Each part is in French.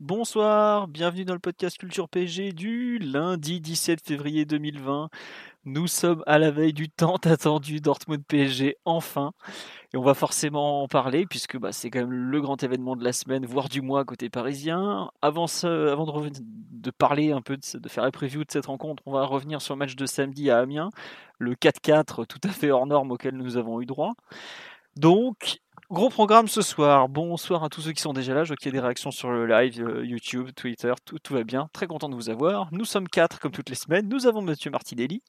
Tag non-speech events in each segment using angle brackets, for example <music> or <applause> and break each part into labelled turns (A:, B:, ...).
A: Bonsoir, bienvenue dans le podcast Culture PG du lundi 17 février 2020. Nous sommes à la veille du temps <laughs> attendu Dortmund PSG enfin. Et on va forcément en parler puisque bah, c'est quand même le grand événement de la semaine, voire du mois côté parisien. Avant, de, de, parler un peu, de, de, faire la preview de cette rencontre, on va revenir sur le match de samedi à Amiens, le 4-4 tout à fait hors norme auquel nous avons eu droit. Donc, Gros programme ce soir. Bonsoir à tous ceux qui sont déjà là. Je vois qu'il y a des réactions sur le live, euh, YouTube, Twitter. Tout, tout, va bien. Très content de vous avoir. Nous sommes quatre comme toutes les semaines. Nous avons Monsieur Martinelli.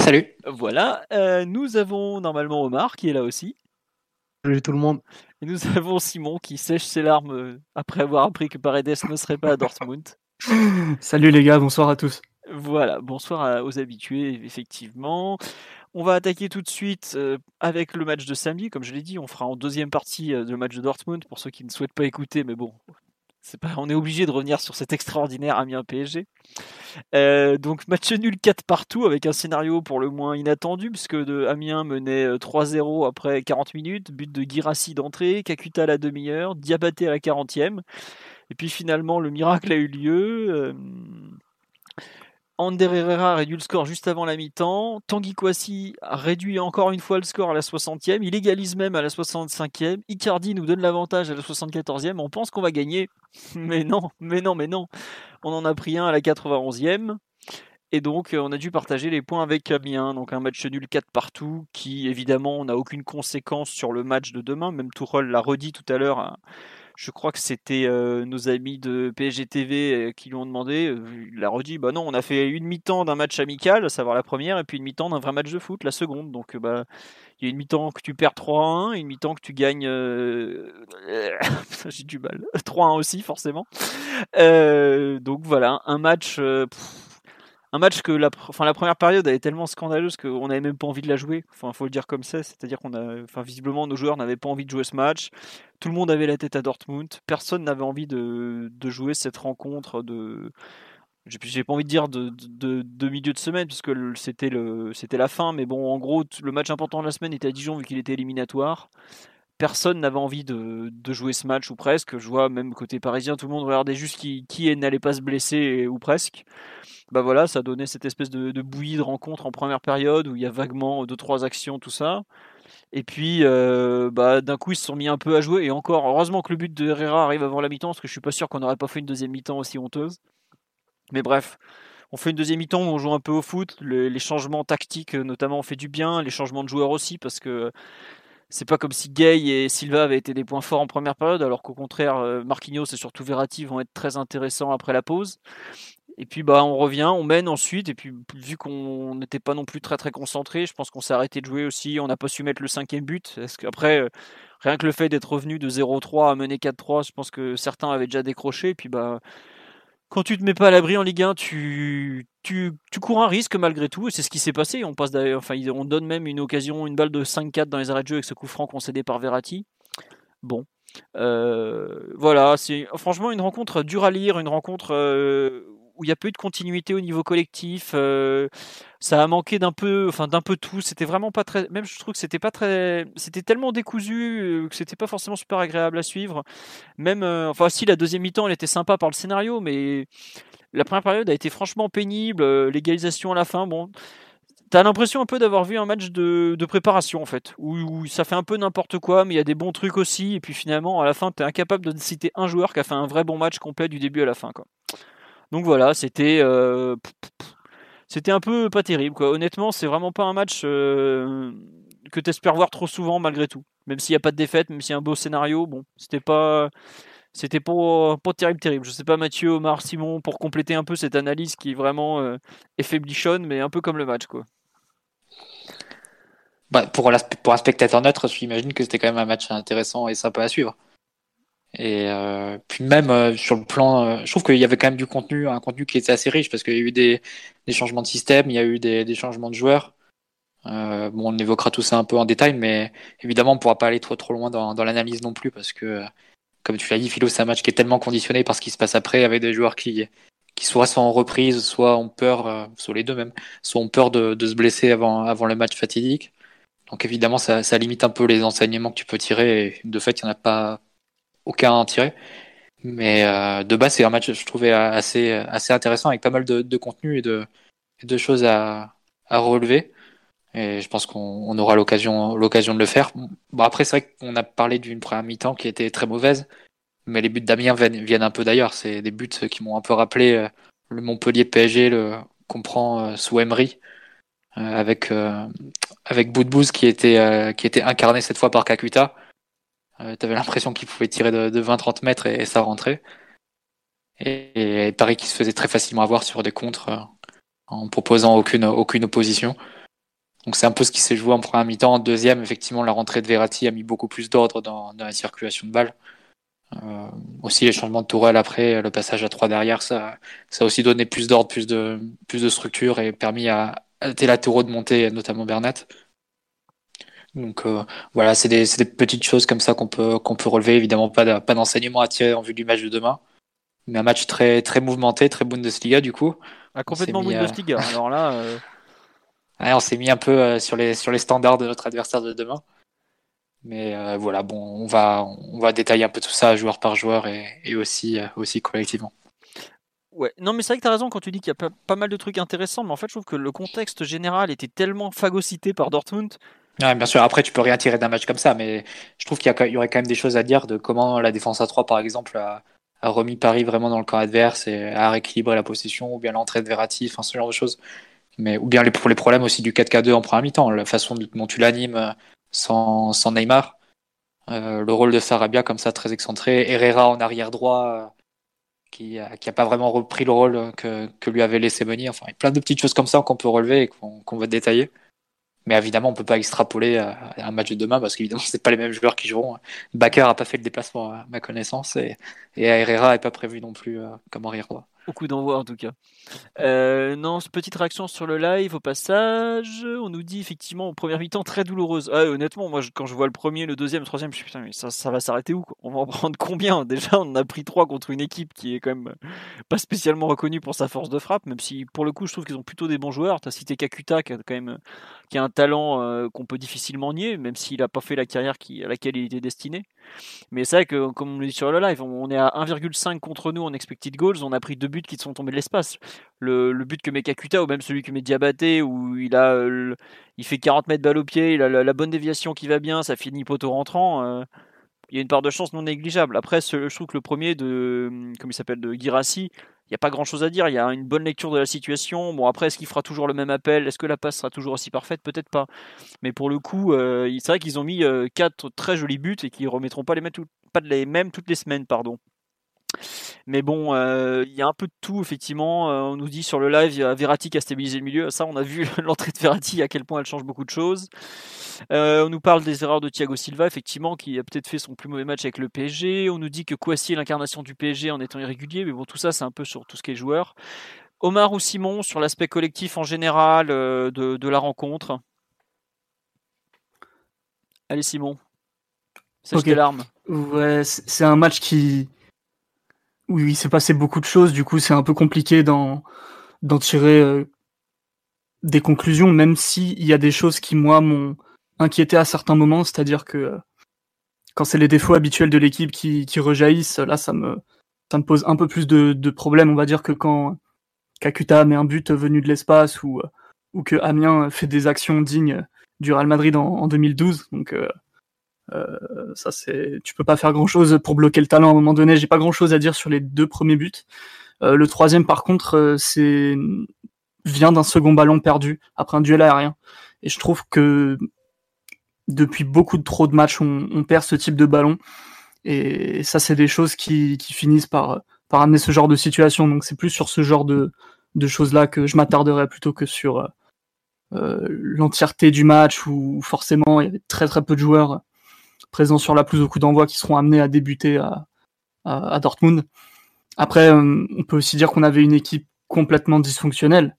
B: Salut.
A: Voilà. Euh, nous avons normalement Omar qui est là aussi.
C: Salut tout le monde.
A: Et nous <laughs> avons Simon qui sèche ses larmes euh, après avoir appris que Paredes ne serait pas à Dortmund. <laughs>
C: Salut les gars, bonsoir à tous.
A: Voilà, bonsoir à, aux habitués, effectivement. On va attaquer tout de suite euh, avec le match de samedi. Comme je l'ai dit, on fera en deuxième partie euh, le match de Dortmund pour ceux qui ne souhaitent pas écouter, mais bon, pas, on est obligé de revenir sur cet extraordinaire Amiens PSG. Euh, donc match nul 4 partout avec un scénario pour le moins inattendu puisque de Amiens menait 3-0 après 40 minutes, but de Girassi d'entrée, Kakuta à la demi-heure, Diabaté à la 40e. Et puis finalement le miracle a eu lieu. Ander Herrera réduit le score juste avant la mi-temps. Tanguy Kouassi réduit encore une fois le score à la 60e. Il égalise même à la 65e. Icardi nous donne l'avantage à la 74e. On pense qu'on va gagner. <laughs> Mais non, mais non, mais non. On en a pris un à la 91e. Et donc, on a dû partager les points avec Amiens. Donc, un match nul 4 partout qui, évidemment, n'a aucune conséquence sur le match de demain. Même Tourelle l'a redit tout à l'heure je crois que c'était euh, nos amis de PSG TV euh, qui lui ont demandé. Euh, il a redit bah non, on a fait une mi-temps d'un match amical, à savoir la première, et puis une mi-temps d'un vrai match de foot, la seconde. Donc bah il y a une mi-temps que tu perds 3-1, une mi-temps que tu gagnes. <laughs> J'ai du mal. <laughs> 3-1 aussi, forcément. donc voilà, un match. Un match que la, enfin, la première période est tellement scandaleuse qu'on n'avait même pas envie de la jouer. Enfin, faut le dire comme ça, c'est-à-dire qu'on a, enfin, visiblement, nos joueurs n'avaient pas envie de jouer ce match. Tout le monde avait la tête à Dortmund. Personne n'avait envie de, jouer cette rencontre de, j'ai pas envie de dire de, milieu de semaine puisque c'était le, c'était la fin, mais bon, en gros, le match important de la semaine était à Dijon vu qu'il était éliminatoire personne n'avait envie de, de, jouer ce match ou presque. Je vois même côté parisien, tout le monde regardait juste qui, qui n'allait pas se blesser ou presque bah voilà, ça donnait cette espèce de, bouillie de rencontre en première période où il y a vaguement deux trois actions, tout ça. Et puis, euh, bah, d'un coup, ils se sont mis un peu à jouer. Et encore, heureusement que le but de Herrera arrive avant la mi-temps, parce que je suis pas sûr qu'on n'aurait pas fait une deuxième mi-temps aussi honteuse. Mais bref, on fait une deuxième mi-temps où on joue un peu au foot. les changements tactiques, notamment, ont fait du bien. Les changements de joueurs aussi, parce que c'est pas comme si Gay et Silva avaient été des points forts en première période, alors qu'au contraire, euh, Marquinhos et surtout Verratti vont être très intéressants après la pause. Et puis bah on revient, on mène ensuite, et puis vu qu'on n'était pas non plus très très concentré, je pense qu'on s'est arrêté de jouer aussi, on n'a pas su mettre le cinquième but. Parce qu'après, euh, rien que le fait d'être revenu de 0-3 à mener 4-3, je pense que certains avaient déjà décroché. Et puis bah quand tu te mets pas à l'abri en Ligue 1, tu, tu, tu cours un risque malgré tout, et c'est ce qui s'est passé. On passe enfin on donne même une occasion, une balle de 5-4 dans les arrêts de jeu avec ce coup franc concédé par Verratti. Bon. Euh, voilà, c'est franchement une rencontre dure à lire, une rencontre euh, où il y a peu de continuité au niveau collectif. Euh, ça a manqué d'un peu, enfin d'un peu tout. C'était vraiment pas très. Même je trouve que c'était pas très. C'était tellement décousu euh, que c'était pas forcément super agréable à suivre. Même, euh, enfin si la deuxième mi-temps, elle était sympa par le scénario, mais la première période a été franchement pénible. L'égalisation à la fin, bon. T'as l'impression un peu d'avoir vu un match de, préparation en fait, où, où, ça fait un peu n'importe quoi, mais il y a des bons trucs aussi, et puis finalement à la fin t'es incapable de citer un joueur qui a fait un vrai bon match complet du début à la fin quoi. Donc voilà, c'était euh, c'était un peu pas terrible quoi. Honnêtement, c'est vraiment pas un match euh, que tu espères voir trop souvent malgré tout. Même s'il n'y a pas de défaite, même s'il y a un beau scénario, bon, c'était pas c'était pas, terrible terrible. Je sais pas Mathieu, Omar, Simon pour compléter un peu cette analyse qui vraiment euh, mais un peu comme le match quoi.
B: bah, pour, pour un spectateur neutre, j'imagine que c'était quand même un match intéressant et sympa à suivre. Et euh, puis même euh, sur le plan, euh, je trouve qu'il y avait quand même du contenu, un contenu qui était assez riche parce qu'il y a eu des, des, changements de système, il y a eu des, des changements de joueurs. Bon, on évoquera tout ça un peu en détail, mais évidemment, on pourra pas aller trop trop loin dans, dans l'analyse non plus parce que, comme tu l'as dit, Philo, c'est un match qui est tellement conditionné par ce qui se passe après avec des joueurs qui qui soit sont en reprise, soit ont peur, soit les deux même, soit ont peur de, de se blesser avant avant le match fatidique. Donc évidemment, ça, ça limite un peu les enseignements que tu peux tirer. Et de fait, il n'y en a pas aucun tiré. Mais euh, de base, c'est un match, je trouvais assez, assez intéressant avec pas mal de, de contenu et de, choses à, à relever. Et je pense qu'on aura l'occasion, l'occasion de le faire. Bon, après, c'est vrai qu'on a parlé d'une première mi-temps qui était très mauvaise, mais les buts d'Amiens viennent, viennent, un peu d'ailleurs. C'est des buts qui m'ont un peu rappelé euh, le Montpellier PSG qu'on prend euh, sous Emery, avec, avec Boudbouz qui était, qui était incarné cette fois par Kakuta. Euh, tu avais l'impression qu'il pouvait tirer de, de 20-30 mètres et, ça rentrait. Et, et, Paris qui se faisait très facilement avoir sur des contres euh, en proposant aucune, opposition. Donc c'est un peu ce qui s'est joué en première mi-temps. En deuxième, effectivement, la rentrée de Verratti a mis beaucoup plus d'ordre dans, la circulation de balles. Euh, aussi les changements de Tourelle après, le passage à 3 derrière, ça, a aussi donné plus d'ordre, plus de, structure et permis à, à latéraux de monter, notamment Bernat. Donc euh, voilà, c'est des, des, petites choses comme ça qu'on peut, qu'on peut relever. Évidemment, pas, pas d'enseignement à tirer en vue du match de demain. Mais un match très, très mouvementé, très Bundesliga du coup.
A: Ah, complètement Bundesliga. <laughs> Alors là. Euh...
B: Ouais, on s'est mis un peu euh, sur, les, sur les standards de notre adversaire de demain. Mais euh, voilà, bon, on va, on va détailler un peu tout ça joueur par joueur et, et aussi, euh, aussi collectivement.
A: Ouais, non, mais c'est vrai que tu as raison quand tu dis qu'il y a pas, pas, mal de trucs intéressants, mais en fait, je trouve que le contexte général était tellement phagocyté par Dortmund
B: Bien sûr, après tu peux rien tirer d'un match comme ça, mais je trouve qu'il y, y, aurait quand même des choses à dire de comment la défense à 3 par exemple a, a, remis Paris vraiment dans le camp adverse et a rééquilibré la possession, ou bien l'entrée de Verratti, enfin ce genre de choses. Mais, ou bien les, pour les problèmes aussi du 4K2 en première mi-temps, la façon dont tu l'animes euh, sans, Neymar, euh, le rôle de Sarabia comme ça très excentré, Herrera en arrière droit euh, qui, qui a pas vraiment repris le rôle que, lui avait laissé venir, enfin plein de petites choses comme ça qu'on peut relever et qu'on qu va détailler. Mais évidemment, on peut pas extrapoler à un match de demain parce qu'évidemment, <laughs> c'est pas les mêmes joueurs qui joueront. Bakker a pas fait le déplacement à ma connaissance et, et Herrera est pas prévu non plus euh, comme arrière droit.
A: Au coup d'envoi en tout cas. Euh, non, petite réaction sur le live au passage. On nous dit effectivement en première mi-temps très douloureuse. Ah, honnêtement, moi quand je vois le premier, le deuxième, le troisième, je suis putain mais ça, va s'arrêter où quoi? On va en <laughs> prendre combien? Déjà, on a pris trois contre une équipe qui est quand même pas spécialement reconnue pour sa force de frappe, même si pour le coup je trouve qu'ils ont plutôt des bons joueurs. T'as cité Kakuta qui a quand même qui a un talent euh, qu'on peut difficilement nier, même s'il a pas fait la carrière à laquelle il était destiné. Mais c'est vrai que comme on le dit sur le live, on est à 1,5 contre nous en expected goals, on a pris deux buts qui sont tombés de l'espace. Le, but que met Kakuta ou même celui que met Diabaté où il a le, il fait 40 mètres balle au pied, il a la, la, bonne déviation qui va bien, ça finit poteau rentrant. Euh, il y a une part de chance non négligeable. Après, je trouve que le premier de, comme il s'appelle, de Girassi, il n'y a pas grand chose à dire. Il y a une bonne lecture de la situation. Bon, après, est-ce qu'il fera toujours le même appel? Est-ce que la passe sera toujours aussi parfaite? Peut-être pas. Mais pour le coup, euh, c'est vrai qu'ils ont mis euh, quatre très jolis buts et qu'ils remettront pas les mêmes, pas les mêmes toutes les semaines, pardon. Mais bon, euh, il y a un peu de tout, effectivement. Euh, on nous dit sur le live, il y a Verratti qui a stabilisé le milieu. Ça, on a vu <laughs> l'entrée de Verratti, à quel point elle change beaucoup de choses. Euh, on nous parle des erreurs de Thiago Silva, effectivement, qui a peut-être fait son plus mauvais match avec le PSG. On nous dit que Kouassi est l'incarnation du PSG en étant irrégulier. Mais bon, tout ça, c'est un peu sur tout ce qui est joueur. Omar ou Simon, sur l'aspect collectif en général de, de la rencontre Allez, Simon. Sèche okay. larmes.
C: Ouais, c'est un match qui, oui, il s'est passé beaucoup de choses, du coup c'est un peu compliqué d'en tirer euh, des conclusions, même s'il y a des choses qui moi m'ont inquiété à certains moments, c'est-à-dire que euh, quand c'est les défauts habituels de l'équipe qui, rejaillissent, là ça me ça me pose un peu plus de, problèmes, on va dire que quand Kakuta met un but venu de l'espace ou ou que Amiens fait des actions dignes du Real Madrid en, en 2012, donc euh, euh, ça c'est, tu peux pas faire grand chose pour bloquer le talent à un moment donné. J'ai pas grand chose à dire sur les deux premiers buts. Euh, le troisième, par contre, euh, c'est vient d'un second ballon perdu après un duel aérien. Et je trouve que depuis beaucoup de trop de matchs, on, on perd ce type de ballon. Et ça, c'est des choses qui, qui, finissent par, par amener ce genre de situation. Donc c'est plus sur ce genre de, de choses-là que je m'attarderai plutôt que sur, l'entièreté du match où forcément il y avait très très peu de joueurs présents sur la pelouse au coup d'envoi qui seront amenés à débuter à, Dortmund. Après, on peut aussi dire qu'on avait une équipe complètement dysfonctionnelle.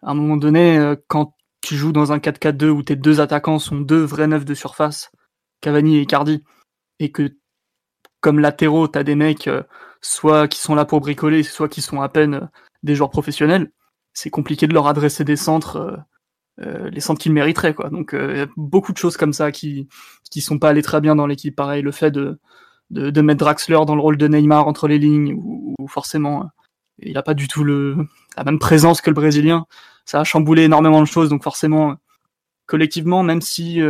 C: À un moment donné, quand tu joues dans un 4-4-2 où tes deux attaquants sont deux vrais neufs de surface, Cavani et Icardi, et que comme latéraux, tu as des mecs soit qui sont là pour bricoler, soit qui sont à peine des joueurs professionnels, c'est compliqué de leur adresser des centres, euh, euh, les centres qu'ils mériteraient. Quoi. Donc euh, il y a beaucoup de choses comme ça qui qui sont pas allées très bien dans l'équipe. Pareil, le fait de, de, de, mettre Draxler dans le rôle de Neymar entre les lignes, ou, forcément il n'a pas du tout le, la même présence que le Brésilien. Ça a chamboulé énormément de choses, donc forcément, collectivement, même si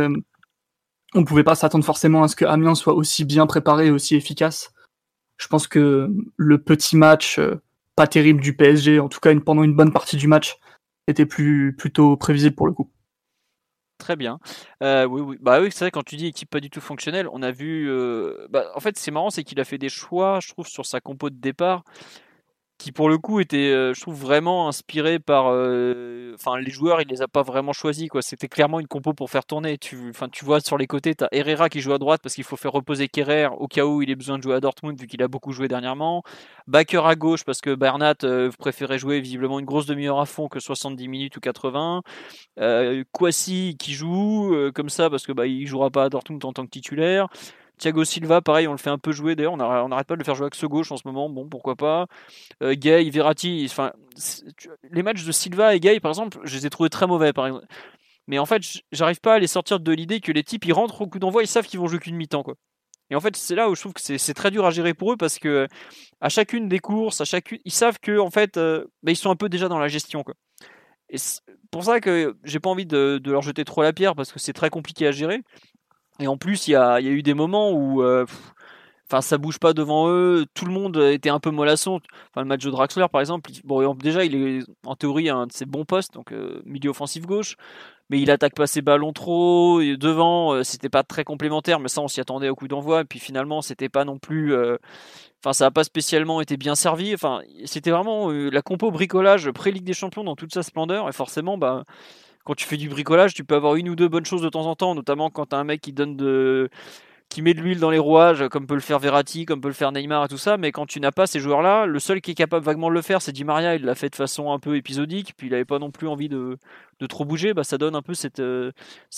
C: on ne pouvait pas s'attendre forcément à ce que Amiens soit aussi bien préparé et aussi efficace, je pense que le petit match euh, pas terrible du PSG, en tout cas pendant une bonne partie du match, était plus plutôt prévisible pour le coup.
A: Très bien. Euh, oui. Bah oui, c'est vrai, quand tu dis équipe pas du tout fonctionnelle, on a vu. Euh, bah, en fait, c'est marrant, c'est qu'il a fait des choix, je trouve, sur sa compo de départ qui pour le coup était, euh, je trouve, vraiment inspiré par. Euh, enfin, les joueurs, il les a pas vraiment choisis. quoi. C'était clairement une compo pour faire tourner. Tu, tu vois sur les côtés, tu as Herrera qui joue à droite parce qu'il faut faire reposer Kerrer au cas où il ait besoin de jouer à Dortmund vu qu'il a beaucoup joué dernièrement. Baker à gauche parce que Bernat euh, préférait jouer visiblement une grosse demi-heure à fond que 70 minutes ou 80. Euh, Kwasi qui joue comme ça parce que bah, il jouera pas à Dortmund en tant que titulaire. Thiago Silva, pareil, on le fait un peu jouer. D'ailleurs, on n'arrête pas de le faire jouer avec ce gauche en ce moment. Bon, pourquoi pas. Euh, Gay, Verratti. Enfin, les matchs de Silva et Gay, par exemple, je les ai trouvés très mauvais. Par exemple. Mais en fait, j'arrive pas à les sortir de l'idée que les types, ils rentrent au coup d'envoi, ils savent qu'ils vont jouer qu'une mi-temps, quoi. Et en fait, c'est là où je trouve que c'est très dur à gérer pour eux parce que à chacune des courses, à chacune, ils savent que en fait, euh, bah, ils sont un peu déjà dans la gestion, quoi. Et c'est pour ça que j'ai pas envie de, leur jeter trop la pierre parce que c'est très compliqué à gérer. Et en plus, il y a, eu des moments où euh, enfin ça bouge pas devant eux, tout le monde était un peu mollasson. Enfin le match de Draxler par exemple, bon déjà il est en théorie un de ses bons postes, donc euh, milieu offensif gauche, mais il attaque pas ses ballons trop devant euh, c'était pas très complémentaire, mais ça on s'y attendait au coup d'envoi et puis finalement c'était pas non plus enfin ça a pas spécialement été bien servi, enfin c'était vraiment la compo bricolage pré Ligue des Champions dans toute sa splendeur et forcément bah quand tu fais du bricolage, tu peux avoir une ou deux bonnes choses de temps en temps, notamment quand tu as un mec qui donne de qui met de l'huile dans les rouages, comme peut le faire Verratti, comme peut le faire Neymar et tout ça, mais quand tu n'as pas ces joueurs-là, le seul qui est capable vaguement de le faire, c'est Di Maria, il l'a fait de façon un peu épisodique, puis il n'avait pas non plus envie de, trop bouger, bah ça donne un peu cette, euh,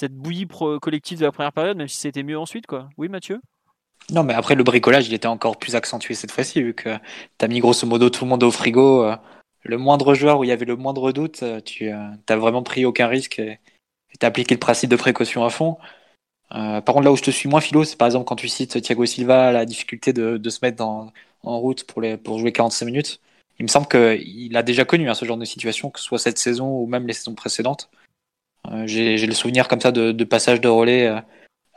A: bouillie collective de la première période, même si c'était mieux ensuite, quoi. Oui, Mathieu?
B: Non, mais après, le bricolage, il était encore plus accentué cette fois-ci, vu que tu as mis grosso modo tout le monde au frigo. Euh, le moindre joueur où il y avait le moindre doute, euh, tu n'as vraiment pris aucun risque et tu as appliqué le principe de précaution à fond. Euh, par contre, là où je te suis moins philo, c'est par exemple quand tu cites Thiago Silva, la difficulté de, de se mettre dans, en route pour, les, pour jouer 45 minutes. Il me semble qu'il a déjà connu hein, ce genre de situation, que ce soit cette saison ou même les saisons précédentes. Euh, J'ai le souvenir comme ça de, de passage de relais euh,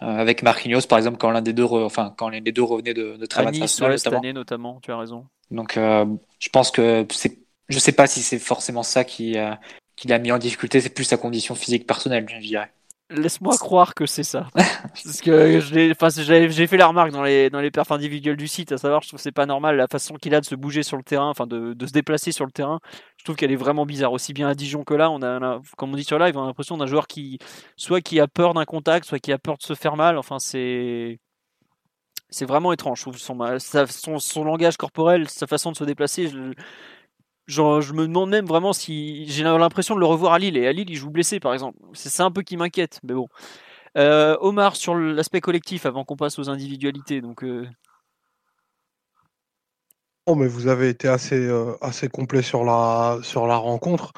B: avec Marquinhos, par exemple, quand l'un des deux, enfin quand les deux revenaient de, de
A: très nice, cette année notamment, tu as raison.
B: Donc, euh, je pense que c'est je sais pas si c'est forcément ça qui, euh, qui l'a mis en difficulté, c'est plus sa condition physique personnelle, je dirais.
A: Laisse-moi croire que c'est ça. <laughs> Parce que j'ai fait la remarque dans les, dans les perfs individuels du site, à savoir, je trouve que c'est pas normal la façon qu'il a de se bouger sur le terrain, enfin de, de se déplacer sur le terrain. Je trouve qu'elle est vraiment bizarre. Aussi bien à Dijon que là, on a, comme on dit sur live, on a l'impression d'un joueur qui, soit qui a peur d'un contact, soit qui a peur de se faire mal. Enfin, c'est. C'est vraiment étrange. Je trouve son, son, son, langage corporel, sa façon de se déplacer. Je, Je me demande même vraiment si j'ai l'impression de le revoir à Lille. Et à Lille, il joue blessé, par exemple. C'est ça un peu qui m'inquiète. Mais bon. Euh, Omar, sur l'aspect collectif, avant qu'on passe aux individualités. Donc, euh...
D: Oh, mais vous avez été assez, euh, assez complet sur la, rencontre.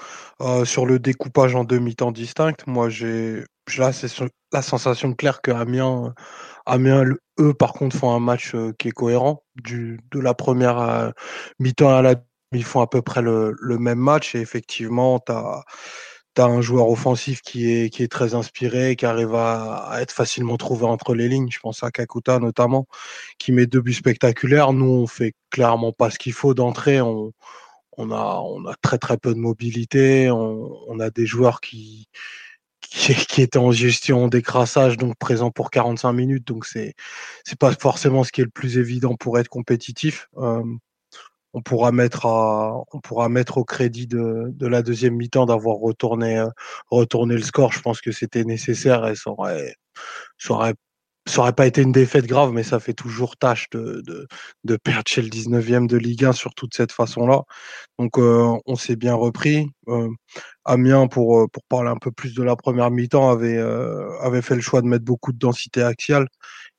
D: Sur le découpage en demi-temps distinct, moi, j'ai là, c'est la sensation claire que Amiens, Amiens, eux, par contre, font un match qui est cohérent. De la première mi-temps à la ils font à peu près le, même match et effectivement, tu as, un joueur offensif qui est, qui est très inspiré, qui arrive à, être facilement trouvé entre les lignes. Je pense à Kakuta notamment, qui met deux buts spectaculaires. Nous, on fait clairement pas ce qu'il faut d'entrée. On, on, a, on a très très peu de mobilité. On, a des joueurs qui, qui, <laughs> étaient en gestion d'écrassage, donc présents pour 45 minutes. Donc c'est c'est pas forcément ce qui est le plus évident pour être compétitif. Euh, on pourra mettre au crédit de, la deuxième mi-temps d'avoir retourné, euh, le score. Je pense que c'était nécessaire et ça aurait, pas été une défaite grave, mais ça fait toujours tâche de, de, perdre le 19e de Ligue 1 sur toute cette façon-là. Donc, euh, on s'est bien repris. Euh, Amiens, pour, pour parler un peu plus de la première mi-temps, avait, avait fait le choix de mettre beaucoup de densité axiale.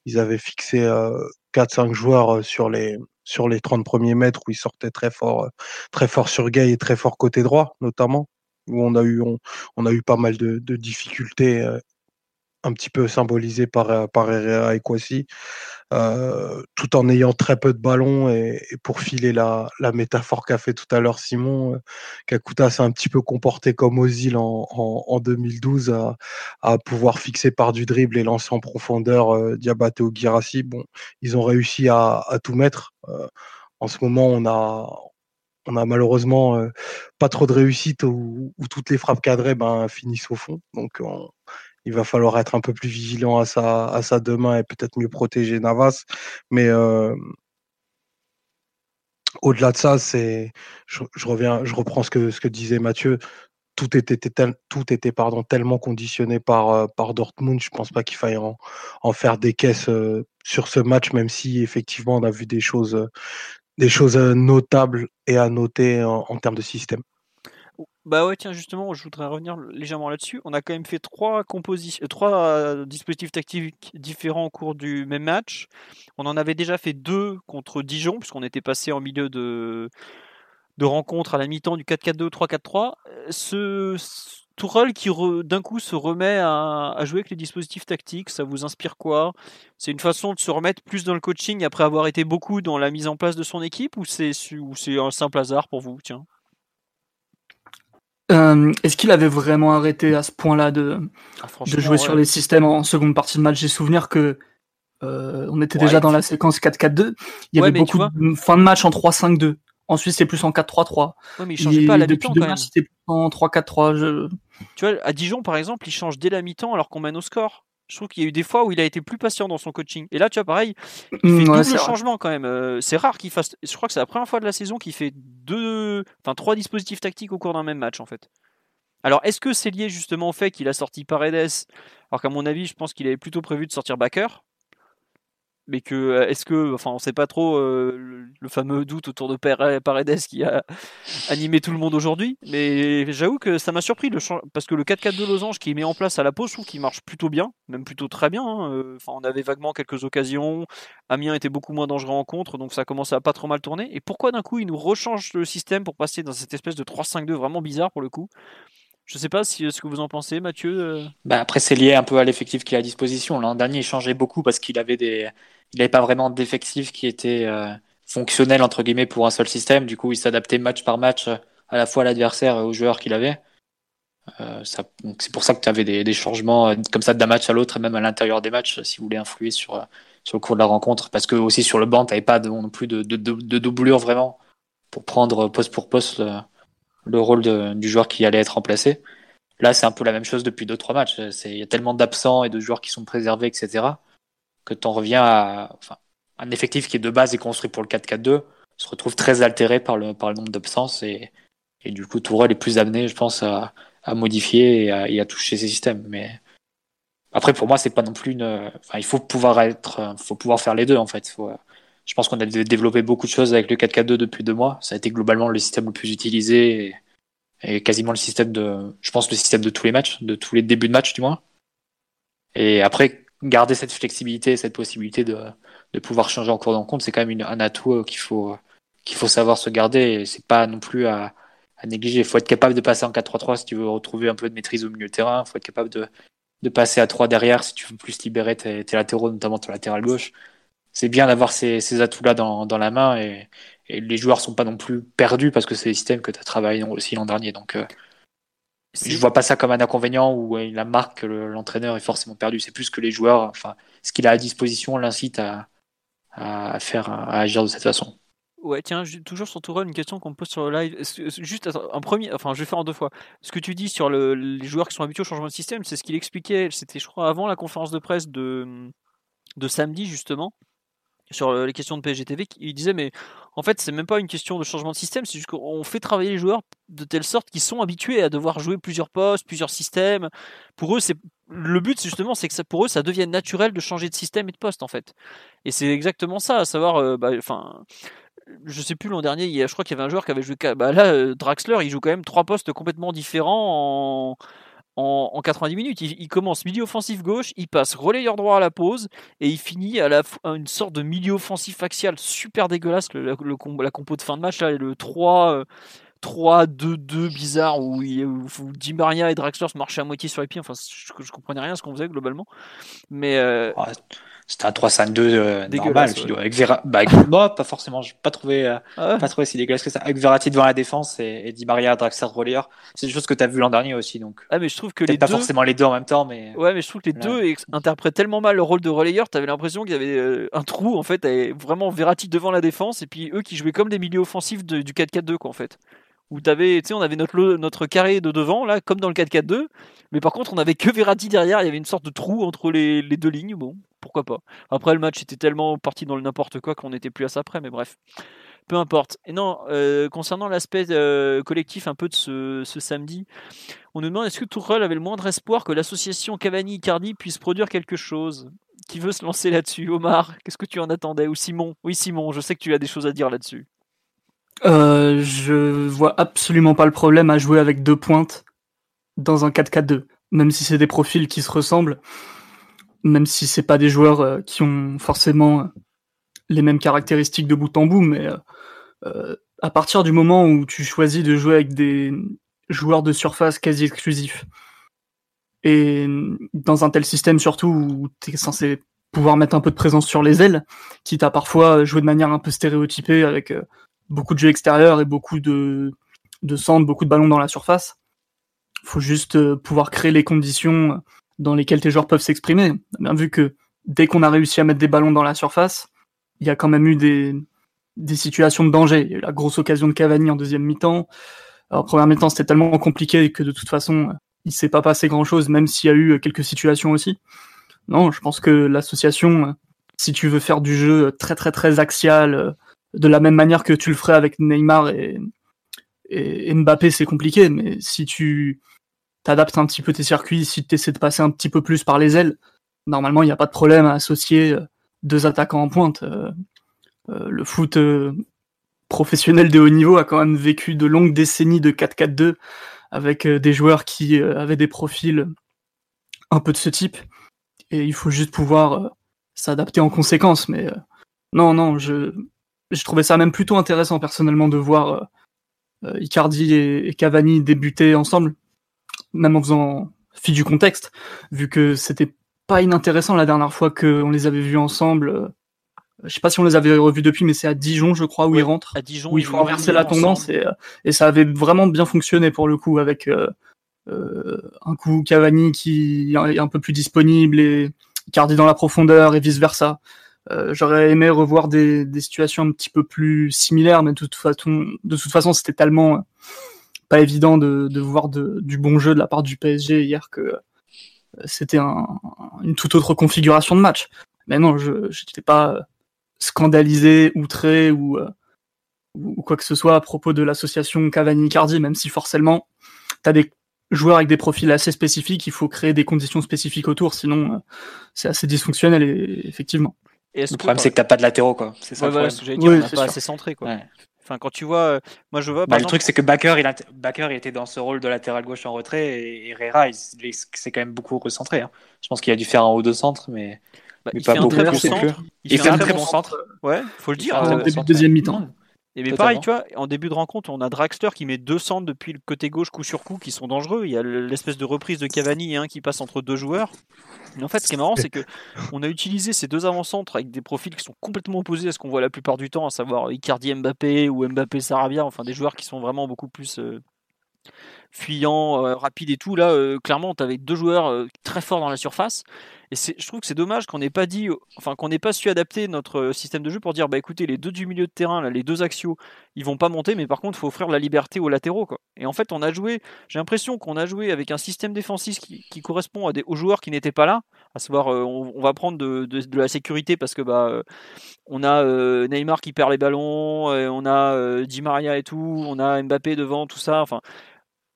D: Ils avaient fixé 4-5 joueurs sur les, sur les 30 premiers mètres où il sortait très fort, euh, très fort sur Gay et très fort côté droit, notamment, où on a eu, on, a eu pas mal de, difficultés euh, un petit peu symbolisées par, euh, par Herrera et Kwasi. Euh, tout en ayant très peu de ballons et, pour filer la, la métaphore qu'a fait tout à l'heure Simon, euh, Kakuta s'est un petit peu comporté comme Ozil en, en, 2012 à, à, pouvoir fixer par du dribble et lancer en profondeur euh, Diabaté ou Girassi. Bon, ils ont réussi à, à tout mettre. Euh, en ce moment, on a, on a malheureusement pas trop de réussite où, où, toutes les frappes cadrées ben, finissent au fond. Donc on, il va falloir être un peu plus vigilant à ça, à ça demain et peut-être mieux protéger Navas. Mais euh, au-delà de ça, c'est, je, reviens, je reprends ce que, disait Mathieu. Tout était, tellement conditionné par, euh, Dortmund. Je pense pas qu'il faille en, faire des caisses euh, sur ce match, même si effectivement on a vu des choses notables et à noter en termes de système.
A: Bah ouais, tiens, justement, je voudrais revenir légèrement là-dessus. On a quand même fait trois euh, trois euh, dispositifs tactiques différents au cours du même match. On en avait déjà fait deux contre Dijon, puisqu'on était passé en milieu de, de rencontre à la mi-temps du 4-4-2 3-4-3. Ce, Tourelle qui d'un coup se remet à, à, jouer avec les dispositifs tactiques, ça vous inspire quoi? C'est une façon de se remettre plus dans le coaching après avoir été beaucoup dans la mise en place de son équipe ou c'est un simple hasard pour vous? Tiens.
C: Euh, Est-ce qu'il avait vraiment arrêté à ce point-là de, ah, de jouer sur les systèmes en seconde partie de match? J'ai souvenir que euh, on était déjà dans la séquence 4-4-2. Il y avait beaucoup de fin de match en 3-5-2. Ensuite, c'est plus en 4-3-3.
A: Ouais, mais il changeait pas à la mi-temps quand même.
C: C'était plus en 3-4-3. Je...
A: Tu vois, à Dijon, par exemple, il change dès la mi-temps alors qu'on mène au score. Je trouve qu'il y a eu des fois où il a été plus patient dans son coaching. Et là, tu vois, pareil, il fait mmh, double changement quand même. Euh, c'est rare qu'il fasse. Je crois que c'est la première fois de la saison qu'il fait deux, enfin trois dispositifs tactiques au cours d'un même match en fait. Alors, est-ce que c'est lié justement au fait qu'il a sorti Paredes Alors qu'à mon avis, je pense qu'il avait plutôt prévu de sortir Backer mais que euh, est-ce que enfin on sait pas trop euh, le, fameux doute autour de Paredes qui a <laughs> animé tout le monde aujourd'hui mais j'avoue que ça m'a surpris parce que le 4-4 de Losange qui met en place à la pause je trouve qu'il marche plutôt bien même plutôt très bien hein. euh, on avait vaguement quelques occasions Amiens était beaucoup moins dangereux en contre donc ça commençait à pas trop mal tourner et pourquoi d'un coup il nous rechange le système pour passer dans cette espèce de 3-5-2 vraiment bizarre pour le coup? Je sais pas si, ce que vous en pensez, Mathieu.
B: Bah après, c'est lié un peu à l'effectif qu'il a à disposition. L'an dernier, il changeait beaucoup parce qu'il avait des, il n'avait pas vraiment d'effectif qui était euh, fonctionnel entre guillemets pour un seul système. Du coup, il s'adaptait match par match euh, à la fois à l'adversaire et aux joueurs qu'il avait. Euh, c'est pour ça que tu avais des, des, changements comme ça d'un match à l'autre et même à l'intérieur des matchs si vous voulez influer sur, sur le cours de la rencontre. Parce que aussi sur le banc, tu n'avais pas non plus de, de, de, doublure vraiment pour prendre poste pour poste rôle du joueur qui allait être remplacé. Là, c'est un peu la même chose depuis 2-3 matchs. Il y a tellement d'absents et de joueurs qui sont préservés, etc que tu en reviens à un effectif qui est de base et construit pour le 4-4-2 se retrouve très altéré par le, le nombre d'absences et, du coup Tourelle est plus amené je pense à, modifier et à, toucher ces systèmes mais après pour moi c'est pas non plus une enfin il faut pouvoir être faut pouvoir faire les deux en fait je pense qu'on a développé beaucoup de choses avec le 4-4-2 depuis deux mois ça a été globalement le système le plus utilisé et, quasiment le système de je pense le système de tous les matchs de tous les débuts de match du moins et après garder cette flexibilité, cette possibilité de, de pouvoir changer en cours de rencontre, c'est quand même une, un atout euh, qu'il faut, qu'il faut savoir se garder. C'est pas non plus à, à négliger. Il faut être capable de passer en 4-3-3 si tu veux retrouver un peu de maîtrise au milieu de terrain. Il faut être capable de, de passer à 3 derrière si tu veux plus libérer tes, tes latéraux, notamment ton latéral gauche. C'est bien d'avoir ces, ces atouts-là dans, dans la main et, et les joueurs sont pas non plus perdus parce que c'est des systèmes que tu as travaillé aussi l'an dernier. Donc, euh, je vois pas ça comme un inconvénient où la marque, l'entraîneur est forcément perdu. C'est plus que les joueurs, enfin, ce qu'il a à disposition l'incite à, à, faire, à agir de cette façon.
A: Ouais, tiens, toujours sur Tourelle, une question qu'on me pose sur le live. Juste un premier, enfin, je vais faire en deux fois. Ce que tu dis sur le, les joueurs qui sont habitués au changement de système, c'est ce qu'il expliquait. C'était, je crois, avant la conférence de presse de, de samedi justement. Sur les questions de PSGTV, il disait mais en fait c'est même pas une question de changement de système, c'est juste qu'on fait travailler les joueurs de telle sorte qu'ils sont habitués à devoir jouer plusieurs postes, plusieurs systèmes. Pour eux, c'est le but, justement, c'est que ça, pour eux, ça devienne naturel de changer de système et de poste en fait. Et c'est exactement ça, à savoir, bah, enfin. je sais plus l'an dernier, je crois qu'il y avait un joueur qui avait joué. Bah là, Draxler, il joue quand même trois postes complètement différents en, en, 90 minutes. Il, commence milieu offensif gauche, il passe relayeur droit à la pause et il finit à, la, une sorte de milieu offensif axial super dégueulasse. Le, la compo de fin de match, là, le 3. 3-2-2 bizarre où, Di Maria et Draxler se marchaient à moitié sur les pieds. Enfin, je, je comprenais rien à ce qu'on faisait globalement. Mais euh,
B: c'était un 3-5-2 euh, normal. Avec Vera... bah, pas forcément. Je pas trouvé, euh, ah pas trouvé si dégueulasse que ça. Avec Verratti devant la défense et, Di Maria, Draxler, relayeur. C'est des choses que tu as vu l'an dernier aussi. Donc.
A: Ah, mais je trouve que les
B: pas forcément les deux en même temps, mais.
A: Ouais, mais je trouve que les deux interprètent tellement mal le rôle de relayeur. Tu avais l'impression qu'il y avait euh, un trou en fait, avec vraiment Verratti devant la défense et puis eux qui jouaient comme des milieux offensifs du 4-4-2 quoi en fait où t'avais, tu sais, on avait notre, notre carré de devant, là, comme dans le 4-4-2, mais par contre, on avait que Verratti derrière, il y avait une sorte de trou entre les, les deux lignes, bon, pourquoi pas. Après, le match était tellement parti dans le n'importe quoi qu'on n'était plus à ça près, mais bref. Peu importe. Et non, euh, concernant l'aspect euh, collectif un peu de ce, ce, samedi, on nous demande est-ce que Tourelle avait le moindre espoir que l'association Cavani-Icardi puisse produire quelque chose? Qui veut se lancer là-dessus? Omar, qu'est-ce que tu en attendais? Ou Simon? Oui, Simon, je sais que tu as des choses à dire là-dessus.
C: Euh, je vois absolument pas le problème à jouer avec deux pointes dans un 4-4-2, même si c'est des profils qui se ressemblent même si c'est pas des joueurs euh, qui ont forcément euh, les mêmes caractéristiques de bout en bout, mais euh, à partir du moment où tu choisis de jouer avec des joueurs de surface quasi exclusifs, et dans un tel système surtout où tu censé pouvoir mettre un peu de présence sur les ailes, quitte à parfois jouer de manière un peu stéréotypée avec beaucoup de jeux extérieurs et beaucoup de, de beaucoup de ballons dans la surface. faut juste pouvoir créer les conditions dans lesquels tes joueurs peuvent s'exprimer. A bien vu que dès qu'on a réussi à mettre des ballons dans la surface, il y a quand même eu des, des situations de danger. Il y a eu la grosse occasion de Cavani en deuxième mi-temps. En première mi-temps, c'était tellement compliqué que de toute façon, il s'est pas passé grand-chose, même s'il y a eu quelques situations aussi. Non, je pense que l'association, si tu veux faire du jeu très très très axial, de la même manière que tu le ferais avec Neymar et, et Mbappé, c'est compliqué. Mais si tu t'adaptes un petit peu tes circuits, si tu essaies de passer un petit peu plus par les ailes, normalement, il n'y a pas de problème à associer euh, deux attaquants en pointe. Euh, euh, le foot professionnel de haut niveau a quand même vécu de longues décennies de 4-4-2 avec des joueurs qui avaient des profils un peu de ce type. Et il faut juste pouvoir s'adapter en conséquence. Mais non, non, je, je trouvais ça même plutôt intéressant personnellement de voir Icardi et Cavani débuter ensemble même en faisant fi du contexte, vu que c'était pas inintéressant la dernière fois qu'on les avait vus ensemble. Euh, je sais pas si on les avait revus depuis, mais c'est à Dijon, je crois, où ils rentrent.
A: À Dijon,
C: où il faut inverser la tendance et, et, ça avait vraiment bien fonctionné pour le coup avec euh, euh, un coup Cavani qui est un peu plus disponible et Cardi dans la profondeur et vice versa. Euh, J'aurais aimé revoir des, des, situations un petit peu plus similaires, mais de toute façon, de toute façon, c'était tellement pas évident de, de voir de, du bon jeu de la part du PSG hier que euh, c'était un, une toute autre configuration de match. Mais non, je n'étais pas scandalisé, outré ou, euh, ou quoi que ce soit à propos de l'association Cavani-Cardi, même si forcément, tu as des joueurs avec des profils assez spécifiques, il faut créer des conditions spécifiques autour, sinon euh, c'est assez dysfonctionnel, et, effectivement.
B: Et le problème, c'est que t'as pas de latéraux, quoi. C'est ça.
A: Ouais, ce que dire, on pas assez centré, quoi. Ouais. Enfin, quand tu vois, euh, moi je vois.
B: Bah, le truc, c'est que Baker il, Baker, il était dans ce rôle de latéral gauche en retrait et Herrera, c'est quand même beaucoup recentré. Hein. Je pense qu'il a dû faire un ou deux centres, mais,
A: bah, il pas fait beaucoup. Un très bon centre.
B: Il, fait, un très bon centre.
A: Ouais, faut le dire.
C: Début de deuxième mi-temps.
A: Et mais pareil, tu vois, en début de rencontre, on a Dragster qui met deux centres depuis le côté gauche coup sur coup qui sont dangereux. Il y a l'espèce de reprise de Cavani hein, qui passe entre deux joueurs. Mais en fait, ce qui est marrant, c'est que <laughs> on a utilisé ces deux avant-centres avec des profils qui sont complètement opposés à ce qu'on voit la plupart du temps, à savoir Icardi Mbappé ou Mbappé Sarabia, enfin des joueurs qui sont vraiment beaucoup plus euh, fuyants, euh, rapides et tout. Là, euh, clairement, tu avais deux joueurs très forts dans la surface. Et je trouve que c'est dommage qu'on n'ait pas dit, enfin qu'on n'ait pas su adapter notre système de jeu pour dire, bah écoutez, les deux du milieu de terrain, là, les deux axiaux, ils vont pas monter, mais par contre, il faut offrir la liberté aux latéraux. Quoi. Et en fait, on a joué, j'ai l'impression qu'on a joué avec un système défensif qui, correspond à des, aux joueurs qui n'étaient pas là, À savoir, on, va prendre de, de, la sécurité parce que bah, on a Neymar qui perd les ballons, on a Di Maria et tout, on a Mbappé devant, tout ça. Enfin,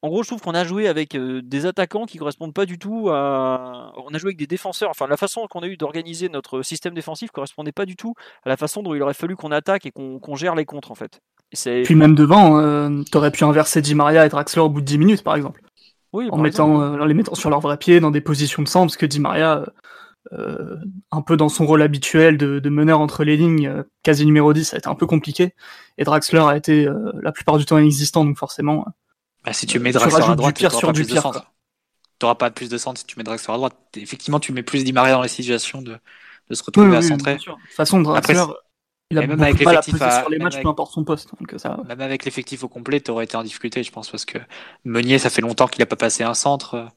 A: en gros, je trouve qu'on a joué avec des attaquants qui correspondent pas du tout à. On a joué avec des défenseurs. Enfin, la façon qu'on a eu d'organiser notre système défensif correspondait pas du tout à la façon dont il aurait fallu qu'on attaque et qu'on gère les contres, en fait.
C: Et Puis même devant, euh, t'aurais pu inverser Di Maria et Draxler au bout de 10 minutes, par exemple. Oui, en, mettant, euh, les mettant sur leur vrai pied dans des positions de centre, parce que Di Maria, euh, un peu dans son rôle habituel de, meneur entre les lignes, quasi numéro 10, ça a été un peu compliqué. Et Draxler a été la plupart du temps inexistant, donc forcément.
B: Bah, si tu mets Draxler à droite, tu sur du pire. T'auras pas plus de centre si tu mets Draxler à droite. Effectivement, tu mets plus Di Maria dans les situations de, de se retrouver à centrer.
C: De toute façon, Draxler, il a même avec l'effectif sur les matchs, peu importe son poste.
B: Même avec l'effectif au complet, tu aurais été en difficulté, je pense, parce que Meunier, ça fait longtemps qu'il n'a pas passé un centre.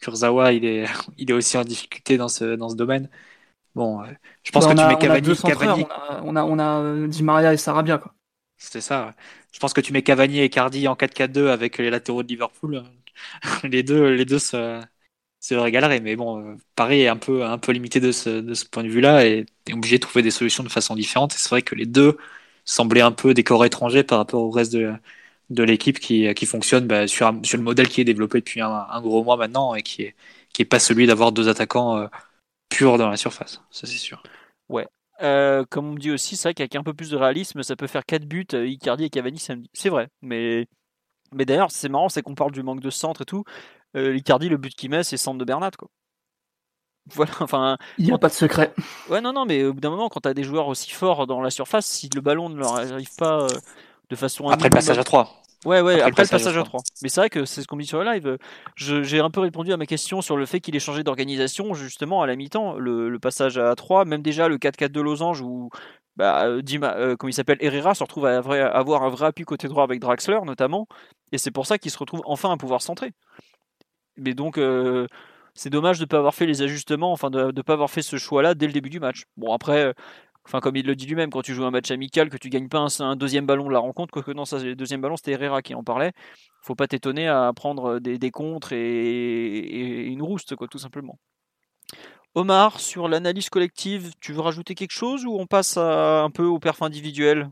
B: Kurzawa, il est, <laughs> il est aussi en difficulté dans ce, dans ce domaine. Bon, je pense bah, que tu mets Cavani.
C: Cavani... On, a, on, a, euh, Di Maria et Sarabia, quoi.
B: C'est ça. Je pense que tu mets Cavani et Cardi en 4-4-2 avec les latéraux de Liverpool. <laughs> les deux, les deux se, régaleraient. Mais bon, euh, Paris est un peu, un peu limité de ce, de ce point de vue-là et est obligé de trouver des solutions de façon différente. Et c'est vrai que les deux semblaient un peu des corps étrangers par rapport au reste de, l'équipe qui, qui fonctionne bah, sur, le modèle qui est développé depuis un, gros mois maintenant et qui est, qui est pas celui d'avoir deux attaquants euh, purs dans la surface. Ça, c'est sûr.
A: Euh, comme on me dit aussi, c'est vrai qu'avec un peu plus de réalisme, ça peut faire 4 buts, Icardi et Cavani samedi. C'est vrai, mais, mais d'ailleurs, c'est marrant, c'est qu'on parle du manque de centre et tout. Euh, Icardi, le but qu'il met, c'est centre de Bernat, quoi. <laughs> Voilà, enfin.
C: Il n'y a pas de secret.
A: Ouais, non, non, mais au bout d'un moment, quand tu as des joueurs aussi forts dans la surface, si le ballon ne leur arrive pas euh, de façon.
B: Après le passage à 3.
A: Ouais, ouais, après, le passage, à 3. Mais c'est vrai que c'est ce qu'on dit sur le live. J'ai un peu répondu à ma question sur le fait qu'il ait changé d'organisation, justement, à la mi-temps. Le, passage à 3, même déjà le 4-4 de Losange où. Bah, euh, Dima, comme il s'appelle, Herrera se retrouve à avoir un vrai appui côté droit avec Draxler notamment, et c'est pour ça qu'il se retrouve enfin à pouvoir centrer. Mais donc, euh, c'est dommage de ne pas avoir fait les ajustements, enfin de ne pas avoir fait ce choix-là dès le début du match. Bon, après, euh, enfin comme il le dit lui-même, quand tu joues un match amical, que tu gagnes pas un, deuxième ballon de la rencontre, quoique non, ça, le deuxième ballon, c'était Herrera qui en parlait. Faut pas t'étonner à prendre des, des contres et, une rouste, quoi, tout simplement. Omar, sur l'analyse collective, tu veux rajouter quelque chose ou on passe un peu au perf individuel?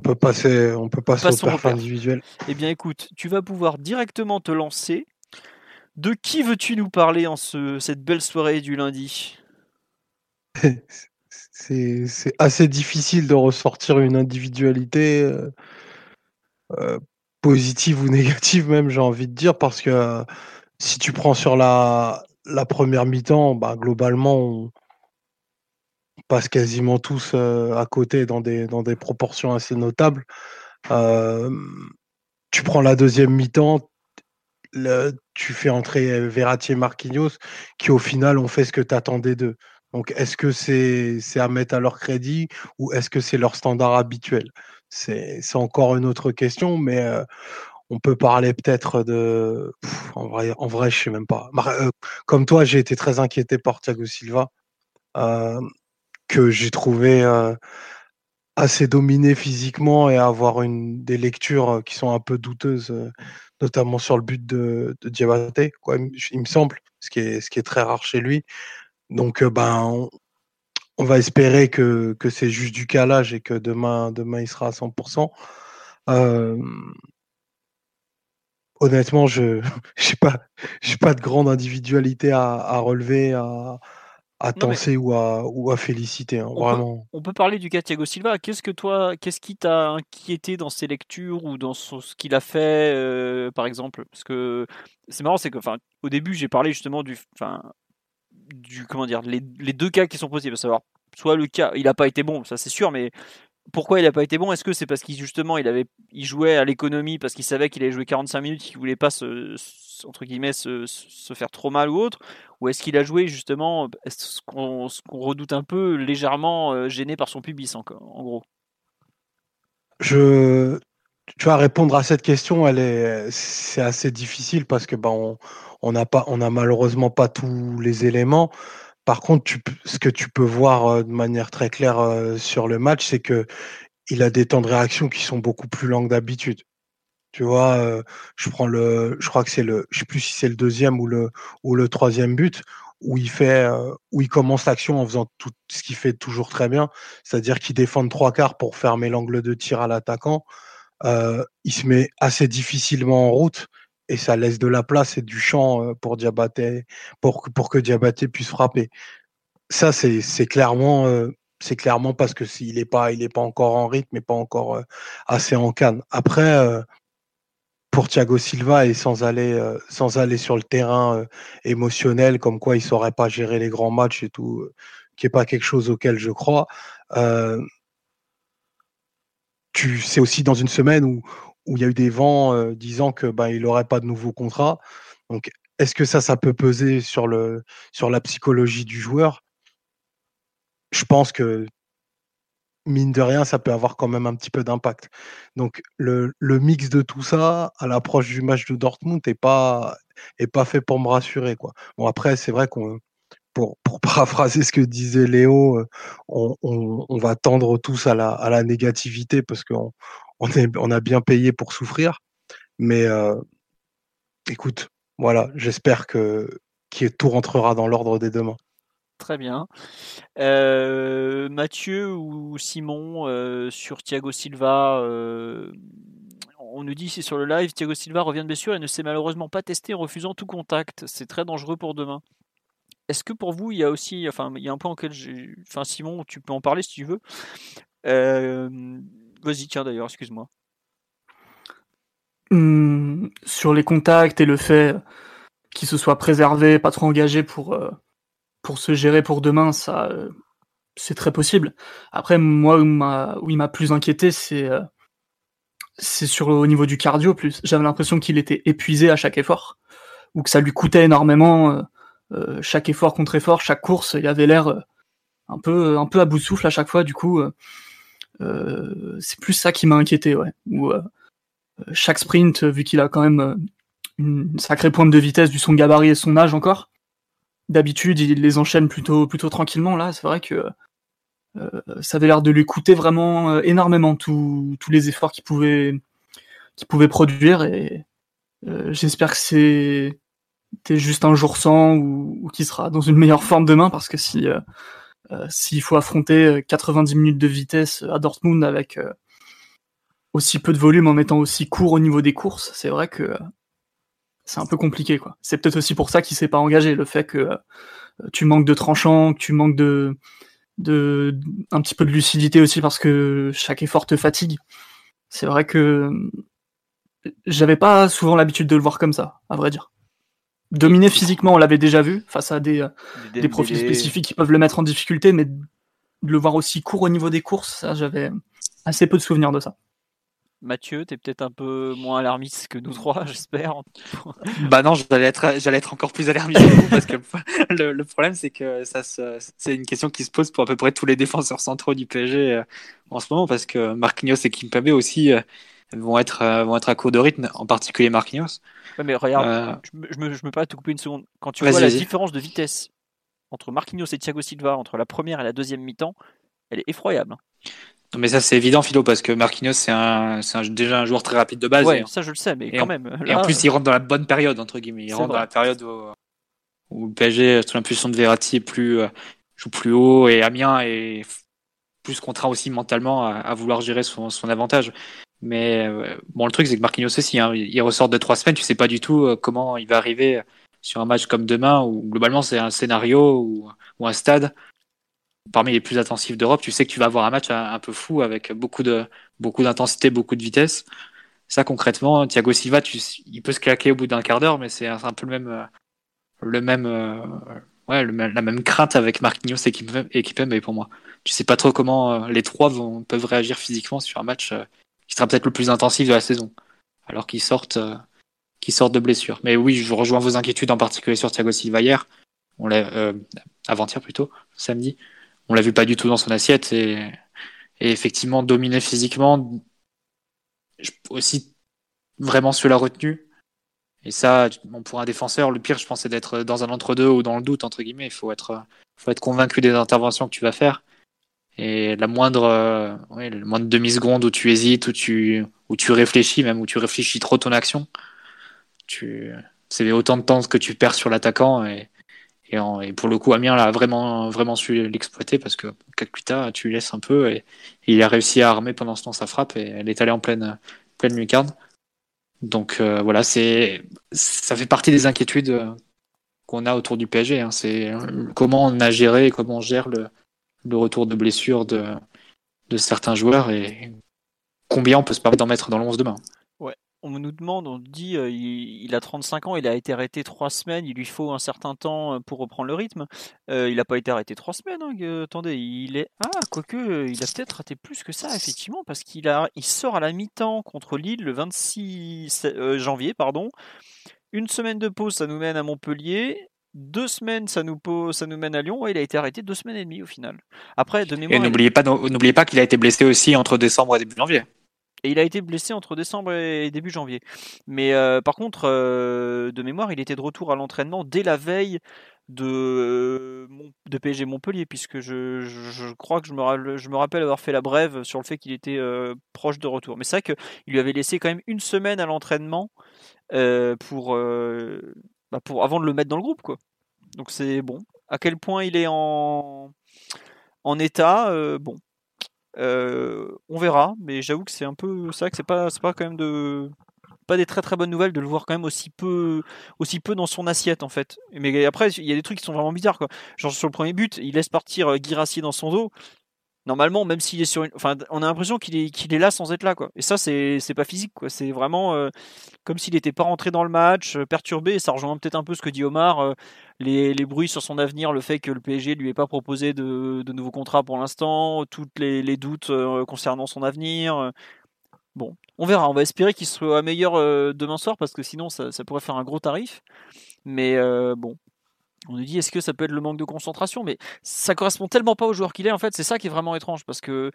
D: On peut passer, on peut passer au perf individuel.
A: Eh bien, écoute, tu vas pouvoir directement te lancer. De qui veux-tu nous parler en ce, cette belle soirée du lundi? <laughs>
D: C'est assez difficile de ressortir une individualité euh, euh, positive ou <laughs> négative, même, j'ai envie de dire, parce que euh, si tu prends sur la, première mi-temps, bah, globalement, on, passe quasiment tous à côté dans des, dans des proportions assez notables. tu prends la deuxième mi-temps, tu fais entrer Verratti et Marquinhos, qui au final ont fait ce que tu attendais d'eux. Donc est-ce que c'est à mettre à leur crédit ou est-ce que c'est leur standard habituel? C'est encore une autre question, mais on peut parler peut-être de... en, vrai, en vrai, sais même pas. comme toi, j'ai été très inquiété par Thiago Silva que j'ai trouvé assez dominé physiquement et avoir des lectures qui sont un peu douteuses, notamment sur le but de, de quoi, il me semble, ce qui est très rare chez lui. Donc, ben, on, va espérer que, que c'est juste du calage et que demain, demain il sera à 100%. honnêtement, je <laughs> n'ai pas, pas de grande individualité à, à relever, à, à tenser ou, à, ou à féliciter. Hein,
A: on,
D: vraiment.
A: Peut, on peut parler du cas Thiago Silva. Qu'est-ce que toi, qu'est-ce qui t'a inquiété dans ses lectures ou dans ce qu'il a fait, euh, par exemple? Parce que c'est marrant, c'est que, enfin, au début, j'ai parlé justement du, enfin, du comment dire, les, les, deux cas qui sont possibles, à savoir, soit le cas, il n'a pas été bon, ça c'est sûr, mais pourquoi il n'a pas été bon? Est-ce que c'est parce qu'il justement il avait il jouait à l'économie parce qu'il savait qu'il allait jouer 45 minutes, qu'il voulait pas se, entre guillemets se, se, faire trop mal ou autre? Ou est-ce qu'il a joué justement ce qu'on redoute un peu légèrement euh, gêné par son pubis en, en gros?
D: Je tu vas répondre à cette question, elle est c'est assez difficile parce que ben on n'a pas on malheureusement pas tous les éléments. Par contre, tu, ce que tu peux voir euh, de manière très claire euh, sur le match, c'est que il a des temps de réaction qui sont beaucoup plus longs d'habitude. Tu vois, euh, je prends le, je crois que c'est le, je sais plus si c'est le deuxième ou le ou le troisième but où il fait, où il commence l'action en faisant tout ce qu'il fait toujours très bien, c'est-à-dire qu'il défend trois quarts pour fermer l'angle de tir à l'attaquant. Euh, il se met assez difficilement en route et ça laisse de la place et du champ pour Diabaté, pour pour que Diabaté puisse frapper. Ça c'est c'est clairement c'est clairement parce que s'il est pas il est pas encore en rythme et pas encore assez en canne. Après pour Thiago Silva et sans aller, euh, sans aller sur le terrain euh, émotionnel, comme quoi il saurait pas gérer les grands matchs et tout, euh, qui est pas quelque chose auquel je crois. Tu c'est aussi dans une semaine où où il y a eu des vents disant que ben il aurait pas de nouveau contrat. Donc est-ce que ça ça peut peser sur le sur la psychologie du joueur? Je pense que mine de rien, ça peut avoir quand même un petit peu d'impact. Donc le, mix de tout ça, à l'approche du match de Dortmund, n'est pas, est pas fait pour me rassurer. Quoi. Bon, après, c'est vrai qu'on pour, <laughs> paraphraser ce que disait Léo, euh, on, va tendre tous à la, négativité parce qu'on on, on a bien payé pour souffrir. Mais euh, écoute, voilà, j'espère que, tout rentrera dans l'ordre des demain.
A: Très bien. Euh, Mathieu ou Simon sur Thiago Silva. On nous dit ici sur le live, Thiago Silva revient de blessure et ne s'est malheureusement pas testé en refusant tout contact. C'est très dangereux pour demain. Est-ce que pour vous, il y a aussi, enfin, il y a un point auquel enfin, Simon, tu peux en parler si tu veux. Vas-y, tiens d'ailleurs, excuse-moi.
C: Hum, sur les contacts et le fait qu'il se soit préservé, pas trop engagé pour pour se gérer pour demain, ça, euh, c'est très possible. Après, moi, où, il m'a plus inquiété, c'est euh, c'est sur au niveau du cardio plus. J'avais l'impression qu'il était épuisé à chaque effort, ou que ça lui coûtait énormément euh, chaque effort contre effort, chaque course. Il avait l'air un peu un peu à bout de souffle à chaque fois. Du coup, c'est plus ça qui m'a inquiété, ouais. Ou chaque sprint, vu qu'il a quand même une sacrée pointe de vitesse du son gabarit et son âge encore, d'habitude, il les enchaîne plutôt, plutôt tranquillement. Là, c'est vrai que euh, ça avait l'air de lui coûter vraiment euh, énormément tous les efforts qu'il pouvait, qu'il pouvait produire. Et euh, j'espère que c'est juste un jour sans ou, qu'il sera dans une meilleure forme demain parce que si s'il faut affronter 90 minutes de vitesse à Dortmund avec aussi peu de volume en étant aussi court au niveau des courses, c'est vrai que c'est un peu compliqué quoi. C'est peut-être aussi pour ça qu'il s'est pas engagé, le fait que euh, tu manques de tranchant, que tu manques de de un petit peu de lucidité aussi parce que chaque effort te fatigue. C'est vrai que j'avais pas souvent l'habitude de le voir comme ça, à vrai dire. Dominer physiquement, on l'avait déjà vu face à des, des, profils spécifiques qui peuvent le mettre en difficulté, mais de le voir aussi court au niveau des courses, ça j'avais assez peu de souvenirs de ça.
A: Mathieu, tu es peut-être un peu moins alarmiste que nous trois, <laughs> j'espère.
B: bah non, j'allais être, j'allais être encore plus alarmiste que vous parce que <laughs> le, problème c'est que ça c'est une question qui se pose pour à peu près tous les défenseurs centraux du PSG euh, en ce moment parce que Marquinhos et Kimpembe aussi euh, vont être euh, vont être à court de rythme, en particulier Marquinhos.
A: mais regarde, je, me, je, me, je me permets de te couper une seconde. Quand tu vois la différence de vitesse entre Marquinhos et Thiago Silva entre la première et la deuxième mi-temps, elle est effroyable.
B: Non, mais ça, c'est évident, Philo, parce que Marquinhos, c'est un, déjà un joueur très rapide de base.
A: Ouais, ça, je le sais, mais quand même.
B: Et en plus, il rentre dans la bonne période, entre guillemets. Il rentre dans la période où, le PSG, sous l'impulsion de Verratti, plus, euh, joue plus haut et Amiens est plus contraint aussi mentalement à, vouloir gérer son, son avantage. Mais euh, bon, le truc, c'est que Marquinhos aussi, hein, il ressort de trois semaines, tu sais pas du tout euh, comment il va arriver sur un match comme demain, où globalement, c'est un scénario ou, un stade parmi les plus intensifs d'Europe, tu sais que tu vas avoir un match un, peu fou avec beaucoup beaucoup d'intensité, beaucoup de vitesse. Ça concrètement, Thiago Silva, il peut se claquer au bout d'un quart d'heure, mais c'est un, peu le même le même euh, ouais, la même crainte avec Marquinhos et Kipembe pour moi. Tu sais pas trop comment euh, les trois vont, peuvent réagir physiquement sur un match euh, qui sera peut-être le plus intensif de la saison, alors qu'ils sortent qu'ils sortent de blessures. Mais oui, je rejoins vos inquiétudes en particulier sur Thiago Silva hier, on l'a avant-hier plutôt, samedi. On l'a vu pas du tout dans son assiette et, effectivement dominer physiquement aussi vraiment sur la retenue et ça pour un défenseur le pire je pense c'est d'être dans un entre-deux ou dans le doute entre guillemets. Il faut être faut être convaincu des interventions que tu vas faire Et la moindre, euh, ouais, la moindre demi-seconde où tu hésites, où tu, où tu réfléchis, même où tu réfléchis trop ton action, tu, c'est autant de temps que tu perds sur l'attaquant. Et, et, et, pour le coup, Amiens a vraiment, vraiment su l'exploiter parce que Kakuta, tu laisses un peu et, il a réussi à armer pendant ce temps sa frappe et elle est allée en pleine, pleine lucarne. Donc euh, voilà, c'est, ça fait partie des inquiétudes euh, qu'on a autour du PSG. Hein. C'est comment on a géré, comment on gère le, le retour de blessure de, certains joueurs et combien on peut se permettre d'en mettre dans le 11 demain.
A: Ouais, on nous demande, on dit, euh, il, a 35 ans, il a été arrêté 3 semaines, il lui faut un certain temps euh, pour reprendre le rythme. Euh, il n'a pas été arrêté 3 semaines, hein, attendez, il est... Ah, quoique, il a peut-être raté plus que ça, effectivement, parce qu'il a, il sort à la mi-temps contre Lille le 26 euh, janvier, pardon. Une semaine de pause, ça nous mène à Montpellier deux semaines, ça nous, pose, ça nous mène à Lyon. Ouais, il a été arrêté deux semaines et demie au final. Après, de mémoire.
B: Et n'oubliez pas, n'oubliez pas qu'il a été blessé aussi entre décembre et début janvier.
A: Et il a été blessé entre décembre et début janvier. Mais euh, par contre, euh, de mémoire, il était de retour à l'entraînement dès la veille de, euh, de PSG Montpellier, puisque je, je, je, crois que je me, je me rappelle avoir fait la brève sur le fait qu'il était proche de retour. Mais c'est vrai qu'il lui avait laissé quand même une semaine à l'entraînement pour, bah pour, avant de le mettre dans le groupe. Quoi. Donc c'est bon. À quel point il est en, en état, euh, bon. Euh, on verra, mais j'avoue que c'est un peu. C'est vrai que c'est pas, c'est pas quand même de. Pas des très très bonnes nouvelles de le voir quand même aussi peu, aussi peu dans son assiette en fait. Mais après, il y a des trucs qui sont vraiment bizarres quoi. Genre sur le premier but, il laisse partir Guirassy dans son dos normalement, même s'il est sur une, enfin, on a l'impression qu'il est, là sans être là, quoi. Et ça, c'est, c'est pas physique, quoi. C'est vraiment euh, comme s'il n'était pas rentré dans le match, euh, perturbé. Et ça rejoint peut-être un peu ce que dit Omar, euh, les, bruits sur son avenir, le fait que le PSG lui ait pas proposé de, de nouveaux contrats pour l'instant, les, les doutes concernant son avenir. Bon, on verra. On va espérer qu'il soit meilleur demain soir parce que sinon, ça, ça pourrait faire un gros tarif. Mais bon, on nous dit est-ce que ça peut être le manque de concentration? Mais ça correspond tellement pas au joueur qu'il est en fait. C'est ça qui est vraiment étrange parce que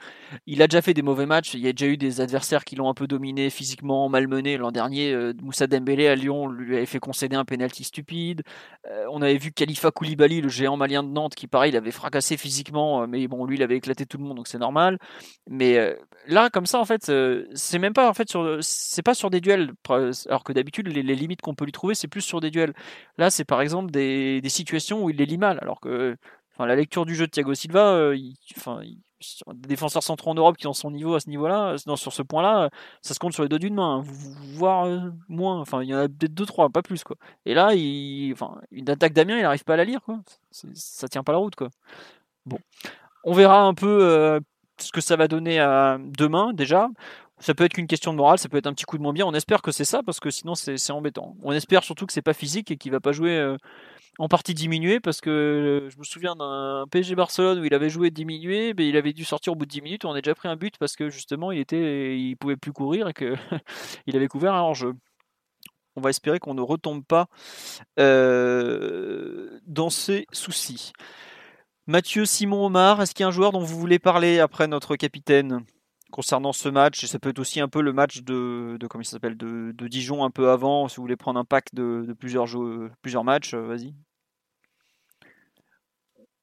A: il a déjà fait des mauvais matchs. Il y a déjà eu des adversaires qui l'ont un peu dominé physiquement malmené. L'an dernier euh, Moussa Dembélé à Lyon lui avait fait concéder un penalty stupide. Euh, on avait vu Khalifa Koulibaly le géant malien de Nantes qui pareil il avait fracassé physiquement euh, mais bon lui il avait éclaté tout le monde donc c'est normal. Mais là comme ça en fait c'est même pas en fait sur c'est pas sur des duels. Alors que d'habitude les, les, limites qu'on peut lui trouver c'est plus sur des duels. Là c'est par exemple des, des situation où il les lit mal. Alors que enfin, la lecture du jeu de Thiago Silva, euh, enfin, des défenseurs centraux en Europe qui ont son niveau à ce niveau-là, non, sur ce point-là, ça se compte sur les doigts d'une main, hein, voire euh, moins. Enfin, il y en a peut-être deux, trois, pas plus quoi. Et là, enfin, une attaque d'Amiens, il n'arrive pas à la lire quoi. Ça tient pas la route quoi. Bon, on verra un peu euh, ce que ça va donner demain déjà. Ça peut être qu'une question de morale, ça peut être un petit coup de moins bien. On espère que c'est ça parce que sinon c'est embêtant. On espère surtout que c'est pas physique et qu'il va pas jouer euh, en partie diminué parce que euh, je me souviens d'un PSG Barcelone où il avait joué diminué, mais il avait dû sortir au bout de 10 minutes. On a déjà pris un but parce que justement il était, il pouvait plus courir et que <laughs> il avait couvert un hors-jeu. On va espérer qu'on ne retombe pas euh, dans ces soucis. Mathieu, Simon, Omar, est-ce qu'il y a un joueur dont vous voulez parler après notre capitaine concernant ce match, et ça peut être aussi un peu le match de, de comment il s'appelle de, de, Dijon un peu avant, si vous voulez prendre un pack de, de plusieurs, jeux, plusieurs matchs, euh, vas-y.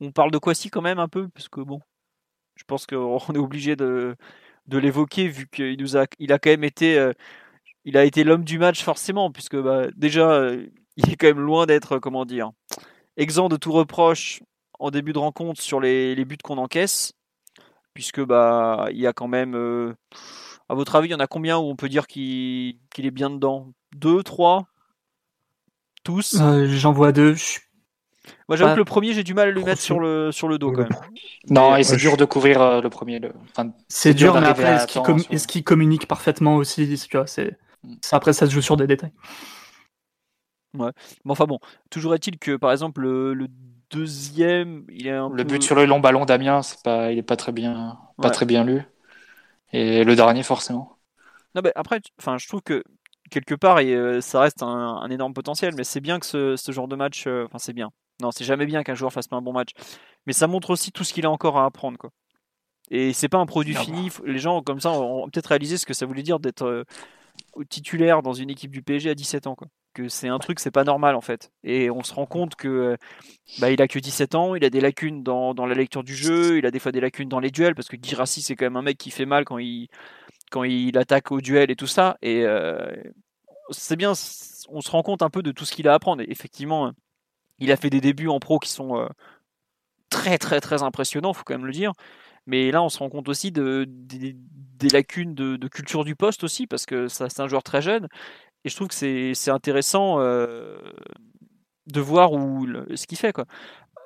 A: On parle de Kwasi quand même un peu, parce que bon, je pense qu'on <laughs> est obligé de, l'évoquer vu qu'il nous a, il a quand même été, euh, il a été l'homme du match forcément, puisque bah, déjà euh, <laughs> il est quand même loin d'être, comment dire, exempt de tout reproche en début de rencontre sur les, buts qu'on encaisse puisque bah il y a quand même euh, à votre avis il y en a combien où on peut dire qu'il qu est bien dedans? Deux trois? Tous?
C: Euh, j'en vois deux
A: moi j'avoue que le premier j'ai du mal à le mettre sur le sur le dos quand même
B: non et c'est dur de couvrir euh, le premier le...
C: enfin, c'est dur, mais après est-ce qu'il com est qu communique parfaitement aussi tu vois c'est mm. après ça se joue sur des détails
A: ouais mais enfin bon toujours est-il que par exemple le, le deuxième, il est un
B: le
A: peu...
B: but sur le long ballon d'Amiens, c'est pas, il est pas très bien, pas ouais. très bien lu. Et le dernier forcément.
A: Non, mais après, enfin, je trouve que quelque part, et, ça reste un, un, énorme potentiel, mais c'est bien que ce, ce, genre de match, euh, enfin, c'est bien. Non, c'est jamais bien qu'un joueur fasse pas un bon match, mais ça montre aussi tout ce qu'il a encore à apprendre, quoi. Et c'est pas un produit fini. Les gens comme ça ont peut-être réalisé ce que ça voulait dire d'être euh, titulaire dans une équipe du PSG à 17 ans, quoi. que c'est un truc, c'est pas normal en fait. Et on se rend compte que bah, il a que 17 ans, il a des lacunes dans, dans, la lecture du jeu, il a des fois des lacunes dans les duels, parce que Girassi c'est quand même un mec qui fait mal quand il, quand il attaque au duel et tout ça. Et euh, c'est bien, on se rend compte un peu de tout ce qu'il a à apprendre. Et effectivement, il a fait des débuts en pro qui sont euh, très très très impressionnants, faut quand même le dire. Mais là, on se rend compte aussi de, des lacunes de, de, culture du poste aussi, parce que c'est un joueur très jeune. Et je trouve que c'est intéressant euh, de voir où, ce qu'il fait. Quoi.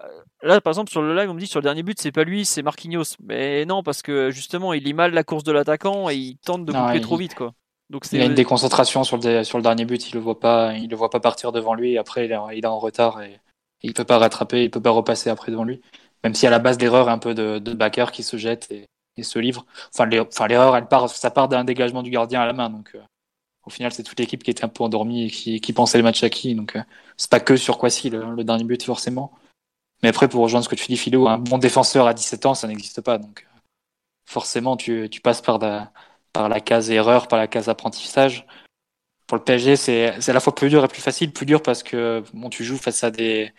A: Euh, là, par exemple, sur le live, on me dit sur le dernier but, c'est pas lui, c'est Marquinhos. Mais non, parce que justement, il lit mal la course de l'attaquant et il tente de couper trop vite. Quoi.
B: Donc il y a une déconcentration sur le, sur le dernier but, il le voit pas, il le voit pas partir devant lui. Et après, il est, en retard et, il peut pas rattraper, il peut pas repasser après devant lui. Même si à la base l'erreur un peu de, de backer qui se jette et, et se livre. Enfin, l'erreur, elle part, ça part d'un dégagement du gardien à la main. Donc, euh, au final, c'est toute l'équipe qui était un peu endormie et qui, qui pensait le match acquis. Donc, euh, c'est pas que sur Kwasi le, le dernier but forcément. Mais après, pour rejoindre ce que tu dis, Philo, un bon défenseur à 17 ans, ça n'existe pas. Donc, euh, forcément, tu, tu passes par, par la case erreur, par la case apprentissage. Pour le PSG, c'est à la fois plus dur et plus facile. Plus dur parce que bon, tu joues face à des,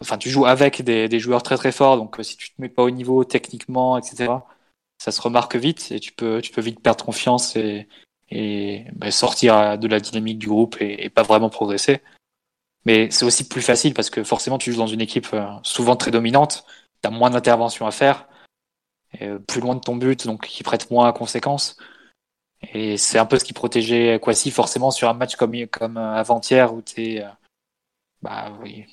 B: enfin, tu joues avec des, des joueurs très très forts. Donc, si tu te mets pas au niveau techniquement, etc., ça se remarque vite et tu peux, tu peux vite perdre confiance et, et bah, sortir de la dynamique du groupe et, pas vraiment progresser. Mais c'est aussi plus facile parce que forcément tu joues dans une équipe euh, souvent très dominante, tu as moins d'interventions à faire, euh, plus loin de ton but, donc qui prête moins à conséquence. Et c'est un peu ce qui protégeait Kwasi forcément sur un match comme, comme avant-hier où tu es bah oui.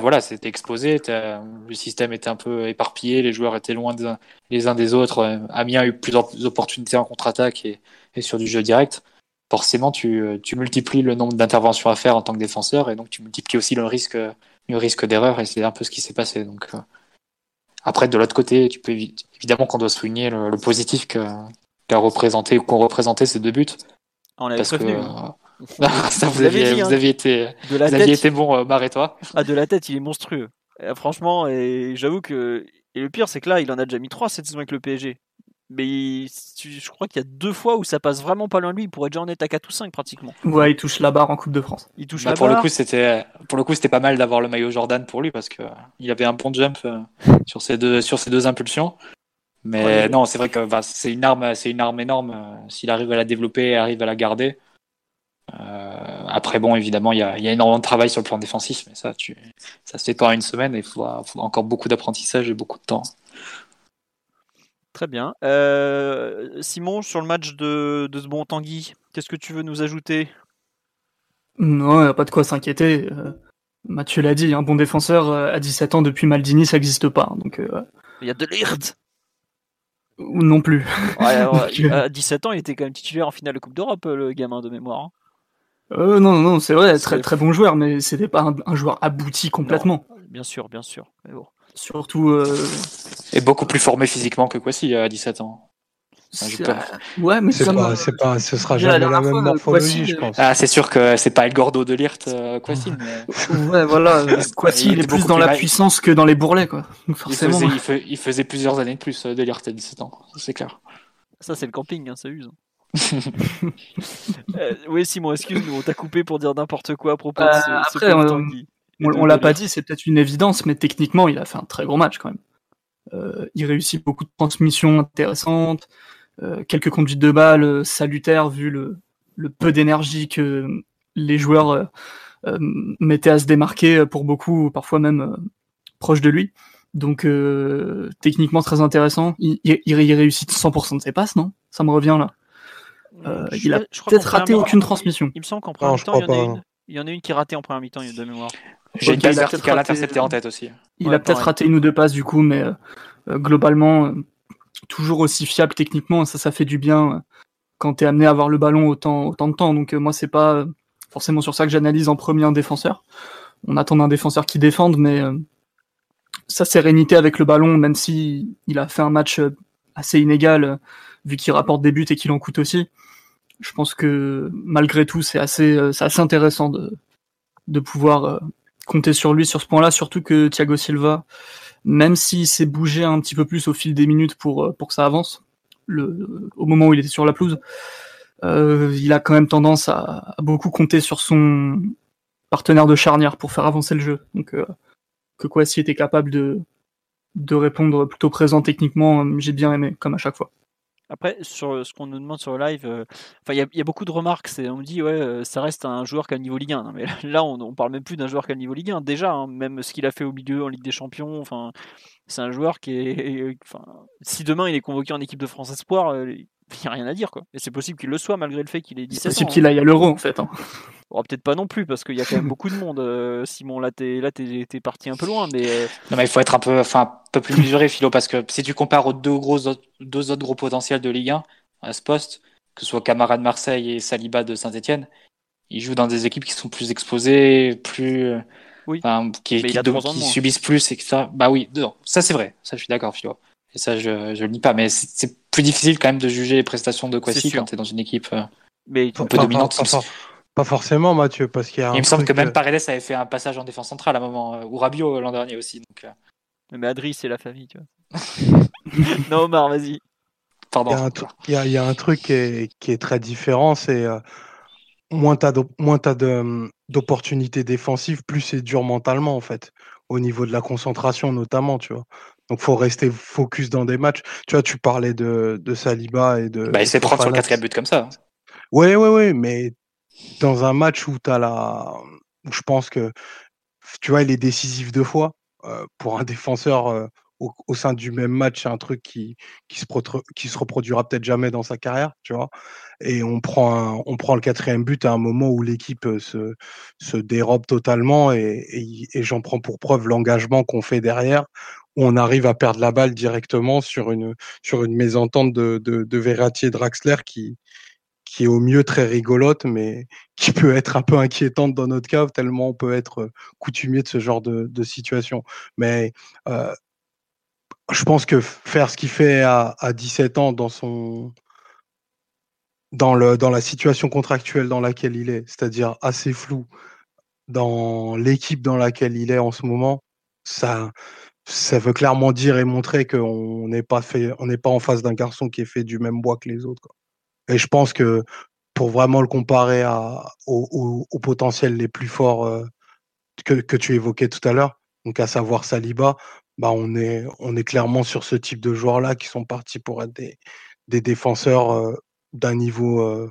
B: voilà, c'était exposé. Le système était un peu éparpillé, les joueurs étaient loin les uns des autres. Euh, Amiens a eu plusieurs opportunités en contre-attaque et, sur du jeu direct. Forcément, tu, tu multiplies le nombre d'interventions à faire en tant que défenseur et donc tu multiplies aussi le risque, le risque d'erreur et c'est un peu ce qui s'est passé. Donc euh, après, de l'autre côté, tu peux évidemment qu'on doit souligner le, positif qu'a représenté ou qu'ont représenté ces deux buts.
A: On parce que,
B: hein. <laughs> ça, vous, aviez, vous hein. aviez été, de la vous tête, aviez été bon, euh, Marre et toi.
A: Ah, de la tête, il est monstrueux. Euh, franchement, et j'avoue que. Et le pire, c'est que là, il en a déjà mis 3 cette saison avec le PSG. Mais je crois qu'il y a deux fois où ça passe vraiment pas loin de lui. Il pourrait déjà en être à 4 ou 5 pratiquement.
C: Ouais, il touche la barre en Coupe de France.
A: Il touche
B: bah,
A: la
B: pour
A: barre.
B: Le coup, c'était, pour le coup, c'était pas mal d'avoir le maillot Jordan pour lui parce que il avait un bon jump euh, sur ces deux, sur ces deux impulsions. Mais ouais, non, c'est vrai que bah, c'est une arme, c'est une arme énorme. S'il arrive à la développer, arrive à la garder, euh, après, bon, évidemment, il y a, y a, énormément de travail sur le plan défensif, mais ça, tu, ça se fait pas en une semaine et il faudra, encore beaucoup d'apprentissage et beaucoup de temps.
A: Très bien. Euh, Simon, sur le match de, de ce bon Tanguy, qu'est-ce que tu veux nous ajouter?
C: Non, il n'y a pas de quoi s'inquiéter. Euh, Mathieu l'a dit, un bon défenseur à 17 ans depuis Maldini, ça n'existe pas. Donc,
A: il y a de l'IRD
C: non plus.
A: Ouais, ouais, <laughs> à 17 ans, il était quand même titulaire en finale de Coupe d'Europe, le gamin de mémoire. Hein.
C: Euh, non, non, c'est vrai, très très bon joueur, mais c'était pas un, joueur abouti complètement.
A: bien sûr, bien sûr. Mais bon.
C: Surtout. Euh...
B: Et beaucoup plus formé physiquement que Kwasi à 17 ans.
C: Ouais, mais
D: c'est pas, c'est pas, ce sera jamais la, même morphologie, je pense.
B: Ah, c'est sûr que c'est pas El Gordo de Lirt, euh, Kwasi.
C: Mais... ouais, voilà. <laughs> Kwasi, il, est plus dans la puissance que dans les bourrelets, quoi. forcément.
B: Il faisait, il, faisait, plusieurs années de plus euh, de Lirt à 17 ans, c'est clair.
A: Ça, c'est le camping, hein, ça use. <laughs> euh, oui, Simon, excuse-nous, on t'a coupé pour dire n'importe quoi à propos de ce,
C: euh, après, on, on, l'a pas dit, c'est peut-être une évidence, mais techniquement, il a fait un très gros match quand même. Euh, il réussit beaucoup de transmissions intéressantes, euh, quelques conduites de balles euh, salutaires vu le, le peu d'énergie que les joueurs euh, mettaient à se démarquer pour beaucoup, parfois même proches de lui. Donc techniquement très intéressant. Il, il, il réussit 100% de ses passes, non? Ça me revient là. Euh, il a peut-être raté aucune transmission.
A: Il me semble qu'en première mi-temps, il, y en a une, il y en a une qui est ratée en première mi-temps, de mémoire.
B: J'ai une passe verticale interceptée en tête aussi.
C: Il ouais, a peut-être raté une ou deux passes du coup, mais euh, globalement, euh, toujours aussi fiable techniquement, ça, ça fait du bien euh, quand tu es amené à avoir le ballon autant, autant de temps. Donc moi, c'est pas forcément sur ça que j'analyse en premier un défenseur. On attend un défenseur qui défende, mais sa sérénité avec le ballon, même si il a fait un match assez inégal, vu qu'il rapporte des buts et qu'il en coûte aussi, je pense que malgré tout, c'est assez, euh, assez intéressant de, de pouvoir euh, compter sur lui sur ce point-là, surtout que Thiago Silva, même s'il s'est bougé un petit peu plus au fil des minutes pour, euh, pour que ça avance, le, au moment où il était sur la pelouse, euh, il a quand même tendance à, beaucoup compter sur son partenaire de charnière pour faire avancer le jeu. Donc euh, que Kwasi était capable de, de répondre plutôt présent techniquement, j'ai bien aimé, comme à chaque fois.
A: Après, sur ce qu'on nous demande sur le live, euh, il y, a beaucoup de remarques. on me dit, ouais, ça reste un joueur qui a le niveau Ligue 1. mais là, on, on, parle même plus d'un joueur qui a le niveau Ligue 1. Déjà, hein, même ce qu'il a fait au milieu en Ligue des Champions, c'est un joueur qui est. <laughs> Si demain il est convoqué en équipe de France Espoir, <laughs> il n'y a rien à dire quoi. Et c'est possible qu'il le soit malgré le fait qu'il ait 17 ans.
C: C'est possible qu'il aille à l'euro en fait. Hein. <laughs>
A: peut-être pas non plus parce qu'il y a quand même beaucoup de monde. Euh, Simon, là t'es là t'es, parti un peu loin, mais euh,
B: non mais il faut être un peu, enfin un peu plus mesuré, Philo, parce que si tu compares aux deux gros deux autres gros potentiels de Ligue 1 à ce poste, que ce soit Camara de Marseille et Saliba de Saint-Etienne, ils jouent dans des équipes qui sont plus exposées, plus oui. qui, qui, subissent plus et ça. Bah oui, non, ça c'est vrai, ça je suis d'accord, Philo. Et ça, je ne le nie pas. Mais c'est plus difficile quand même de juger les prestations de Kwasi quand tu es dans une équipe euh,
A: mais,
B: un peu dominante.
D: Pas, forcément, Mathieu, parce qu'il y a.
B: Il me semble que même Paredes avait fait un passage en défense centrale à un moment, euh, ou Rabiot euh, l'an dernier aussi. Donc,
A: Mais Adri, c'est la famille, tu vois. <laughs> non, Omar, vas-y.
D: Pardon. Il y, a un truc qui est, qui est très différent, c'est moins tu as d'opportunités défensives, plus c'est dur mentalement, en fait, au niveau de la concentration notamment, tu vois. Donc, faut rester focus dans des matchs. Tu vois, tu parlais de, de Saliba et de.
B: Bah, il s'est prendre sur le quatrième but comme ça.
D: Oui, oui, oui, mais dans un match où tu as la. Où je pense que, tu vois, il est décisif deux fois. Euh, pour un <laughs> défenseur euh, au, sein du même match, c'est un truc qui, qui, se, qui se reproduira peut-être jamais dans sa carrière, tu vois. Et on prend, on prend le quatrième but à un moment où l'équipe euh, se, se dérobe totalement et, et j'en prends pour preuve l'engagement qu'on fait derrière, on arrive à perdre la balle directement sur une, sur une mésentente de, de, Verratti et Draxler qui, qui est au mieux très rigolote, mais qui peut être un peu inquiétante dans notre cas, tellement on peut être coutumier de ce genre de, de situation. Mais euh, je pense que faire ce qu'il fait à, à 17 ans dans son dans, le, dans la situation contractuelle dans laquelle il est, c'est-à-dire assez flou, dans l'équipe dans laquelle il est en ce moment, ça, ça veut clairement dire et montrer qu'on n'est pas fait, on n'est pas en face d'un garçon qui est fait du même bois que les autres. Et je pense que pour vraiment le comparer aux, potentiels les plus forts euh, que, tu évoquais tout à l'heure, donc à savoir Saliba, bah on est, clairement sur ce type de joueurs-là qui sont partis pour être des, défenseurs euh, d'un niveau euh,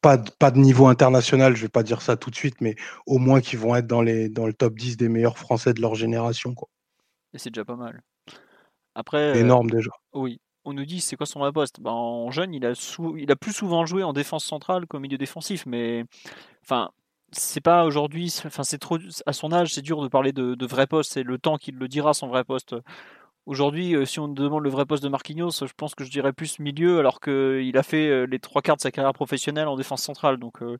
D: pas de, niveau international, je vais pas dire ça tout de suite, mais au moins qui vont être dans, le top 10 des meilleurs Français de leur génération.
A: Et c'est déjà pas mal. Après, euh,
D: énorme déjà.
A: Oui. On nous dit c'est quoi son vrai poste ben, En jeune, il a, il a plus souvent joué en défense centrale qu'au milieu défensif, mais enfin, c'est pas aujourd'hui, enfin c'est trop à son âge, c'est dur de parler de, de vrai poste. C'est le temps qui le dira son vrai poste. Aujourd'hui, euh, si on me demande le vrai poste de Marquinhos, je pense que je dirais plus milieu, alors qu'il a fait euh, les trois quarts de sa carrière professionnelle en défense centrale. Donc euh,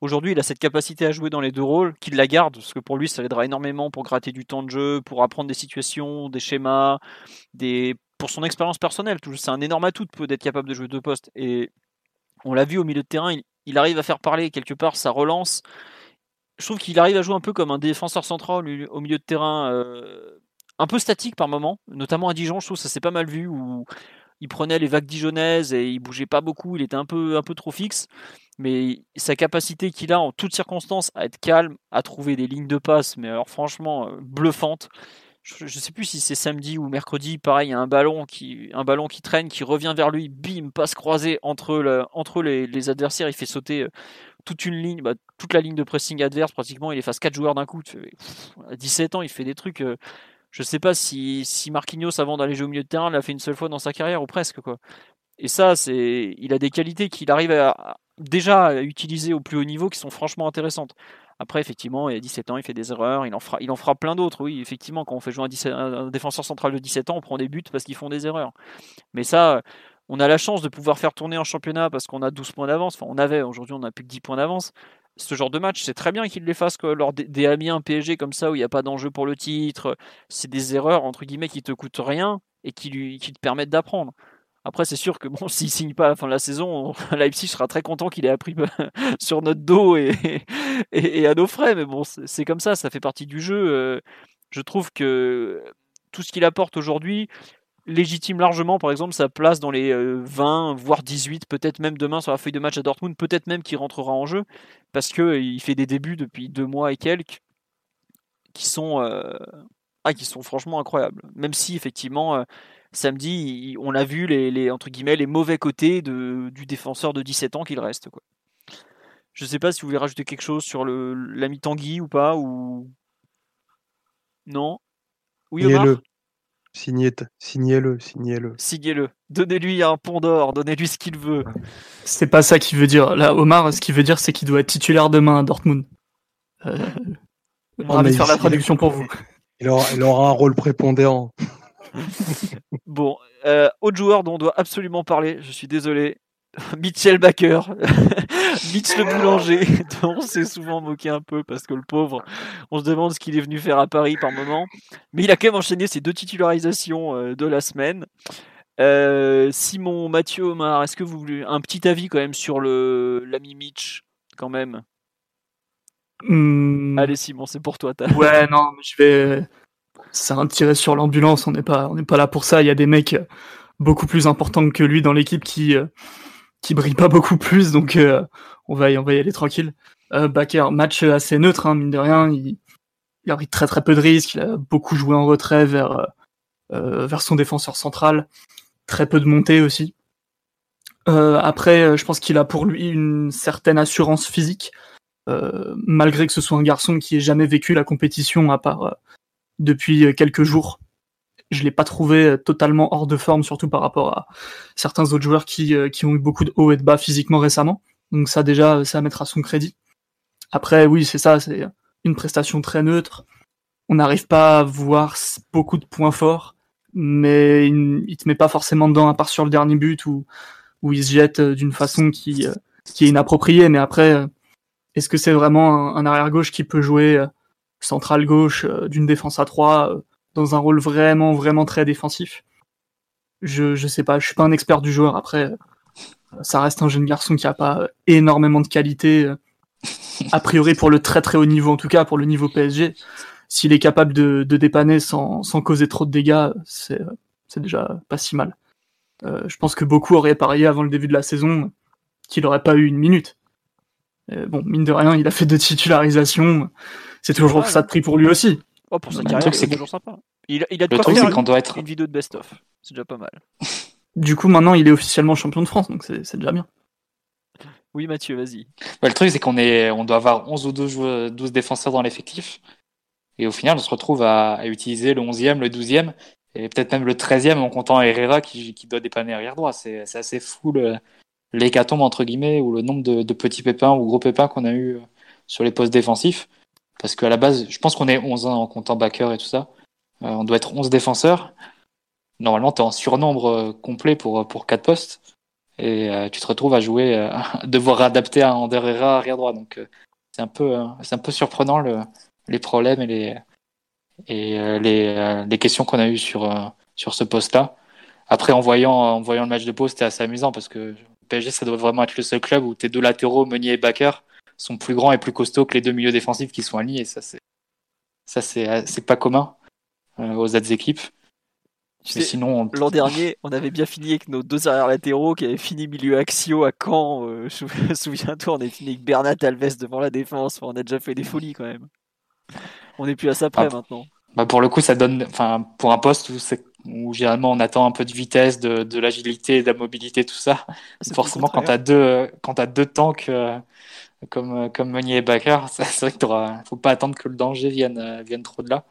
A: aujourd'hui, il a cette capacité à jouer dans les deux rôles, qu'il la garde, parce que pour lui, ça l'aidera énormément pour gratter du temps de jeu, pour apprendre des situations, des schémas, des pour son expérience personnelle. C'est un énorme atout d'être capable de jouer deux postes. Et on l'a vu au milieu de terrain, il, arrive à faire parler quelque part sa relance. Je trouve qu'il arrive à jouer un peu comme un défenseur central au milieu de terrain un peu statique par moment, notamment à Dijon, je trouve ça s'est pas mal vu où il prenait les vagues dijonnaises et il bougeait pas beaucoup, il était un peu, un peu trop fixe. Mais sa capacité qu'il a en toutes circonstances à être calme, à trouver des lignes de passe, mais alors franchement euh, bluffante. Je, ne sais plus si c'est samedi ou mercredi, pareil, il y a un ballon qui, traîne, qui revient vers lui, bim, passe croisée entre, entre les, adversaires, il fait sauter euh, toute une ligne, bah, toute la ligne de pressing adverse pratiquement, il efface quatre joueurs d'un coup. à 17 ans, il fait des trucs. Euh, je sais pas si, si Marquinhos, avant d'aller jouer au milieu de terrain, l'a fait une seule fois dans sa carrière ou presque. quoi. Et ça, c'est, il a des qualités qu'il arrive déjà à utiliser au plus haut niveau qui sont franchement intéressantes. Après, effectivement, il a 17 ans, il fait des erreurs, il en fera, il en fera plein d'autres. Oui, effectivement, quand on fait jouer un, défenseur central de 17 ans, on prend des buts parce qu'ils font des erreurs. Mais ça, on a la chance de pouvoir faire tourner en championnat parce qu'on a 12 points d'avance. Enfin, on avait, aujourd'hui, on n'a plus que 10 points d'avance ce genre de match, c'est très bien qu'il les fasse lors des, des Amiens PSG comme ça où il n'y a pas d'enjeu pour le titre. C'est des erreurs entre guillemets qui te coûtent rien et qui, lui, qui te permettent d'apprendre. Après, c'est sûr que bon, <laughs> s'il signe pas à la fin de la saison, <laughs> Leipzig sera très content qu'il ait appris <laughs> sur notre dos et, et, à nos frais. Mais bon, c'est comme ça, ça fait partie du jeu. Euh, je trouve que tout ce qu'il apporte aujourd'hui, légitime largement, par exemple, sa place dans les 20, voire 18, peut-être même demain sur la feuille de match à Dortmund, peut-être même qu'il rentrera en jeu, parce que il fait des débuts depuis deux mois et quelques qui sont, ah, qui sont franchement incroyables. Même si effectivement samedi, on a vu les, entre guillemets les mauvais côtés de, du défenseur de 17 ans qu'il reste. Quoi. Je sais pas si vous voulez rajouter quelque chose sur l'ami Tanguy ou pas ou non? Oui,
D: Signez-le. Signez-le, signez-le.
A: Signez-le. Donnez-lui un pont d'or, donnez-lui ce qu'il veut.
C: C'est pas ça qu'il veut dire. Là, Omar, ce qu'il veut dire, c'est qu'il doit être titulaire demain à Dortmund. Euh, ravi de faire la traduction pour vous.
D: Il aura, il aura un rôle prépondérant. <laughs>
A: bon, euh, autre joueur dont on doit absolument parler, je suis désolé, <laughs> Mitchell Baker, <laughs> Mitch le boulanger, dont <laughs> on s'est souvent moqué un peu parce que le pauvre, on se demande ce qu'il est venu faire à Paris par moment. Mais il a quand même enchaîné ses deux titularisations euh, de la semaine. Euh, Simon, Mathieu, Omar, est-ce que vous voulez un petit avis quand même sur le l'ami Mitch quand même?
C: Hmm.
A: Allez Simon, c'est pour toi.
C: Ouais, non, je vais. C'est un tiré sur l'ambulance. On n'est pas, on n'est pas là pour ça. Il y a des mecs beaucoup plus importants que lui dans l'équipe qui qui brille pas beaucoup plus, donc euh, on, va y, on va y aller tranquille. Euh, Baker, match assez neutre, hein, mine de rien. Il, a pris très très peu de risques. Il a beaucoup joué en retrait vers, euh, vers son défenseur central. Très peu de montée aussi. Euh, après, je pense qu'il a pour lui une certaine assurance physique, euh, malgré que ce soit un garçon qui ait jamais vécu la compétition à part depuis quelques jours je l'ai pas trouvé euh, totalement hors de forme, surtout par rapport à certains autres joueurs qui, euh, qui ont eu beaucoup de hauts et de bas physiquement récemment. Donc ça déjà, ça mettra son crédit. Après, oui, c'est ça, c'est une prestation très neutre. On n'arrive pas à voir beaucoup de points forts, mais il, il te met pas forcément dedans, à part sur le dernier but où, où il se jette euh, d'une façon qui, qui est inappropriée. Mais après, est-ce que c'est vraiment un, un arrière-gauche qui peut jouer central gauche d'une défense à 3 dans un rôle vraiment, vraiment très défensif. Je, je sais pas, je suis pas un expert du joueur. Après, ça reste un jeune garçon qui a pas énormément de qualité, a priori pour le très très haut niveau, en tout cas pour le niveau PSG. S'il est capable de, de dépanner sans, sans causer trop de dégâts, c'est, c'est déjà pas si mal. Euh, je pense que beaucoup auraient parié avant le début de la saison qu'il aurait pas eu une minute. Euh, bon, mine de rien, il a fait deux titularisations. C'est toujours ça de prix pour lui aussi.
A: Oh, pour sa carrière, c'est toujours sympa. Il, il a de
B: le
A: quoi faire
B: une, doit être...
A: une vidéo de best-of. C'est déjà pas mal.
C: Du coup, maintenant, il est officiellement champion de France, donc c'est déjà bien.
A: Oui, Mathieu, vas-y.
B: Bah, le truc, c'est qu'on est, on doit avoir 11 ou 12, joueurs, 12 défenseurs dans l'effectif. Et au final, on se retrouve à, à utiliser le 11e, le 12e, et peut-être même le 13e en comptant Herrera qui, qui doit dépanner arrière droit. C'est assez fou l'hécatombe, entre guillemets, ou le nombre de, de, petits pépins ou gros pépins qu'on a eu sur les postes défensifs. Parce qu'à la base, je pense qu'on est 11 en comptant backer et tout ça. Euh, on doit être 11 défenseurs. Normalement, tu es en surnombre euh, complet pour, pour 4 postes. Et euh, tu te retrouves à jouer, à <laughs> devoir adapter à Ander Herrera arrière droit. Donc c'est un peu, c'est un peu surprenant le, les problèmes et les, et les, les questions qu'on a eues sur, sur ce poste-là. Après, en voyant, en voyant le match de pause, c'était assez amusant parce que PSG, ça doit vraiment être le seul club où tes deux latéraux, Meunier et Bakker, sont plus grands et plus costauds que les deux milieux défensifs qui sont alignés. Ça, c'est ça, c'est c'est pas commun euh, aux autres équipes.
A: sinon, l'an dernier, on avait bien fini avec nos deux arrières latéraux qui avaient fini milieu axio à Caen. Euh, <laughs> Souviens-toi, on est fini avec Bernat Alves devant la défense. on a déjà fait des folies quand même. On n'est plus à ça près ah, maintenant.
B: Bah pour le coup, ça donne, enfin, pour un poste où, où généralement on attend un peu de vitesse, de, de l'agilité, de la mobilité, tout ça. Forcément, quand t'as deux, quand as deux tanks euh, comme, euh, comme Meunier et Bakker, <laughs> c'est vrai qu'il ne faut pas attendre que le danger vienne, euh, vienne trop de là.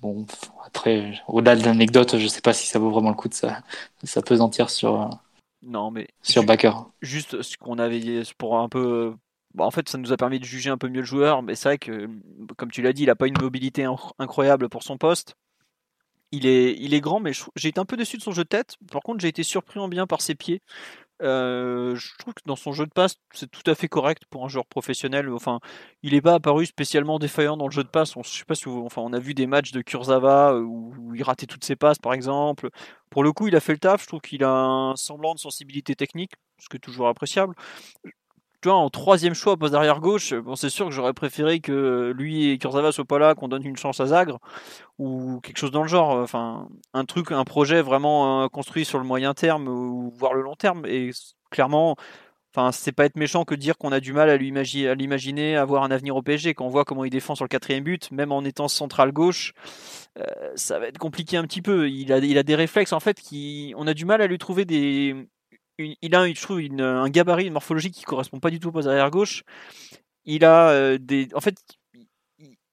B: Bon, après, au-delà de l'anecdote, je ne sais pas si ça vaut vraiment le coup de ça, ça pesantir sur, euh,
A: non, mais
B: sur Bakker.
A: Juste ce qu'on avait dit pour un peu. Bon, en fait, ça nous a permis de juger un peu mieux le joueur, mais c'est vrai que, comme tu l'as dit, il n'a pas une mobilité incroyable pour son poste. Il est, il est grand, mais j'ai été un peu déçu de son jeu de tête. Par contre, j'ai été surpris en bien par ses pieds. Je trouve que dans son jeu de passe, c'est tout à fait correct pour un joueur professionnel. Enfin, il n'est pas apparu spécialement défaillant dans le jeu de passe. On, je sais pas si enfin, on a vu des matchs de Kurzawa où, il ratait toutes ses passes, par exemple. Pour le coup, il a fait le taf. Je trouve qu'il a un semblant de sensibilité technique, ce qui est toujours appréciable. Tu vois, en troisième choix poste arrière gauche, bon, c'est sûr que j'aurais préféré que lui et Kurzawa soient pas là, qu'on donne une chance à Zagre ou quelque chose dans le genre. Enfin, un truc, un projet vraiment euh, construit sur le moyen terme ou voire le long terme. Et clairement, Enfin, c'est pas être méchant que dire qu'on a du mal à l'imaginer avoir un avenir au PSG. Quand on voit comment il défend sur le quatrième but, même en étant central gauche, euh, ça va être compliqué un petit peu. Il a, il a des réflexes en fait qui, on a du mal à lui trouver des, il a, je trouve, un gabarit, une morphologie qui correspond pas du tout au arrière gauche. Il a euh, des, en fait,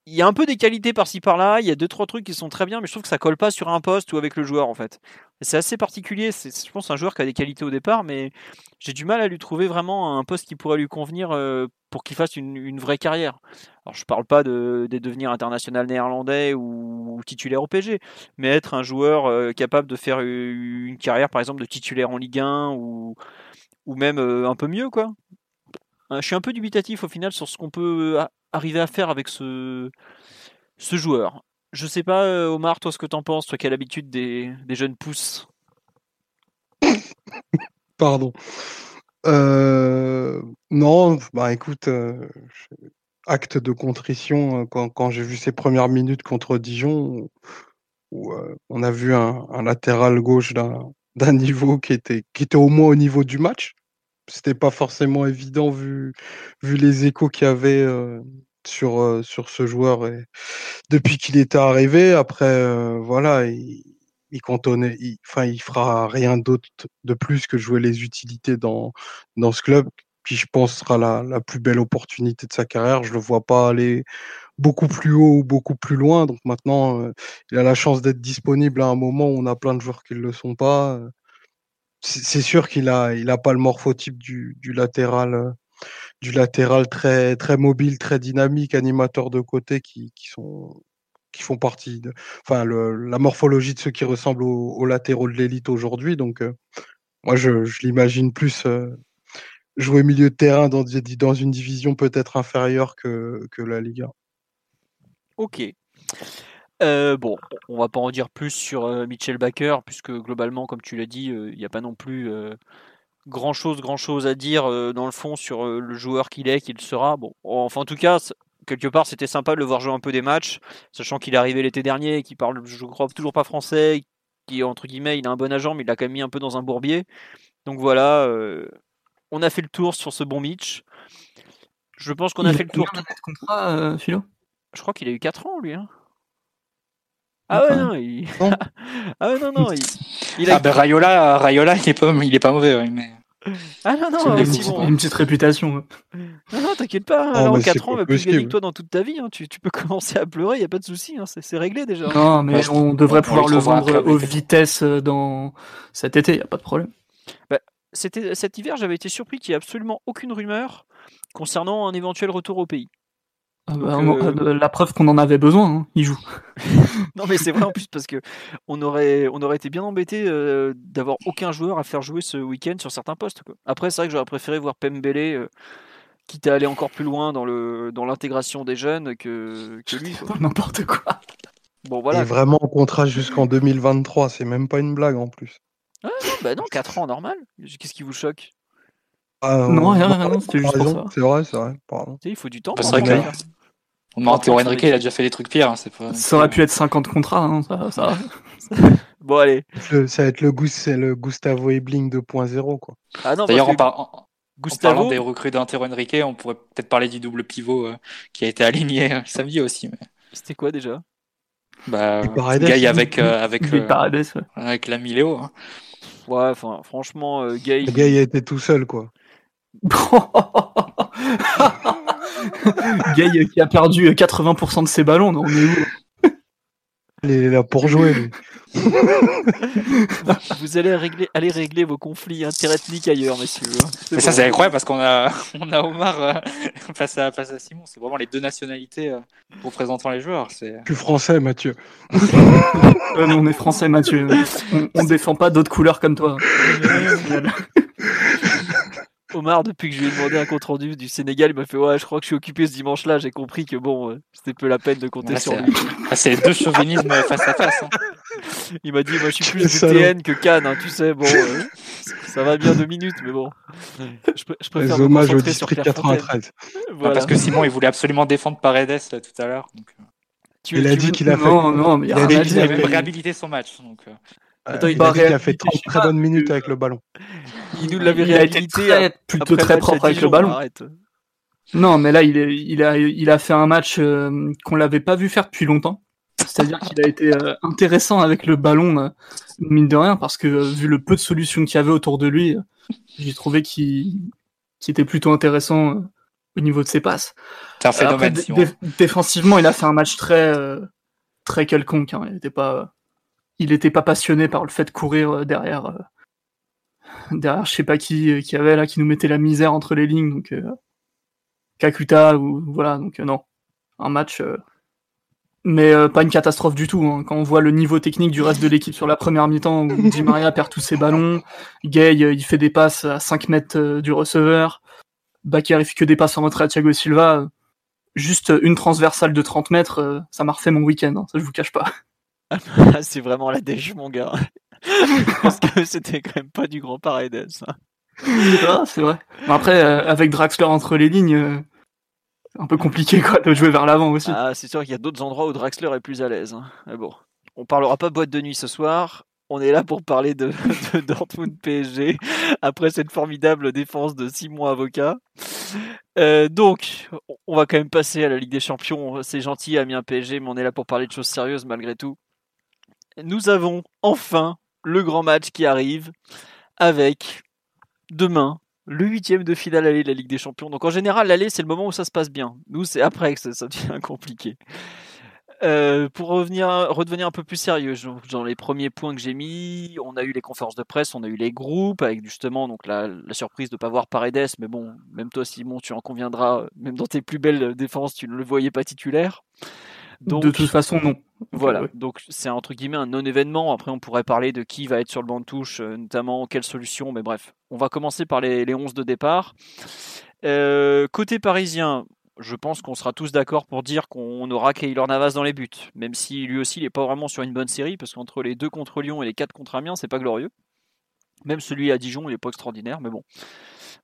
A: il y a un peu des qualités par-ci par-là. Il y a deux trois trucs qui sont très bien, mais je trouve que ça colle pas sur un poste ou avec le joueur en fait. C'est assez particulier. C'est, je pense, un joueur qui a des qualités au départ, mais j'ai du mal à lui trouver vraiment un poste qui pourrait lui convenir euh, pour qu'il fasse une, vraie carrière. Alors je parle pas de, devenir international néerlandais ou, titulaire au PG, mais être un joueur euh, capable de faire une carrière, par exemple, de titulaire en Ligue 1 ou même euh, un peu mieux quoi. Je suis un peu dubitatif au final sur ce qu'on peut arriver à faire avec ce, ce joueur. Je sais pas, euh, Omar, toi, ce que t'en penses, toi qui as l'habitude des, des, jeunes pousses. <laughs>
D: Pardon. Euh, non, bah écoute, euh, acte de contrition quand, quand j'ai vu ses premières minutes contre Dijon, où, on a vu un, un latéral gauche d'un <laughs> niveau qui était, qui était au moins au niveau du match c'était pas forcément évident vu, vu les échos qu'il y avait sur, sur ce joueur depuis qu'il était arrivé. Après, voilà, il, il il, enfin, il fera rien d'autre de plus que jouer les utilités dans, dans ce club, qui je pense sera la, la plus belle opportunité de sa carrière. Je le vois pas aller beaucoup plus haut ou beaucoup plus loin. Donc maintenant, il a la chance d'être disponible à un moment où on a plein de joueurs qui ne le sont pas c'est sûr qu'il a, il a pas le morphotype du, latéral, euh, du latéral très, très mobile, très dynamique, animateur de côté qui, sont, qui font partie de, enfin, la morphologie de ceux qui ressemblent aux, latéraux de l'élite aujourd'hui. Donc, euh, moi, je, l'imagine plus euh, jouer milieu de terrain dans, dans une division peut-être inférieure que, que la Liga.
A: Ok. Euh, bon, on va pas en dire plus sur euh, Mitchell Baker, puisque globalement, comme tu l'as dit, euh, il n'y a pas non plus grand chose, grand chose à dire dans le fond sur le joueur qu'il est, qu'il sera. Bon, enfin en tout cas, quelque part, c'était sympa de le voir jouer un peu des matchs, sachant qu'il est arrivé l'été dernier, qu'il parle, je crois, toujours pas français, qui entre guillemets, il a un bon agent, mais il l'a quand même mis un peu dans un bourbier. Donc voilà, on a fait le tour sur ce bon Mitch. Je pense qu'on a fait le tour.
C: Contrat, Philo?
A: Je crois qu'il a eu 4 ans, lui. Hein. Ah ouais, non, il... <laughs> ah ouais, non, non, il,
B: a... Ah ben Rayola, Rayola, il est pas, il est pas mauvais, mais...
A: Ah non, non,
C: une, petite, une petite réputation.
A: Non, non, t'inquiète pas, hein, en 4 ans, il va plus gagner que toi dans toute ta vie. Hein. Tu, tu, peux <laughs> commencer à pleurer, il n'y a pas de souci, hein. c'est réglé déjà.
C: Non, mais on devrait pouvoir le vendre aux vitesses euh, dans cet été, il n'y a pas de problème.
A: Bah, cet hiver, j'avais été surpris qu'il n'y ait absolument aucune rumeur concernant un éventuel retour au pays.
C: Ah bah, euh, euh, la preuve qu'on en avait besoin, hein, il joue. <laughs>
A: non mais c'est vrai en plus parce que on aurait, on aurait été bien embêté euh, d'avoir aucun joueur à faire jouer ce week-end sur certains postes. Après c'est vrai que j'aurais préféré voir Pembele quitte à aller encore plus loin dans le dans l'intégration des jeunes que, que lui. <laughs>
C: N'importe quoi.
A: Bon voilà.
D: Il est vraiment en contrat jusqu'en 2023, c'est même pas une blague en plus.
A: Ah, non, bah non, 4 ans normal. Qu'est-ce qui vous choque?
C: Ah, non, rien, rien, c'était juste pour ça.
D: C'est vrai, c'est vrai, pardon.
A: Il faut du temps.
B: Bah, vrai Matteo Henrique, il a déjà fait des trucs pires. Hein,
C: pas... Ça aurait pu être 50 contrats, hein, ça, ça... <laughs>
A: bon, allez.
D: ça va être le, le Gustavo Ebling 2.0, quoi.
B: Ah D'ailleurs, en, parlant des recrues d'Antero Henrique, on pourrait peut-être parler du double pivot euh, qui a été aligné euh, <laughs> samedi aussi. Mais...
A: C'était quoi déjà?
B: Bah, Gay avec, euh, avec,
C: euh, ouais.
B: avec la Miléo. Hein.
A: Ouais, franchement, Gay.
D: Gay a été tout seul, quoi. <laughs>
C: Gay qui a perdu 80% de ses ballons, non, mais où
D: Il est là pour jouer, lui. <laughs>
A: Vous allez régler, aller régler vos conflits interethniques ailleurs, messieurs. Hein.
B: Mais ça, c'est incroyable parce qu'on a, <laughs> on a Omar euh, face, à, face à Simon. C'est vraiment les deux nationalités euh, représentant les joueurs. C'est
D: plus français, Mathieu.
C: on est français, Mathieu. On, on défend pas d'autres couleurs comme toi.
A: Omar, depuis que je lui ai demandé un compte rendu du Sénégal, il m'a fait Ouais, je crois que je suis occupé ce dimanche-là. J'ai compris que bon, euh, c'était peu la peine de compter
B: Là,
A: sur
B: c'est-
A: lui.
B: Ah, c'est deux chauvinismes <laughs> face à face. hein.
A: Il m'a dit Moi, je suis plus. DTN que Cannes, hein, tu sais. Bon, euh, ça va bien deux minutes, mais bon. Je, je préfère
D: Les
A: me
D: hommages au district
A: Clairefontaine.
D: 93.
A: Voilà.
B: Parce que Simon, il voulait absolument défendre Paredes là, tout à l'heure. donc, euh,
A: Tu-
D: Il a dit qu'il a fait.
C: Non, non, mais il a
D: a dit
B: il même réhabilité son match. Donc, euh,
A: Attends,
D: Euh,
A: il
D: il a dit fait
C: réhabilité
D: 30 très bonnes minutes avec le ballon.
A: Il nous l'avait réhabilité
C: très, plutôt très propre avec le ballon.
A: arrête.
C: Non, mais là, il, est, il, a, il a fait un match euh, qu'on l'avait pas vu faire depuis longtemps. C'est-à-dire qu'il a été euh, intéressant avec le ballon, euh, mine de rien, parce que euh, vu le peu de solutions qu'il y avait autour de lui, euh, j'ai trouvé qu'il était plutôt intéressant euh, au niveau de ses passes.
B: c'est un
C: Après,
B: phénomène.
C: dé-
B: Simon.
C: dé- défensivement, il a fait un match très, euh, très quelconque. hein. Il n'était pas, il était pas passionné par le fait de courir euh, derrière, euh, derrière je sais pas qui, euh, qui avait là, qui nous mettait la misère entre les lignes. Donc, euh, Kakuta ou voilà. Donc non, un match, mais pas une catastrophe du tout. hein. Quand on voit le niveau technique du reste de l'équipe sur la première mi-temps, où Di Maria perd tous ses ballons, Gay il fait des passes à 5 mètres du receveur, Bakary fait que des passes en retrait à Thiago Silva. juste une transversale de 30 mètres, ça m'a refait mon week-end, hein, ça je vous cache pas. <laughs>
A: Ah, c'est vraiment la déche, mon gars. <laughs> Parce que c'était quand même pas du grand Paredes.
C: Ah, c'est vrai. Mais après, euh, avec Draxler entre les lignes, euh, c'est un peu compliqué quoi, de jouer vers l'avant aussi.
A: Ah, c'est sûr qu'il y a d'autres endroits où Draxler est plus à l'aise. hein. Mais bon, on parlera pas boîte de nuit ce soir. On est là pour parler de, <laughs> de Dortmund PSG après cette formidable défense de Simon Avocat. Euh, donc, on va quand même passer à la Ligue des Champions. C'est gentil, Amiens PSG, mais on est là pour parler de choses sérieuses malgré tout. Nous avons enfin le grand match qui arrive avec demain le huitième de finale aller de la Ligue des Champions. Donc en général, l'aller, c'est le moment où ça se passe bien. Nous, c'est après que ça, devient <laughs> compliqué. Euh, pour revenir, redevenir un peu plus sérieux, dans les premiers points que j'ai mis, on a eu les conférences de presse, on a eu les groupes, avec justement donc la, la surprise de ne pas voir Paredes, mais bon, même toi Simon, tu en conviendras, même dans tes plus belles défenses, tu ne le voyais pas titulaire. Donc,
C: de toute façon, non.
A: voilà,
C: ouais.
A: donc c'est entre guillemets un non-événement. Après, on pourrait parler de qui va être sur le banc de touche, euh, notamment quelle solution, mais bref. On va commencer par les, les 11 de départ. Euh, côté parisien, je pense qu'on sera tous d'accord pour dire qu'on aura Keylor Navas dans les buts, même si lui aussi il n'est pas vraiment sur une bonne série, parce qu'entre les deux contre Lyon et les quatre contre Amiens, c'est pas glorieux. Même celui à Dijon, il n'est pas extraordinaire, mais bon.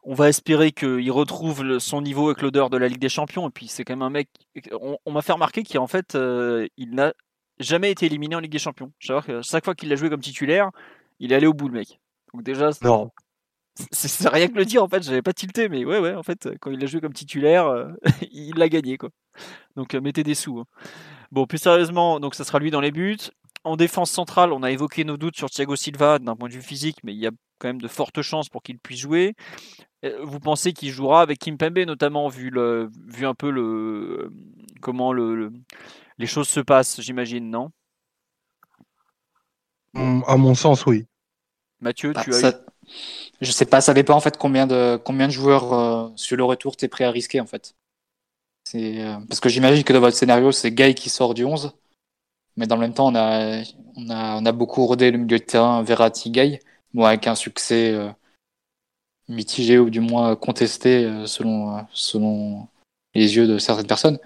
A: On va espérer qu'il retrouve le- son niveau avec l'odeur de la Ligue des Champions. Et puis c'est quand même un mec. On, on m'a fait remarquer qu'en fait, euh, il n'a jamais été éliminé en Ligue des Champions. Je veux savoir que chaque fois qu'il a joué comme titulaire, il est allé au bout, le mec. Donc déjà, c'est-
D: Non.
A: c'est rien que le dire en fait. J'avais pas tilté, mais ouais, ouais, en fait, quand il a joué comme titulaire, euh, <laughs> il l'a gagné quoi. Donc euh, mettez des sous. hein. Bon, plus sérieusement, donc ça sera lui dans les buts. En défense centrale, on a évoqué nos doutes sur Thiago Silva d'un point de vue physique, mais il y a quand même de fortes chances pour qu'il puisse jouer. Euh, Vous pensez qu'il jouera avec Kim Pembe, notamment vu, le, vu un peu le, comment le, le- les choses se passent, j'imagine, non?
D: Mm, À mon sens, oui.
A: Mathieu,
B: Bah,
A: tu as eu...
B: ça- Je sais pas, ça dépend en fait combien de, combien de joueurs euh, sur le retour tu es prêt à risquer en fait. C'est, euh, parce que j'imagine que dans votre scénario, c'est Gay qui sort du 11, mais dans le même temps, on a, on a, on a beaucoup rodé le milieu de terrain Verratti Gay, bon, avec un succès euh, mitigé ou du moins contesté euh, selon, euh, selon les yeux de certaines personnes.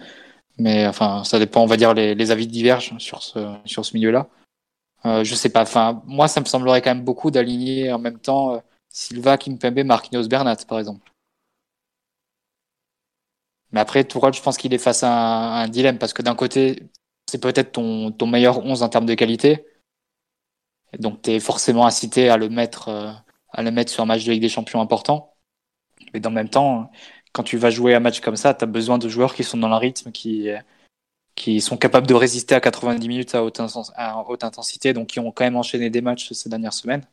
B: Mais enfin, ça dépend, on va dire, les, les avis divergent sur ce, sur ce milieu-là. Euh, je sais pas. Enfin, moi, ça me semblerait quand même beaucoup d'aligner en même temps euh, Silva, Kimpembe, Marquinhos, Bernat, par exemple. Mais après, Tourelle, je pense qu'il est face à un, dilemme parce que d'un côté, c'est peut-être ton, ton meilleur 11 en termes de qualité. Donc, tu es forcément incité à le mettre, euh, à le mettre sur un match de Ligue des Champions important. Mais dans le même temps, quand tu vas jouer un match comme ça, tu as besoin de joueurs qui sont dans le rythme, qui, qui sont capables de résister à 90 minutes à haute, intensité, donc qui ont quand même enchaîné des matchs ces dernières semaines.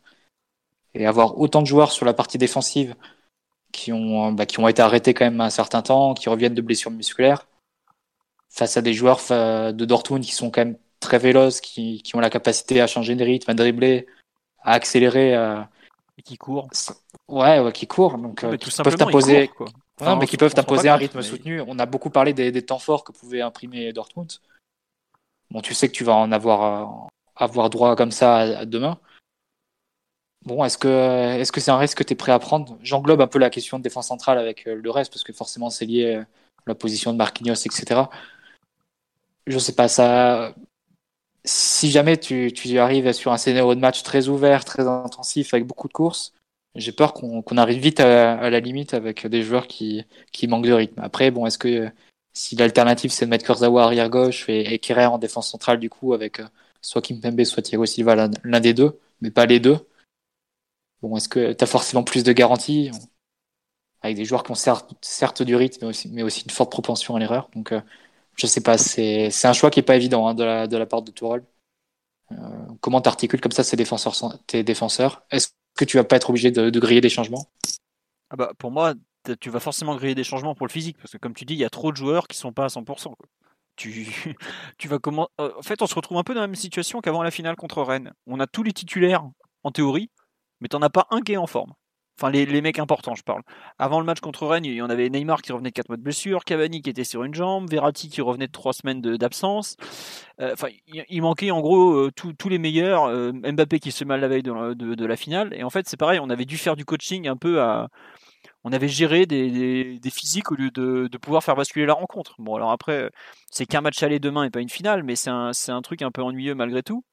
B: Et avoir autant de joueurs sur la partie défensive qui ont, bah, qui ont été arrêtés quand même un certain temps, qui reviennent de blessures musculaires, face à des joueurs de Dortmund qui sont quand même très véloces, qui, qui ont la capacité à changer de rythme, à dribbler, à accélérer.
A: Et qui court.
B: ouais, ouais, qui courent, donc euh,
A: Mais tout
B: qui peuvent t'imposer non, mais qui peuvent t'imposer un rythme
A: mais-
B: soutenu. On a beaucoup parlé des, des temps forts que pouvait imprimer Dortmund. Bon, tu sais que tu vas en avoir, euh, avoir droit comme ça à- à demain. Bon, est-ce que est-ce que c'est un risque que tu es prêt à prendre? J'englobe un peu la question de défense centrale avec le reste, parce que forcément c'est lié à la position de Marquinhos, etc. Je sais pas, ça. Si jamais tu, tu arrives sur un scénario de match très ouvert, très intensif, avec beaucoup de courses, j'ai peur qu'on arrive vite à, la limite avec des joueurs qui, qui manquent de rythme. Après, bon, est-ce que si l'alternative c'est de mettre Kurzawa arrière gauche et, et Kerrer en défense centrale, du coup, avec euh, soit Kimpembe, soit Thiago Silva, l'un des deux, mais pas les deux, bon, est-ce que tu as forcément plus de garanties? Avec des joueurs qui ont certes, certes du rythme, mais aussi, mais aussi une forte propension à l'erreur. Donc, euh, je sais pas, c'est un choix qui est pas évident hein, de, la, part de Tourelle. Euh, comment t'articules comme ça tes défenseurs, tes défenseurs? Est-ce que tu vas pas être obligé de, griller des changements?
A: Ah bah, Pour moi, tu vas forcément griller des changements pour le physique, parce que comme tu dis, il y a trop de joueurs qui sont pas à 100%. Tu, <laughs> tu vas comment euh, En fait, on se retrouve un peu dans la même situation qu'avant la finale contre Rennes. On a tous les titulaires en théorie, mais t'en as pas un qui est en forme. Enfin, les, les, mecs importants, je parle. Avant le match contre Rennes, il y en avait Neymar qui revenait de 4 mois de blessure, Cavani qui était sur une jambe, Verratti qui revenait de 3 semaines d'absence. Euh, enfin, il, manquait en gros euh, tous les meilleurs. Euh, Mbappé qui se met la veille de, de, la finale. Et en fait, c'est pareil, on avait dû faire du coaching un peu à. On avait géré des, des, des physiques au lieu de, de, pouvoir faire basculer la rencontre. Bon, alors après, c'est qu'un match aller demain et pas une finale, mais c'est un, un truc un peu ennuyeux malgré tout.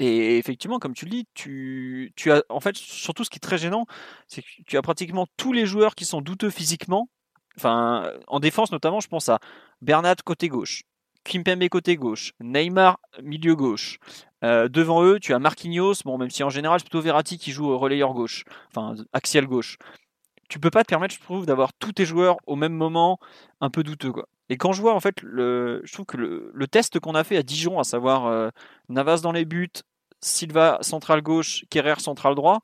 A: Et effectivement, comme tu le dis, tu, as en fait surtout ce qui est très gênant, c'est que tu as pratiquement tous les joueurs qui sont douteux physiquement. Enfin, en défense notamment, je pense à Bernat côté gauche, Kimpembe côté gauche, Neymar milieu gauche. Euh, devant eux, tu as Marquinhos, bon même si en général c'est plutôt Verratti qui joue relayeur gauche, enfin axial gauche. Tu peux pas te permettre, je trouve, d'avoir tous tes joueurs au même moment un peu douteux. Et quand je vois en fait, le, je trouve que le, le test qu'on a fait à Dijon, à savoir euh, Navas dans les buts, Silva central gauche, Kerrer central droit.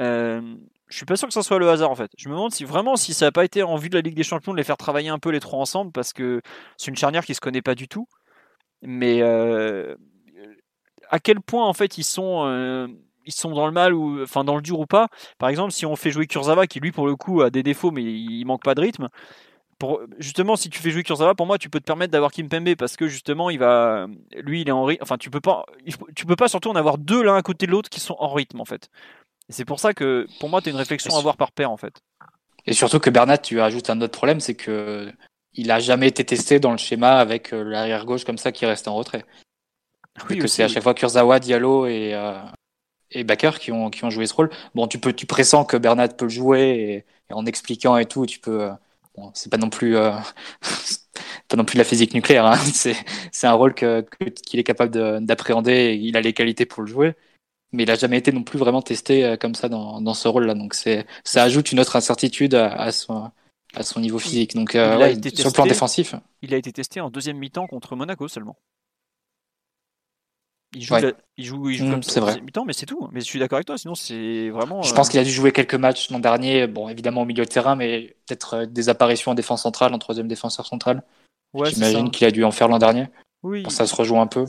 A: Euh, je suis pas sûr que ce soit le hasard en fait. Je me demande si vraiment si ça n'a pas été en vue de la Ligue des Champions de les faire travailler un peu les trois ensemble parce que c'est une charnière qui se connaît pas du tout. Mais euh, à quel point en fait ils sont euh, ils sont dans le mal ou enfin dans le dur ou pas? Par exemple, si on fait jouer Kurzawa qui lui pour le coup a des défauts mais il manque pas de rythme, justement, si tu fais jouer Kurzawa, pour moi, tu peux te permettre d'avoir Kim Pembe parce que justement, il va, lui, il est en rythme. Enfin, tu peux pas, tu peux pas surtout en avoir deux l'un à côté de l'autre qui sont en rythme en fait. c'est pour ça que, pour moi, tu as une réflexion à avoir par paire en fait.
B: Et surtout que Bernat, tu ajoutes un autre problème, c'est que il a jamais été testé dans le schéma avec euh, l'arrière gauche comme ça qui reste en retrait. Oui, que c'est à chaque fois Kurzawa, Diallo et euh, et Bakker qui ont qui ont joué ce rôle. Bon, tu peux, tu pressens que Bernat peut le jouer et, en expliquant et tout, tu peux c'est pas non plus euh, <laughs> pas non plus de la physique nucléaire. Hein. <laughs> C'est un rôle que qu'il est capable d'appréhender. Il a les qualités pour le jouer, mais il a jamais été non plus vraiment testé euh, comme ça dans, dans ce rôle-là. Donc c'est ça ajoute une autre incertitude à, à son à son niveau physique. Donc euh, ouais, sur le plan défensif,
A: il a été testé en deuxième mi-temps contre Monaco seulement. Il joue, il joue, il joue mmh, comme vrai. mi-temps, mais c'est tout. Mais je suis d'accord avec toi, sinon c'est vraiment.
B: Je pense euh, qu'il a dû jouer quelques matchs l'an dernier, bon, évidemment au milieu de terrain, mais peut-être euh, des apparitions en défense centrale, en troisième défenseur central. Ouais, J'imagine qu'il a dû en faire l'an dernier. Oui. Bon, ça se rejoint un peu.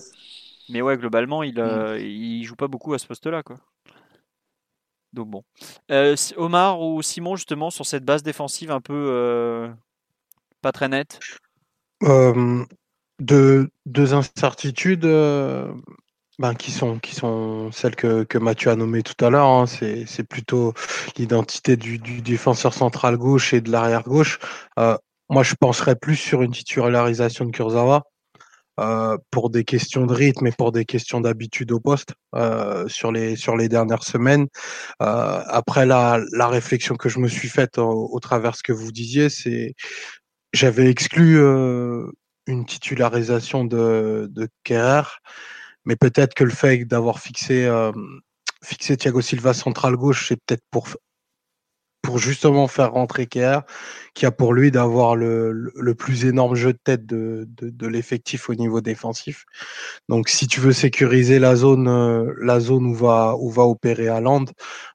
A: Mais ouais, globalement, il, euh, mmh. il joue pas beaucoup à ce poste-là, quoi. Donc bon. Omar ou Simon, justement, sur cette base défensive un peu pas très nette?
D: De, Deux incertitudes ben, qui sont qui sont celles que, que Mathieu a nommées tout à l'heure. Hein. C'est, plutôt l'identité du, du, défenseur central gauche et de l'arrière gauche. Euh, moi, je penserais plus sur une titularisation de Kurzawa euh, pour des questions de rythme et pour des questions d'habitude au poste euh, sur les sur les dernières semaines. Après la, la réflexion que je me suis faite au, travers ce que vous disiez, c'est j'avais exclu une titularisation de, de Kerrer mais peut-être que le fait d'avoir fixé, euh, fixé Thiago Silva central gauche, c'est peut-être pour, pour justement faire rentrer Kerr, qui a pour lui d'avoir le, le, plus énorme jeu de tête de, de, l'effectif au niveau défensif. Donc si tu veux sécuriser la zone, euh, la zone où va, où va opérer Haaland,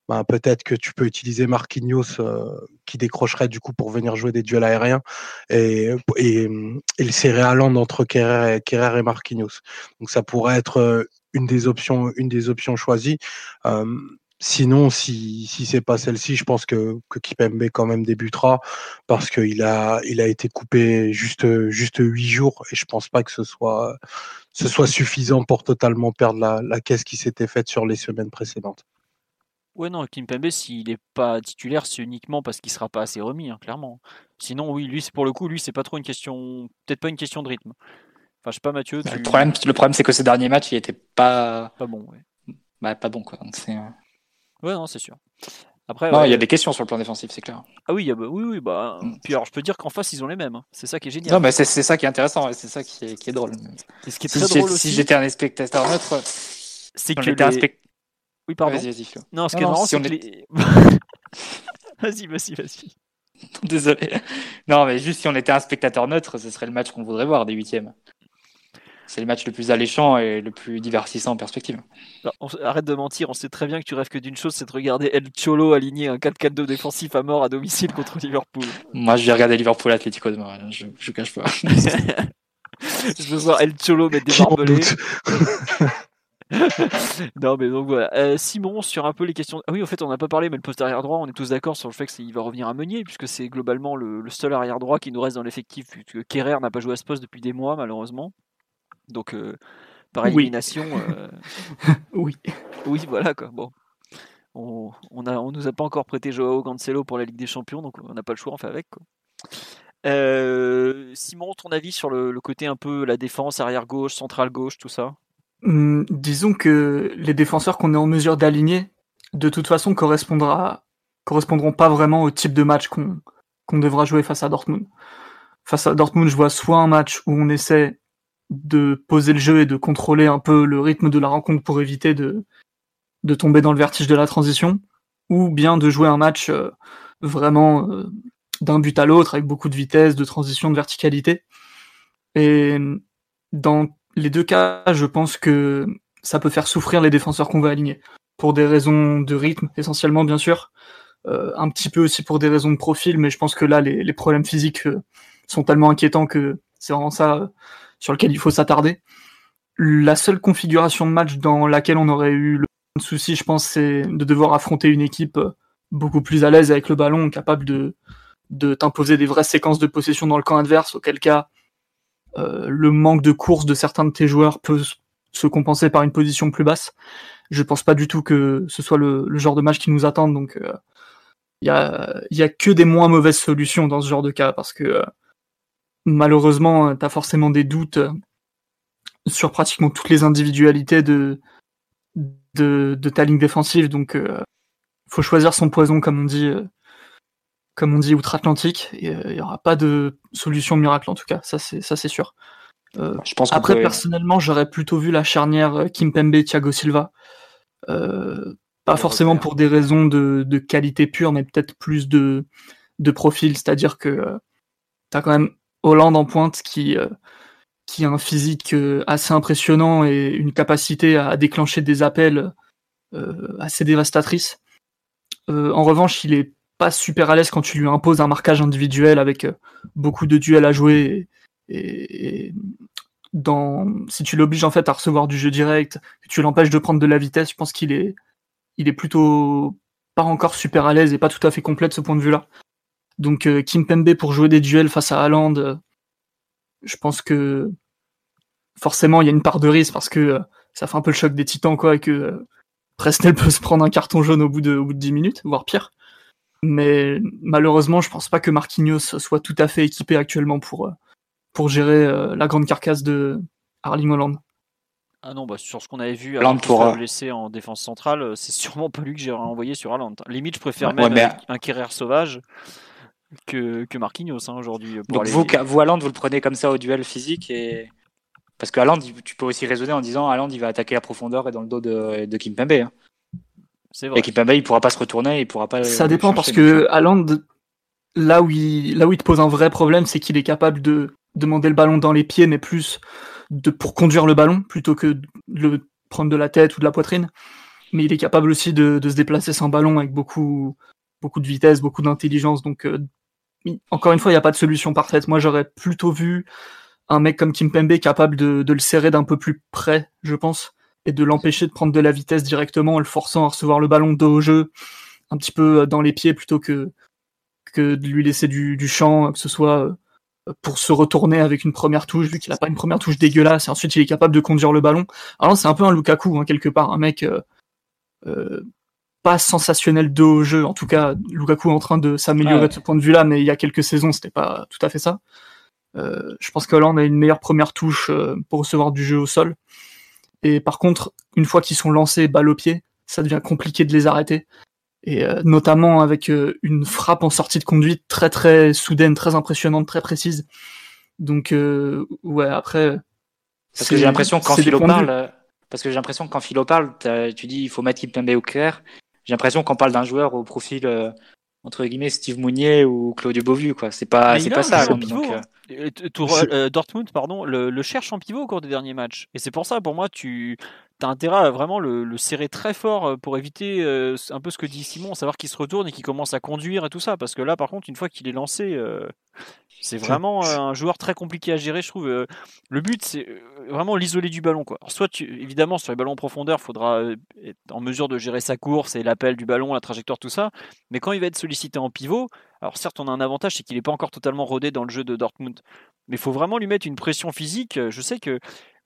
D: ben, peut-être que tu peux utiliser Marquinhos euh, qui décrocherait du coup pour venir jouer des duels aériens et, et, le serrer Haaland entre Kerrer et, et Marquinhos. Donc ça pourrait être euh, une des options, une des options choisies. Sinon, si, si c'est pas celle-ci, je pense que, que Kipembe quand même débutera parce qu'il a, il a été coupé juste, juste huit jours et je pense pas que ce soit, ce soit suffisant pour totalement perdre la, la caisse qui s'était faite sur les semaines précédentes.
A: Ouais, non, Kimpembe, s'il n'est pas titulaire, c'est uniquement parce qu'il sera pas assez remis, hein, clairement. Sinon, oui, lui, c'est pour le coup, lui, c'est pas trop une question, peut-être pas une question de rythme. Enfin, je sais pas, Mathieu.
B: Le problème, le problème, c'est que ces derniers matchs, il était pas.
A: Pas bon, ouais.
B: Bah, pas bon, quoi. Donc, c'est.
A: Ouais, non, c'est sûr. Après,
B: Non,
A: ouais,
B: il y a des questions sur le plan défensif, c'est clair.
A: Ah oui, y bah, oui, oui, bah.
B: Mm.
A: Puis alors, je peux dire qu'en face, ils ont les mêmes. hein. C'est ça qui est génial.
B: Non, mais c'est c'est ça qui est intéressant, et c'est ça qui est, qui est drôle.
A: Et ce qui est
B: Si
A: très
B: j'ai-
A: drôle
B: si
A: aussi,
B: j'étais un spectateur neutre,
A: c'est que
B: j'étais un spect-
A: Oui, pardon.
B: Vas-y, vas-y, Flo.
A: Non, ce
B: Non,
A: qui est
B: non,
A: marrant,
B: si
A: c'est que
B: est-
A: les... <laughs> vas-y, vas-y, vas-y.
B: Désolé. Non, mais juste si on était un spectateur neutre, ce serait le match qu'on voudrait voir des huitièmes. C'est le match le plus alléchant et le plus divertissant en perspective.
A: Alors, on s- arrête de mentir, on sait très bien que tu rêves que d'une chose, c'est de regarder El Cholo aligner un 4-4-2 défensif à mort à domicile contre Liverpool.
B: Moi, je vais regarder Liverpool Atlético demain, je, je cache pas. <laughs>
A: Je veux voir El Cholo mettre des barbelés. <laughs> non, mais donc voilà. Euh, Simon, sur un peu les questions. Ah oui, en fait, on n'a pas parlé, mais le poste arrière droit, on est tous d'accord sur le fait qu'il va revenir à Meunier, puisque c'est globalement le, le seul arrière droit qui nous reste dans l'effectif, puisque Kerrer n'a pas joué à ce poste depuis des mois, malheureusement. Donc, euh, par élimination, euh, <laughs>
C: Oui.
A: oui, voilà quoi. Bon. On, on, a, on nous a pas encore prêté Joao Cancelo pour la Ligue des Champions, donc on n'a pas le choix, on fait avec. Quoi. Euh, Simon, ton avis sur le, le côté un peu la défense, arrière gauche, centrale gauche, tout ça?
C: Hum, disons que les défenseurs qu'on est en mesure d'aligner, de toute façon, correspondra, correspondront pas vraiment au type de match qu'on qu'on devra jouer face à Dortmund. Face à Dortmund, je vois soit un match où on essaie de poser le jeu et de contrôler un peu le rythme de la rencontre pour éviter de, de tomber dans le vertige de la transition, ou bien de jouer un match euh, vraiment euh, d'un but à l'autre avec beaucoup de vitesse, de transition, de verticalité. Et dans les deux cas, je pense que ça peut faire souffrir les défenseurs qu'on va aligner. Pour des raisons de rythme, essentiellement, bien sûr. Euh, un petit peu aussi pour des raisons de profil, mais je pense que là, les, les problèmes physiques sont tellement inquiétants que c'est vraiment ça sur lequel il faut s'attarder. La seule configuration de match dans laquelle on aurait eu le souci, je pense, c'est de devoir affronter une équipe euh, beaucoup plus à l'aise avec le ballon, capable de, de t'imposer des vraies séquences de possession dans le camp adverse, auquel cas euh, le manque de course de certains de tes joueurs peut se compenser par une position plus basse. Je pense pas du tout que ce soit le, le genre de match qui nous attend, donc il y, a, y a que des moins mauvaises solutions dans ce genre de cas, parce que euh, malheureusement, tu as forcément des doutes euh, sur pratiquement toutes les individualités de, de, de ta ligne défensive, donc euh, faut choisir son poison, comme on dit, euh, comme on dit outre-Atlantique, et euh, il y aura pas de solution miracle en tout cas, ça c'est ça c'est sûr. Euh,
B: Je pense
C: après,
B: peut-
C: personnellement, j'aurais plutôt vu la charnière euh, Kimpembe Thiago Silva. Euh, pas forcément pour des raisons de, de qualité pure, mais peut-être plus de, de profil. C'est-à-dire que euh, t'as quand même Hollande en pointe qui, euh, qui a un physique euh, assez impressionnant et une capacité à déclencher des appels euh, assez dévastatrices. Euh, en revanche, il est pas super à l'aise quand tu lui imposes un marquage individuel avec beaucoup de duels à jouer et, dans si tu l'obliges en fait à recevoir du jeu direct, tu l'empêches de prendre de la vitesse, je pense qu'il est il est plutôt pas encore super à l'aise et pas tout à fait complet de ce point de vue-là. Donc euh, Kim Pembe pour jouer des duels face à Haaland, euh, je pense que forcément il y a une part de risque parce que euh, ça fait un peu le choc des titans quoi et que euh, Presnel <laughs> peut se prendre un carton jaune au bout de au bout de 10 minutes, voire pire. Mais malheureusement, je pense pas que Marquinhos soit tout à fait équipé actuellement pour pour gérer euh, la grande carcasse de Arling Holland.
A: Ah non, bah, sur ce qu'on avait vu
B: Haaland pour,
A: blessé en défense centrale, c'est sûrement pas lui que j'ai envoyé sur Haaland. Limite, je préfère
B: Ouais,
A: même
B: mais-
A: un Kerrer sauvage que, que Marquinhos hein, aujourd'hui.
B: Donc
A: aller-
B: vous, vous vous le prenez comme ça au duel physique et parce que il- tu peux aussi raisonner en disant Haaland, il va attaquer la profondeur et dans le dos de, de Kimpembe. Hein.
A: C'est vrai.
B: Et Kimpembe, il pourra pas se retourner, il pourra pas.
C: Ça dépend parce que Haaland, là où il, là où il te pose un vrai problème, c'est qu'il est capable de demander le ballon dans les pieds, mais plus de, pour conduire le ballon plutôt que de le prendre de la tête ou de la poitrine. Mais il est capable aussi de, de se déplacer sans ballon avec beaucoup, beaucoup de vitesse, beaucoup d'intelligence. Donc, euh, encore une fois, il n'y a pas de solution parfaite. Moi, j'aurais plutôt vu un mec comme Kimpembe capable de, le serrer d'un peu plus près, je pense, et de l'empêcher de prendre de la vitesse directement en le forçant à recevoir le ballon dos au jeu, un petit peu dans les pieds plutôt que, de lui laisser du, champ, que ce soit euh, pour se retourner avec une première touche, vu qu'il a pas une première touche dégueulasse, et ensuite il est capable de conduire le ballon. Alors c'est un peu un Lukaku, hein, quelque part, un mec euh, euh, pas sensationnel de haut jeu. En tout cas, Lukaku est en train de s'améliorer de ce point de vue-là, mais il y a quelques saisons, c'était pas tout à fait ça. Euh, je pense que Hollande a une meilleure première touche euh, pour recevoir du jeu au sol. Et par contre, une fois qu'ils sont lancés balle au pied, ça devient compliqué de les arrêter. Et euh, notamment avec une frappe en sortie de conduite très très soudaine, très impressionnante, très précise. Donc ouais, après.
B: Parce que j'ai l'impression quand Philo parle, parce que j'ai l'impression que quand Philo parle, tu dis il faut mettre Kimpembe au clair. J'ai l'impression qu'on parle d'un joueur au profil entre guillemets Steve Mounier ou Claudio Beauvu quoi. C'est pas c'est pas ça donc,
A: euh... euh, Dortmund pardon le, le, cherche en pivot au cours des derniers matchs. Et c'est pour ça pour moi tu as intérêt à vraiment le, le, serrer très fort euh, pour éviter euh, un peu ce que dit Simon savoir qu'il se retourne et qu'il commence à conduire et tout ça. Parce que là par contre une fois qu'il est lancé c'est vraiment un joueur très compliqué à gérer, je trouve. Le but, c'est vraiment l'isoler du ballon. Quoi. soit tu, évidemment, sur les ballons en profondeur, il faudra être en mesure de gérer sa course et l'appel du ballon, la trajectoire, tout ça. Mais quand il va être sollicité en pivot, alors certes, on a un avantage, c'est qu'il n'est pas encore totalement rodé dans le jeu de Dortmund. Mais il faut vraiment lui mettre une pression physique. Je sais que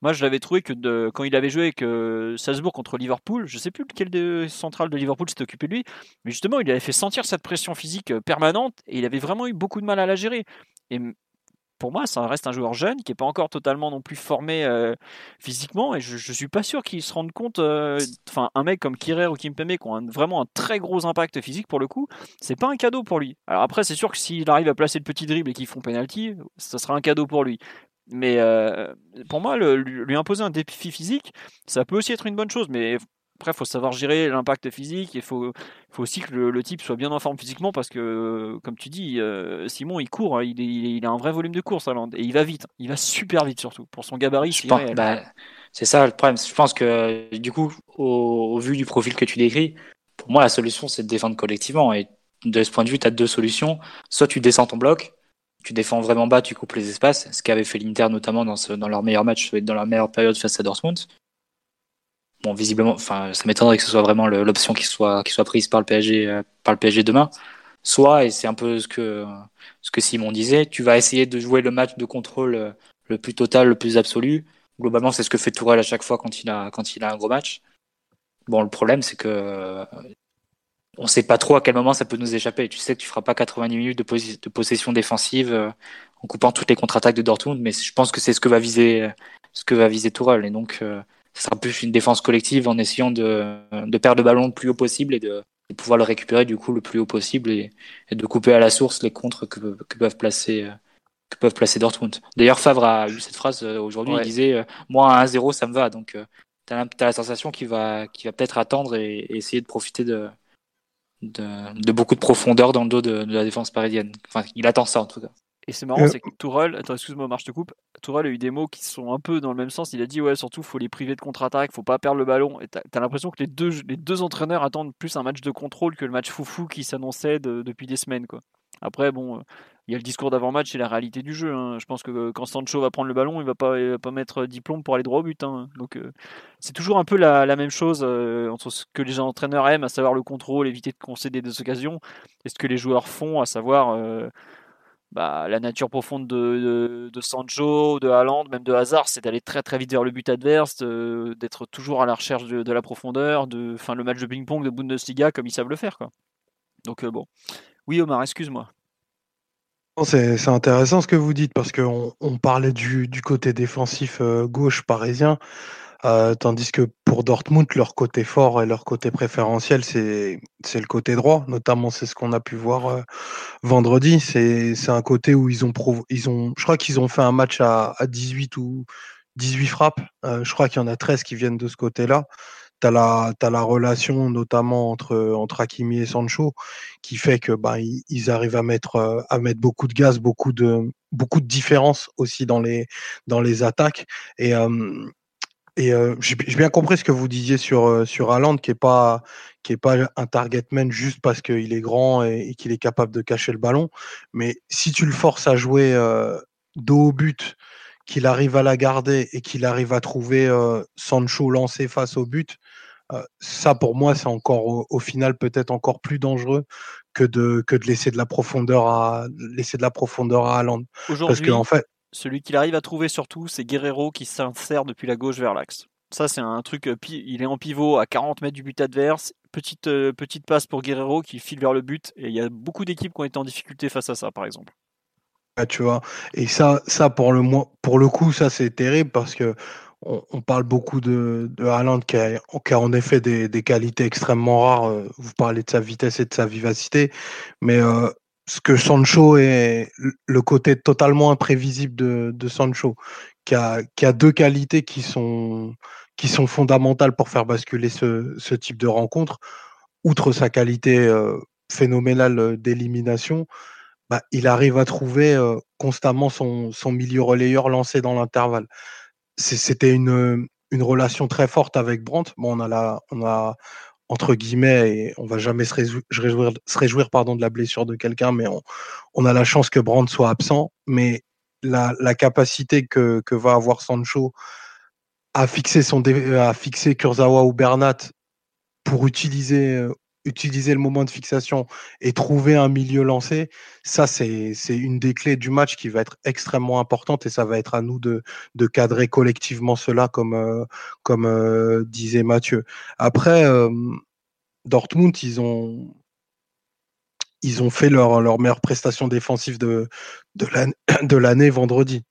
A: moi, je l'avais trouvé que quand il avait joué avec euh, Salzbourg contre Liverpool, je sais plus lequel de central de Liverpool s'était occupé de lui, mais justement, il avait fait sentir cette pression physique euh, permanente et il avait vraiment eu beaucoup de mal à la gérer. Et pour moi, ça reste un joueur jeune qui n'est pas encore totalement non plus formé euh, physiquement et je, ne suis pas sûr qu'il se rende compte. Enfin, un mec comme Kirer ou Kimpembe qui ont vraiment un très gros impact physique pour le coup, c'est pas un cadeau pour lui. Alors après, c'est sûr que s'il arrive à placer le petit dribble et qu'ils font penalty, ça sera un cadeau pour lui. Mais euh, pour moi, le, lui imposer un défi physique, ça peut aussi être une bonne chose. Mais après, il faut savoir gérer l'impact physique. Il faut, faut aussi que le, type soit bien en forme physiquement parce que, comme tu dis, euh, Simon, il court. Hein, il, il, a un vrai volume de course à Et il va vite. Il va super vite surtout. Pour son gabarit,
B: bah, c'est ça le problème. Je pense que, du coup, au, au, vu du profil que tu décris, pour moi, la solution, c'est de défendre collectivement. Et de ce point de vue, tu as deux solutions. Soit tu descends ton bloc, tu défends vraiment bas, tu coupes les espaces, ce qu'avait fait l'Inter notamment dans, leur meilleur match, dans leur meilleure période face à Dortmund. Bon, visiblement, enfin, ça m'étonnerait que ce soit vraiment l'option qui soit, prise par le PSG, euh, par le demain. Soit, et c'est un peu ce que, ce que Simon disait, tu vas essayer de jouer le match de contrôle euh, le plus total, le plus absolu. Globalement, c'est ce que fait Tourelle à chaque fois quand il a, quand il a un gros match. Bon, le problème, c'est que on sait pas trop à quel moment ça peut nous échapper. Tu sais que tu feras pas 90 minutes de, possession défensive euh, en coupant toutes les contre-attaques de Dortmund, mais je pense que c'est ce que va viser ce que va viser Tourelle. Et donc, euh, ce sera plus une défense collective en essayant de, de perdre le ballon le plus haut possible et de, pouvoir le récupérer du coup le plus haut possible et, de couper à la source les contres que, peuvent placer euh, que peuvent placer Dortmund. D'ailleurs, Favre a eu cette phrase aujourd'hui. Il disait moi à 1-0 ça me va. Donc, tu as, la sensation qu'il va qu'il va peut-être attendre et essayer de profiter de de, beaucoup de profondeur dans le dos de, la défense parisienne. Enfin, il attend ça en tout cas.
A: Et c'est marrant, euh. c'est que Tourelle, attends, excuse-moi, marche te coupe. Tourelle a eu des mots qui sont un peu dans le même sens. Il a dit, ouais, surtout, faut les priver de contre-attaque, faut pas perdre le ballon. Et t'as as, l'impression que les deux, les deux entraîneurs attendent plus un match de contrôle que le match foufou qui s'annonçait depuis des semaines, quoi. Après, bon, euh, il y a le discours d'avant-match et la réalité du jeu. Hein. Je pense que euh, quand Sancho va prendre le ballon, il va pas, va pas mettre diplôme pour aller droit au but. Hein. Donc euh, c'est toujours un peu la, même chose euh, entre ce que les entraîneurs aiment, à savoir le contrôle, éviter de concéder des occasions, et ce que les joueurs font, à savoir bah, la nature profonde de, de, Sancho, de Haaland, même de Hazard, c'est d'aller très très vite vers le but adverse, d'être toujours à la recherche de, la profondeur, de, fin, le match de ping-pong de Bundesliga comme ils savent le faire. Quoi. Donc bon. Oui Omar, excuse-moi.
D: C'est intéressant ce que vous dites parce qu'on on parlait du, du, côté défensif euh, gauche parisien, euh, tandis que pour Dortmund, leur côté fort et leur côté préférentiel, c'est le côté droit. Notamment, c'est ce qu'on a pu voir euh, vendredi. C'est un côté où ils ont, ils ont je crois qu'ils ont fait un match à, à 18 ou 18 frappes. je crois qu'il y en a 13 qui viennent de ce côté-là tu as la, la relation notamment entre, entre Hakimi et Sancho qui fait que bah, ils, arrivent à mettre, euh, à mettre beaucoup de gaz, beaucoup de, beaucoup de différence aussi dans les, dans les attaques. Et, et j'ai bien compris ce que vous disiez sur, sur Haaland, qui est pas pas un target man juste parce qu'il est grand et, qu'il est capable de cacher le ballon. Mais si tu le forces à jouer dos au but, qu'il arrive à la garder et qu'il arrive à trouver Sancho lancé face au but, ça pour moi c'est encore au, final peut-être encore plus dangereux que de que de laisser de la profondeur à laisser de la profondeur à Haaland.
A: Aujourd'hui, en fait, celui qu'il arrive à trouver surtout, c'est Guerrero qui s'insère depuis la gauche vers l'axe. Ça, c'est un truc. Il est en pivot à 40 mètres du but adverse. Petite, petite passe pour Guerrero qui file vers le but. Et il y a beaucoup d'équipes qui ont été en difficulté face à ça, par exemple.
D: Ah, tu vois. Et ça, ça pour, le, pour le coup, ça, c'est terrible parce que on, parle beaucoup de, de Haaland qui a, en effet des, qualités extrêmement rares. Vous parlez de sa vitesse et de sa vivacité. Mais ce que Sancho est le côté totalement imprévisible de, de Sancho, qui a, qui a deux qualités qui sont, qui sont fondamentales pour faire basculer ce, ce type de rencontre. Outre sa qualité euh, phénoménale d'élimination, bah, il arrive à trouver euh, constamment son, milieu relayeur lancé dans l'intervalle. C'était une, relation très forte avec Brandt. Bon, on a, entre guillemets, et on va jamais se réjouir, de la blessure de quelqu'un, mais on, a la chance que Brandt soit absent. Mais la, la capacité que, que, va avoir Sancho à fixer, son, à fixer Kurzawa ou Bernat pour utiliser, euh, utiliser le moment de fixation et trouver un milieu lancé, ça, c'est une des clés du match qui va être extrêmement importante et ça va être à nous de, cadrer collectivement cela, comme, euh, euh, disait Mathieu. Après, Dortmund, ils ont, fait leur, leur meilleure prestation défensive de, <clears throat> de l'année vendredi.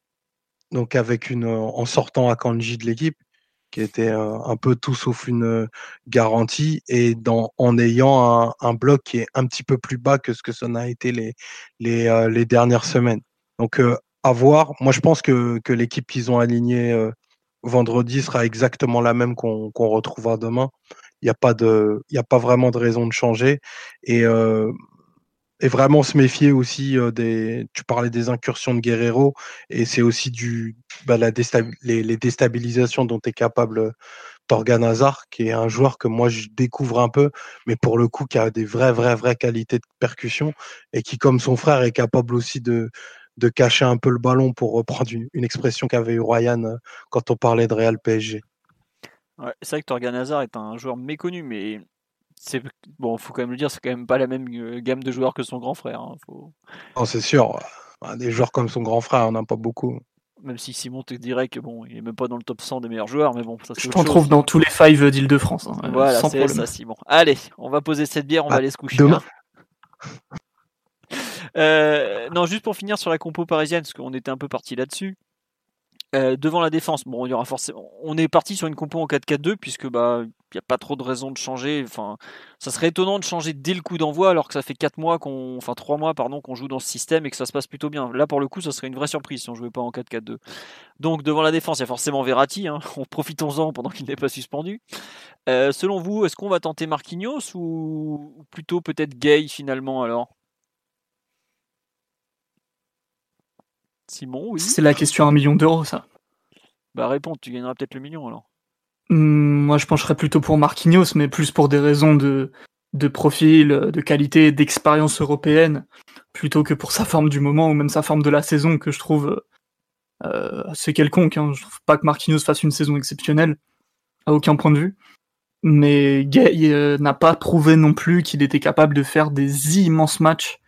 D: Donc avec une en sortant à Kanji de l'équipe, qui était euh, un peu tout sauf une euh, garantie, et dans, en ayant un, bloc qui est un petit peu plus bas que ce que ça n'a été les, les, euh, dernières semaines. Donc à voir. Moi je pense que, que l'équipe qu'ils ont alignée vendredi sera exactement la même qu'on retrouvera demain. Il n'y a pas de, a pas vraiment de raison de changer. Et et vraiment se méfier aussi des. Tu parlais des incursions de Guerrero, et c'est aussi du bah, la les, déstabilisations dont est capable Torgan Hazard, qui est un joueur que moi je découvre un peu, mais pour le coup qui a des vraies, vraies, vraies qualités de percussion, et qui, comme son frère, est capable aussi de, de cacher un peu le ballon pour reprendre une, expression qu'avait eu Ryan quand on parlait de Real PSG.
A: C'est vrai que Torgan Hazard est un joueur méconnu, mais c'est bon, faut quand même le dire, c'est quand même pas la même euh, gamme de joueurs que son grand frère. Hein,
D: c'est sûr. Des joueurs comme son grand frère, on n'en a pas beaucoup.
A: Même si Simon te dirait que bon, il est même pas dans le top 100 des meilleurs joueurs, mais bon,
C: ça Je t'en trouve dans tous les five d'Île-de-France. Hein,
A: euh, voilà, c'est ça, Simon. Allez, on va poser cette bière, on va bah, aller se coucher.
D: Demain.
A: Hein. <laughs> Euh, non, juste pour finir sur la compo parisienne, parce qu'on était un peu parti là-dessus. Euh, devant la défense, bon, il y aura forcément. On est parti sur une compo en 4-4-2 puisque bah n'y a pas trop de raison de changer. Enfin, ça serait étonnant de changer dès le coup d'envoi alors que ça fait 4 mois qu'on, enfin 3 mois pardon, qu'on joue dans ce système et que ça se passe plutôt bien. Là pour le coup, ça serait une vraie surprise si on jouait pas en 4-4-2. Donc devant la défense, il y a forcément Verratti. Hein. <laughs> Profitons-en pendant qu'il n'est pas suspendu. Euh, selon vous, est-ce qu'on va tenter Marquinhos ou plutôt peut-être Gay finalement alors? Simon, oui.
C: C'est la question à un million d'euros, ça.
A: Bah réponds, tu gagneras peut-être le million alors.
C: Hmm, moi, je pencherais plutôt pour Marquinhos, mais plus pour des raisons de, de profil, de qualité, d'expérience européenne, plutôt que pour sa forme du moment ou même sa forme de la saison que je trouve euh, assez quelconque. Hein. Je trouve pas que Marquinhos fasse une saison exceptionnelle, à aucun point de vue. Mais Gay euh, n'a pas prouvé non plus qu'il était capable de faire des immenses matchs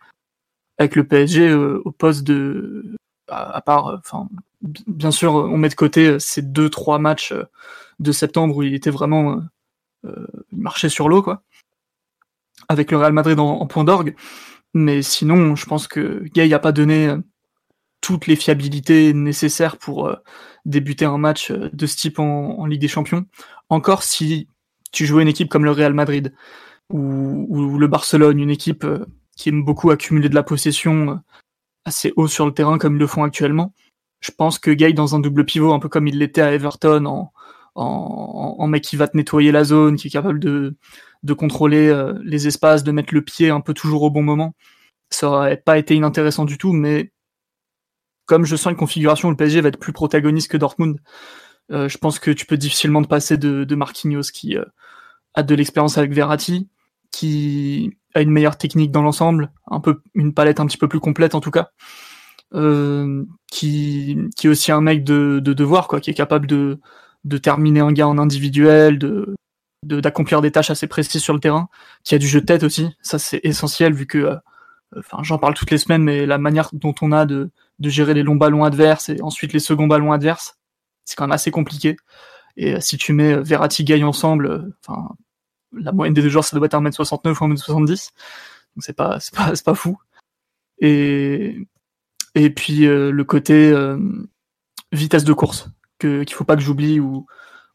C: avec le PSG euh, au poste de à, part, euh, enfin, bien sûr, on met de côté euh, ces deux trois matchs euh, de septembre où il était vraiment, euh, il marchait sur l'eau quoi, avec le Real Madrid en, point d'orgue. Mais sinon, je pense que Gay a pas donné toutes les fiabilités nécessaires pour débuter un match de ce type en, Ligue des Champions. Encore si tu jouais une équipe comme le Real Madrid ou, ou le Barcelone, une équipe qui aime beaucoup accumuler de la possession, assez haut sur le terrain comme ils le font actuellement. Je pense que Gay dans un double pivot, un peu comme il l'était à Everton, en, en, mec qui va te nettoyer la zone, qui est capable de, de contrôler euh, les espaces, de mettre le pied un peu toujours au bon moment, ça aurait pas été inintéressant du tout, mais comme je sens une configuration où le PSG va être plus protagoniste que Dortmund, euh, je pense que tu peux difficilement te passer de, de Marquinhos qui euh, a de l'expérience avec Verratti, qui a une meilleure technique dans l'ensemble, un peu une palette un petit peu plus complète en tout cas, qui, qui est aussi un mec de, de devoir quoi, qui est capable de, de terminer un gars en individuel, de d'accomplir des tâches assez précises sur le terrain, qui a du jeu de tête aussi, ça c'est essentiel vu que, euh, enfin j'en parle toutes les semaines, mais la manière dont on a de, de gérer les longs ballons adverses et ensuite les seconds ballons adverses, c'est quand même assez compliqué. Et si tu mets Verratti Gay ensemble, enfin, la moyenne des deux joueurs, ça doit être 1m69 ou 1m70. Donc c'est pas, c'est pas, c'est pas fou. Et, et puis le côté vitesse de course que qu'il faut pas que j'oublie ou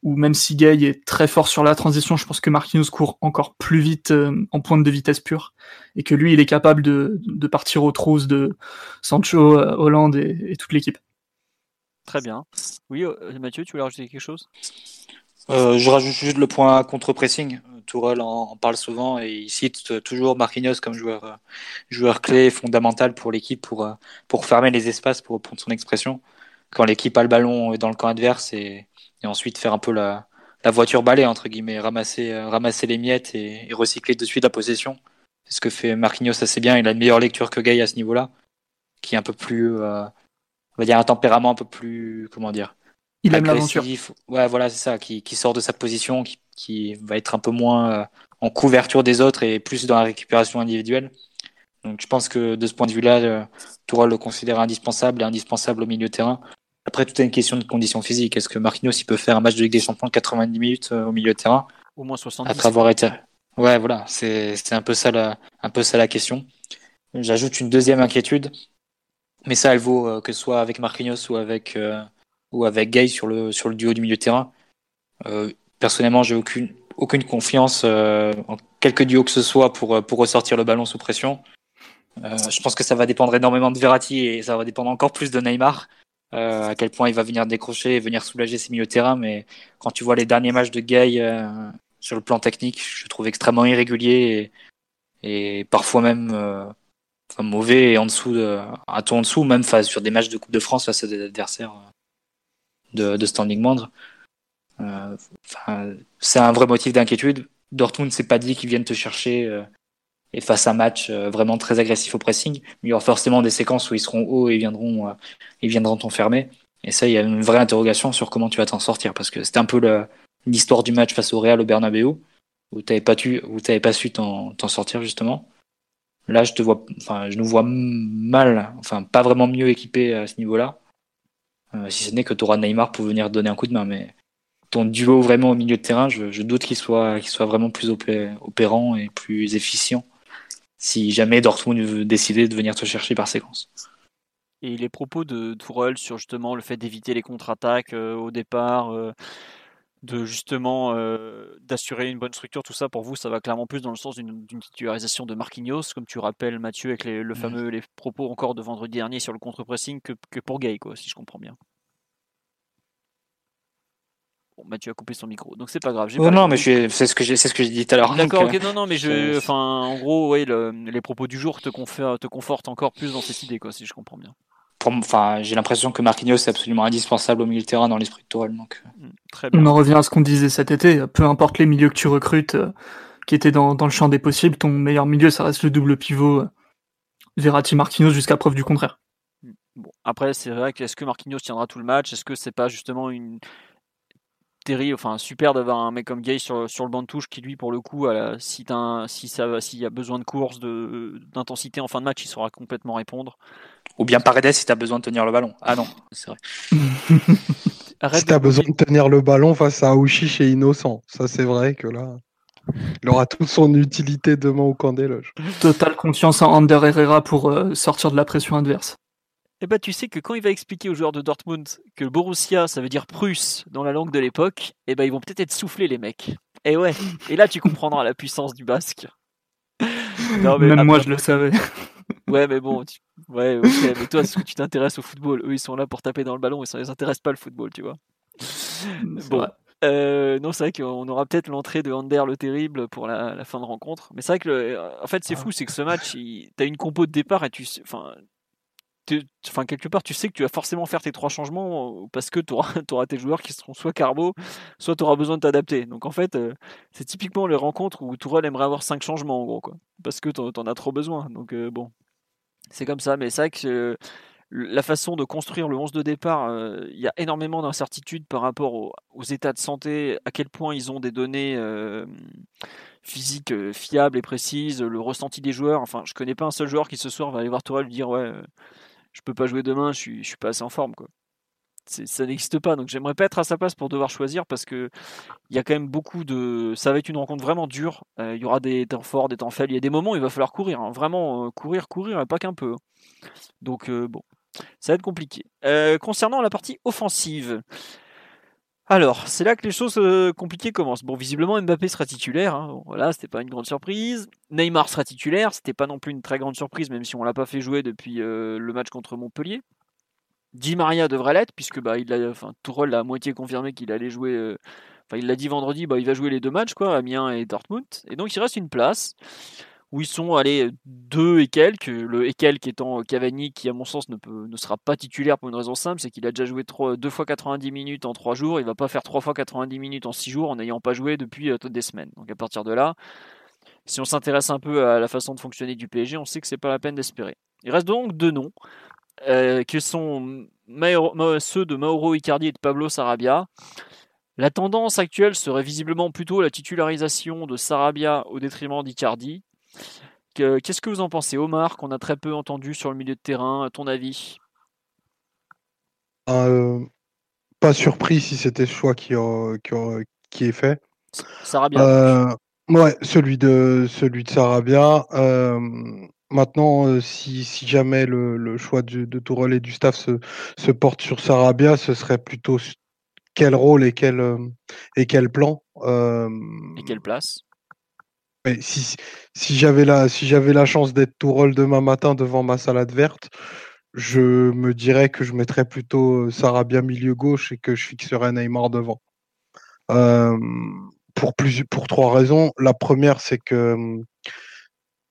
C: ou même si Gay est très fort sur la transition, je pense que Marquinhos court encore plus vite euh, en pointe de vitesse pure et que lui, il est capable de, de partir aux trousses de Sancho, euh, Hollande et, et toute l'équipe.
A: Très bien. Oui, euh, Mathieu, tu voulais rajouter quelque chose?
B: Je rajoute juste le point contre-pressing. Tourelle en, parle souvent et il cite toujours Marquinhos comme joueur, joueur clé fondamental pour l'équipe pour, pour fermer les espaces, pour reprendre son expression. Quand l'équipe a le ballon dans le camp adverse et et ensuite faire un peu la, la voiture balai, entre guillemets, ramasser, euh, ramasser les miettes et, recycler de suite la possession. C'est ce que fait Marquinhos assez bien. Il a une meilleure lecture que Gay à ce niveau-là, qui est un peu plus, euh, on va dire, un tempérament un peu plus, comment dire,
C: il aime l'aventure.
B: Ouais, voilà, c'est ça, qui, qui, sort de sa position, qui, qui va être un peu moins euh, en couverture des autres et plus dans la récupération individuelle. Donc je pense que de ce point de vue-là, euh, Tourelle le considère indispensable et indispensable au milieu de terrain. Après, tout est une question de conditions physiques. Est-ce que Marquinhos il peut faire un match de Ligue des Champions de 90 minutes euh, au milieu de terrain
A: Au moins 70.
B: Après avoir été. Ouais, voilà, c'est un peu ça la, un peu ça la question. J'ajoute une deuxième inquiétude, mais ça, elle vaut euh, que ce soit avec Marquinhos ou avec euh, ou avec Gay sur le sur le duo du milieu de terrain. personnellement, j'ai aucune aucune confiance en quelque duo que ce soit pour pour ressortir le ballon sous pression. je pense que ça va dépendre énormément de Verratti et ça va dépendre encore plus de Neymar. Euh, à quel point il va venir décrocher et venir soulager ses milieux de terrain. Mais quand tu vois les derniers matchs de Gay euh, sur le plan technique, je trouve extrêmement irrégulier et, et parfois même euh, enfin, mauvais et en dessous de, un ton en dessous, même face, sur des matchs de Coupe de France face à des adversaires de, de standing moindre. Enfin, c'est un vrai motif d'inquiétude. Dortmund s'est pas dit qu'ils viennent te chercher et face à un match euh, vraiment très agressif au pressing, il y aura forcément des séquences où ils seront hauts et viendront, euh, ils viendront t'enfermer. Et ça, il y a une vraie interrogation sur comment tu vas t'en sortir, parce que c'était un peu l'histoire du match face au Real au Bernabeu, où tu pas, où pas su t'en sortir justement. Là, je te vois, enfin, je nous vois mal, enfin, pas vraiment mieux équipé à ce niveau-là. Euh, si ce n'est que tu auras Neymar pour venir donner un coup de main, mais ton duo vraiment au milieu de terrain, je, je doute qu'il soit, qu'il soit vraiment plus opérant et plus efficient si jamais Dortmund veut décider de venir te chercher par séquence.
A: Et les propos de Tourelle sur justement le fait d'éviter les contre-attaques euh, au départ, euh, de justement euh, d'assurer une bonne structure, tout ça pour vous, ça va clairement plus dans le sens d'une titularisation de Marquinhos, comme tu rappelles Mathieu avec les, le fameux les propos encore de vendredi dernier sur le contre-pressing que, que, pour Gay, quoi, si je comprends bien. Bon, Mathieu a coupé son micro, donc c'est pas grave.
B: Oh non, mais c'est ce que j'ai, c'est ce que j'ai dit tout à l'heure.
A: D'accord, ok, non, non, mais je, enfin, en gros, ouais, les propos du jour te, te confortent encore plus dans cette idée, quoi, si je comprends bien.
B: Enfin, j'ai l'impression que Marquinhos est absolument indispensable au milieu de terrain dans l'esprit de Tourelle. Donc...
C: Euh. Mm, très bien. On en revient à ce qu'on disait cet été. Peu importe les milieux que tu recrutes, euh, qui étaient dans, dans, le champ des possibles, ton meilleur milieu, ça reste le double pivot euh, Verratti Marquinhos jusqu'à preuve du contraire.
A: Mm. Bon, après, c'est vrai que est-ce que Marquinhos tiendra tout le match? Est-ce que c'est pas justement une, terrible, enfin super d'avoir un mec comme Gay sur, sur le banc de touche qui lui pour le coup, si, si ça s'il y a besoin de course, de, d'intensité en fin de match, il saura complètement répondre.
B: Ou bien Paredes si tu as besoin de tenir le ballon. Ah non, c'est vrai. <laughs>
D: si tu as besoin de tenir le ballon face à Ouchiche et Innocent, ça c'est vrai que là, il aura toute son utilité demain au camp des loges.
C: Totale confiance en Ander Herrera pour euh, sortir de la pression adverse.
A: Eh ben, tu sais que quand il va expliquer aux joueurs de Dortmund que Borussia, ça veut dire Prusse dans la langue de l'époque, eh ben, ils vont peut-être être soufflés, les mecs. Et eh ouais. <laughs> Et là, tu comprendras la puissance du basque. <laughs>
C: Même moi, je le savais. <laughs>
A: Ouais, mais bon, ouais, mais toi, tu t'intéresses au football? Eux, ils sont là pour taper dans le ballon, et ça les intéresse pas le football, tu vois. Bon. Euh, non, c'est vrai qu'on aura peut-être l'entrée de Ander le terrible pour la, fin de rencontre. Mais c'est vrai que, en fait, c'est ah. fou, c'est que ce match, tu as une compo de départ et tu, enfin, enfin quelque part tu sais que tu vas forcément faire tes trois changements euh, parce que tu auras, <laughs> tes joueurs qui seront soit carbo, soit tu auras besoin de t'adapter. Donc en fait, euh, c'est typiquement les rencontres où Tourelle aimerait avoir cinq changements en gros quoi, parce que tu en as trop besoin. Donc euh, bon, c'est comme ça, mais c'est vrai que la façon de construire le 11 de départ, il y a énormément d'incertitudes par rapport aux, états de santé, à quel point ils ont des données physiques fiables et précises, le ressenti des joueurs. Enfin, je connais pas un seul joueur qui ce soir va aller voir Tourelle lui dire ouais je peux pas jouer demain, je suis, suis pas assez en forme. Quoi. ça n'existe pas. Donc j'aimerais pas être à sa place pour devoir choisir parce que il y a quand même beaucoup de. Ça va être une rencontre vraiment dure. Euh, il y aura des temps forts, des temps faibles. Il y a des moments où il va falloir courir, hein. vraiment courir, courir, et pas qu'un peu. Donc bon, ça va être compliqué. concernant la partie offensive. Alors, c'est là que les choses compliquées commencent. Bon, visiblement, Mbappé sera titulaire. Hein. voilà, c'était pas une grande surprise. Neymar sera titulaire. C'était pas non plus une très grande surprise, même si on l'a pas fait jouer depuis le match contre Montpellier. Di Maria devrait l'être, puisque bah, il a, enfin, Tourelle l'a à moitié confirmé qu'il allait jouer. Euh, enfin, il l'a dit vendredi, bah, il va jouer les deux matchs, quoi, Amiens et Dortmund. Et donc, il reste une place où ils sont allés deux et quelques. Le et quelques étant Cavani, qui, à mon sens, ne, ne sera pas titulaire pour une raison simple c'est qu'il a déjà joué trois, deux fois 90 minutes en trois jours. Il va pas faire trois fois 90 minutes en six jours en n'ayant pas joué depuis euh, des semaines. Donc, à partir de là, si on s'intéresse un peu à la façon de fonctionner du PSG, on sait que c'est pas la peine d'espérer. Il reste donc deux noms. Euh, que sont ceux de Mauro Icardi et de Pablo Sarabia. La tendance actuelle serait visiblement plutôt la titularisation de Sarabia au détriment d'Icardi. Qu'est-ce que vous en pensez, Omar, qu'on a très peu entendu sur le milieu de terrain, à ton avis?
D: Euh, Pas surpris si c'était ce choix qui, qui, est fait.
A: Sarabia.
D: Euh, ouais, celui de, celui de Sarabia. Maintenant, euh, si, jamais le, choix de, de Tourelle et du staff se, porte sur Sarabia, ce serait plutôt quel rôle et quel, euh, et quel plan.
A: Euh, et quelle place?
D: Si, si j'avais la, si la chance d'être Tourelle demain matin devant ma salade verte, je me dirais que je mettrais plutôt Sarabia milieu gauche et que je fixerais Neymar devant. pour, plus, pour trois raisons. La première, c'est que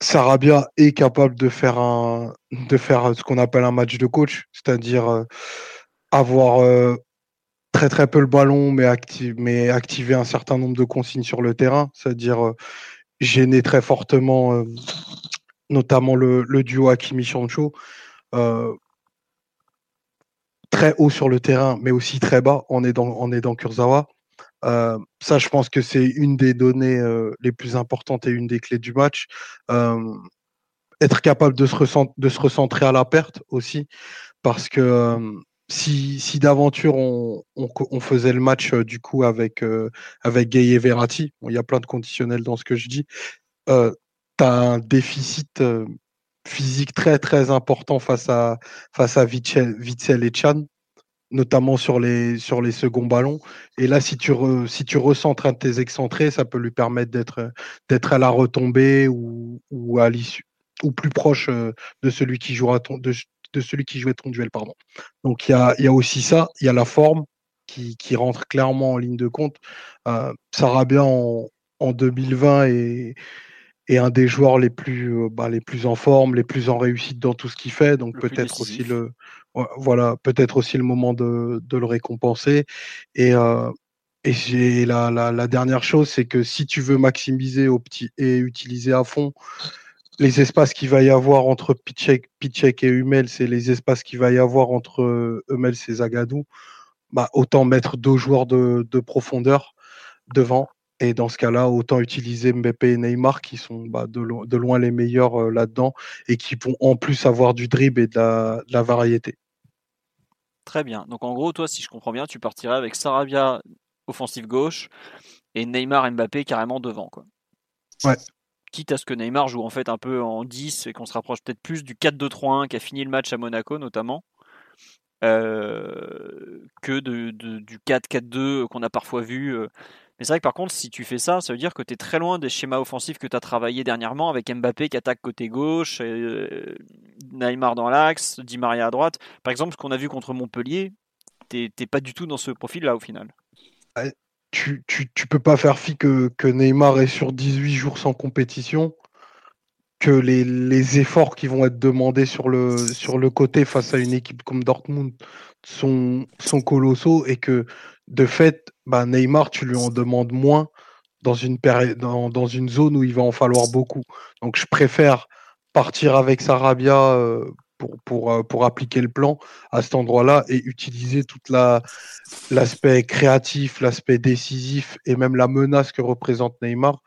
D: Sarabia est capable de faire un de faire ce qu'on appelle un match de coach, c'est-à-dire euh, avoir euh, très très peu le ballon mais, mais activer un certain nombre de consignes sur le terrain, c'est-à-dire euh, gêner très fortement notamment le, duo Hakimi Sancho très haut sur le terrain mais aussi très bas en aidant en aidant Kurzawa. Euh, ça, je pense que c'est une des données euh, les plus importantes et une des clés du match. Euh, être capable de se, de se, recentrer à la perte aussi, parce que si, d'aventure on, faisait le match du coup avec, avec Gay et Verratti, il y a plein de conditionnels dans ce que je dis, tu as un déficit physique très très important face à, face à et Chan notamment sur les, sur les seconds ballons. Et là, si tu, si tu recentres un de tes excentrés, ça peut lui permettre d'être, d'être à la retombée ou, ou à l'issue, ou plus proche euh, de celui qui jouera ton, de, celui qui jouait ton duel. Pardon. Donc il y a, y a aussi ça, il y a la forme qui, qui rentre clairement en ligne de compte. Euh, bien en, en 2020 et et un des joueurs les plus, euh, bah, les plus en forme, les plus en réussite dans tout ce qu'il fait. Donc peut-être aussi le, voilà, peut-être aussi le moment de, de le récompenser. Et, euh, et la, la, la, dernière chose, c'est que si tu veux maximiser et utiliser à fond les espaces qu'il va y avoir entre Pichek, Pichek et Hummel, c'est les espaces qu'il va y avoir entre euh, Hummel et Zagadou, bah, autant mettre deux joueurs de, de profondeur devant et dans ce cas-là, autant utiliser Mbappé et Neymar qui sont bah, de, loin les meilleurs euh, là-dedans et qui vont en plus avoir du dribble et de la, variété.
A: Très bien. Donc en gros, toi, si je comprends bien, tu partirais avec Sarabia offensive gauche et Neymar Mbappé carrément devant. Quoi.
D: Ouais.
A: Quitte à ce que Neymar joue en fait un peu en 10 et qu'on se rapproche peut-être plus du 4-2-3-1 qui a fini le match à Monaco notamment. Euh, que du 4-4-2 qu'on a parfois vu. Euh, mais c'est vrai que par contre, si tu fais ça, ça veut dire que tu es très loin des schémas offensifs que tu as travaillé dernièrement avec Mbappé qui attaque côté gauche, euh, Neymar dans l'axe, Di Maria à droite. Par exemple, ce qu'on a vu contre Montpellier, tu pas du tout dans ce profil-là au final.
D: Tu, tu, tu, peux pas faire fi que, que Neymar est sur 18 jours sans compétition, que les, les efforts qui vont être demandés sur le, sur le côté face à une équipe comme Dortmund sont, sont colossaux et que de fait, bah, Neymar, tu lui en demandes moins dans une, dans, dans, une zone où il va en falloir beaucoup. Donc je préfère partir avec Sarabia euh, pour, pour, euh, pour, appliquer le plan à cet endroit-là et utiliser toute l'aspect créatif, l'aspect décisif et même la menace que représente Neymar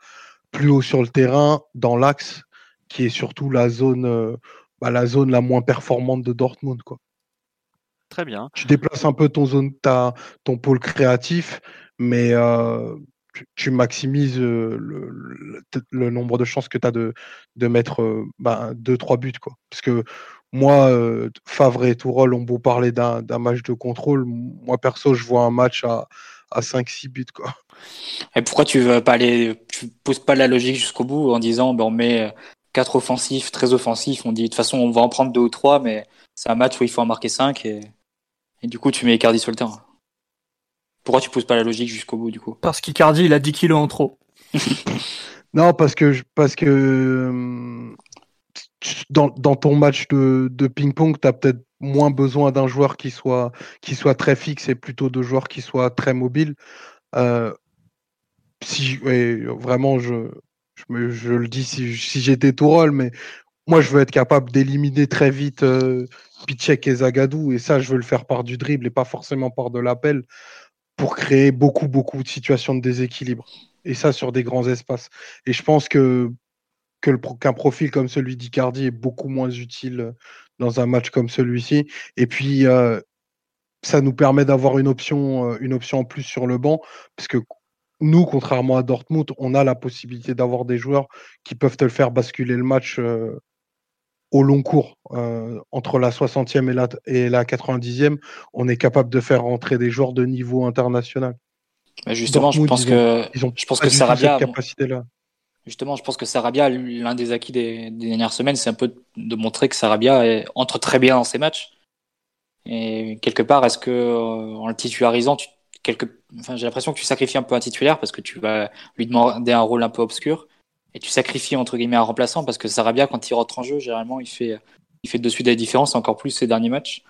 D: plus haut sur le terrain, dans l'axe, qui est surtout la zone, euh, bah, la zone la moins performante de Dortmund. Quoi.
A: Très bien.
D: Tu déplaces un peu ton zone, ta, ton pôle créatif, mais euh, tu, maximises le, nombre de chances que tu as de, de mettre 2-3 bah, buts. Quoi. Parce que moi, Favre et Tourol ont beau parler d'un match de contrôle. Moi, perso, je vois un match à, à 5-6 buts. Quoi.
B: Et pourquoi tu veux pas aller, tu pousses pas la logique jusqu'au bout en disant ben, on met 4 offensifs, très offensifs, on dit de toute façon on va en prendre 2 ou 3, mais c'est un match où il faut en marquer 5 et, et du coup tu mets Icardi sur le terrain. Pourquoi tu pousses pas la logique jusqu'au bout du coup?
C: Parce qu'Icardi il a 10 kilos en trop. <laughs>
D: non, parce que, parce que dans, ton match de, ping-pong, tu as peut-être moins besoin d'un joueur qui soit, qui soit très fixe et plutôt de joueurs qui soient très mobiles. Euh, si vraiment, je, je, le dis si, j'étais rôle, mais moi, je veux être capable d'éliminer très vite euh, Pichek et Zagadou, et ça, je veux le faire par du dribble et pas forcément par de l'appel pour créer beaucoup, beaucoup de situations de déséquilibre. Et ça, sur des grands espaces. Et je pense que qu'un profil comme celui d'Icardi est beaucoup moins utile euh, dans un match comme celui-ci. Et puis, euh, ça nous permet d'avoir une option, euh, une option en plus sur le banc, parce que nous, contrairement à Dortmund, on a la possibilité d'avoir des joueurs qui peuvent te le faire basculer le match au long cours. entre la 60e et la, et la 90e, on est capable de faire rentrer des joueurs de niveau international.
B: justement, je pense que, je pense que Sarabia, capacité-là. Justement, je pense que Sarabia, l'un des acquis des, dernières semaines, c'est un peu de montrer que Sarabia entre très bien dans ses matchs. Et quelque part, est-ce que euh, en le titularisant, tu, quelque, enfin, j'ai l'impression que tu sacrifies un peu un titulaire parce que tu vas lui demander un rôle un peu obscur et tu sacrifies entre guillemets un remplaçant parce que Sarabia, quand il rentre en jeu, généralement, il fait, il fait de suite des différences, encore plus ses derniers matchs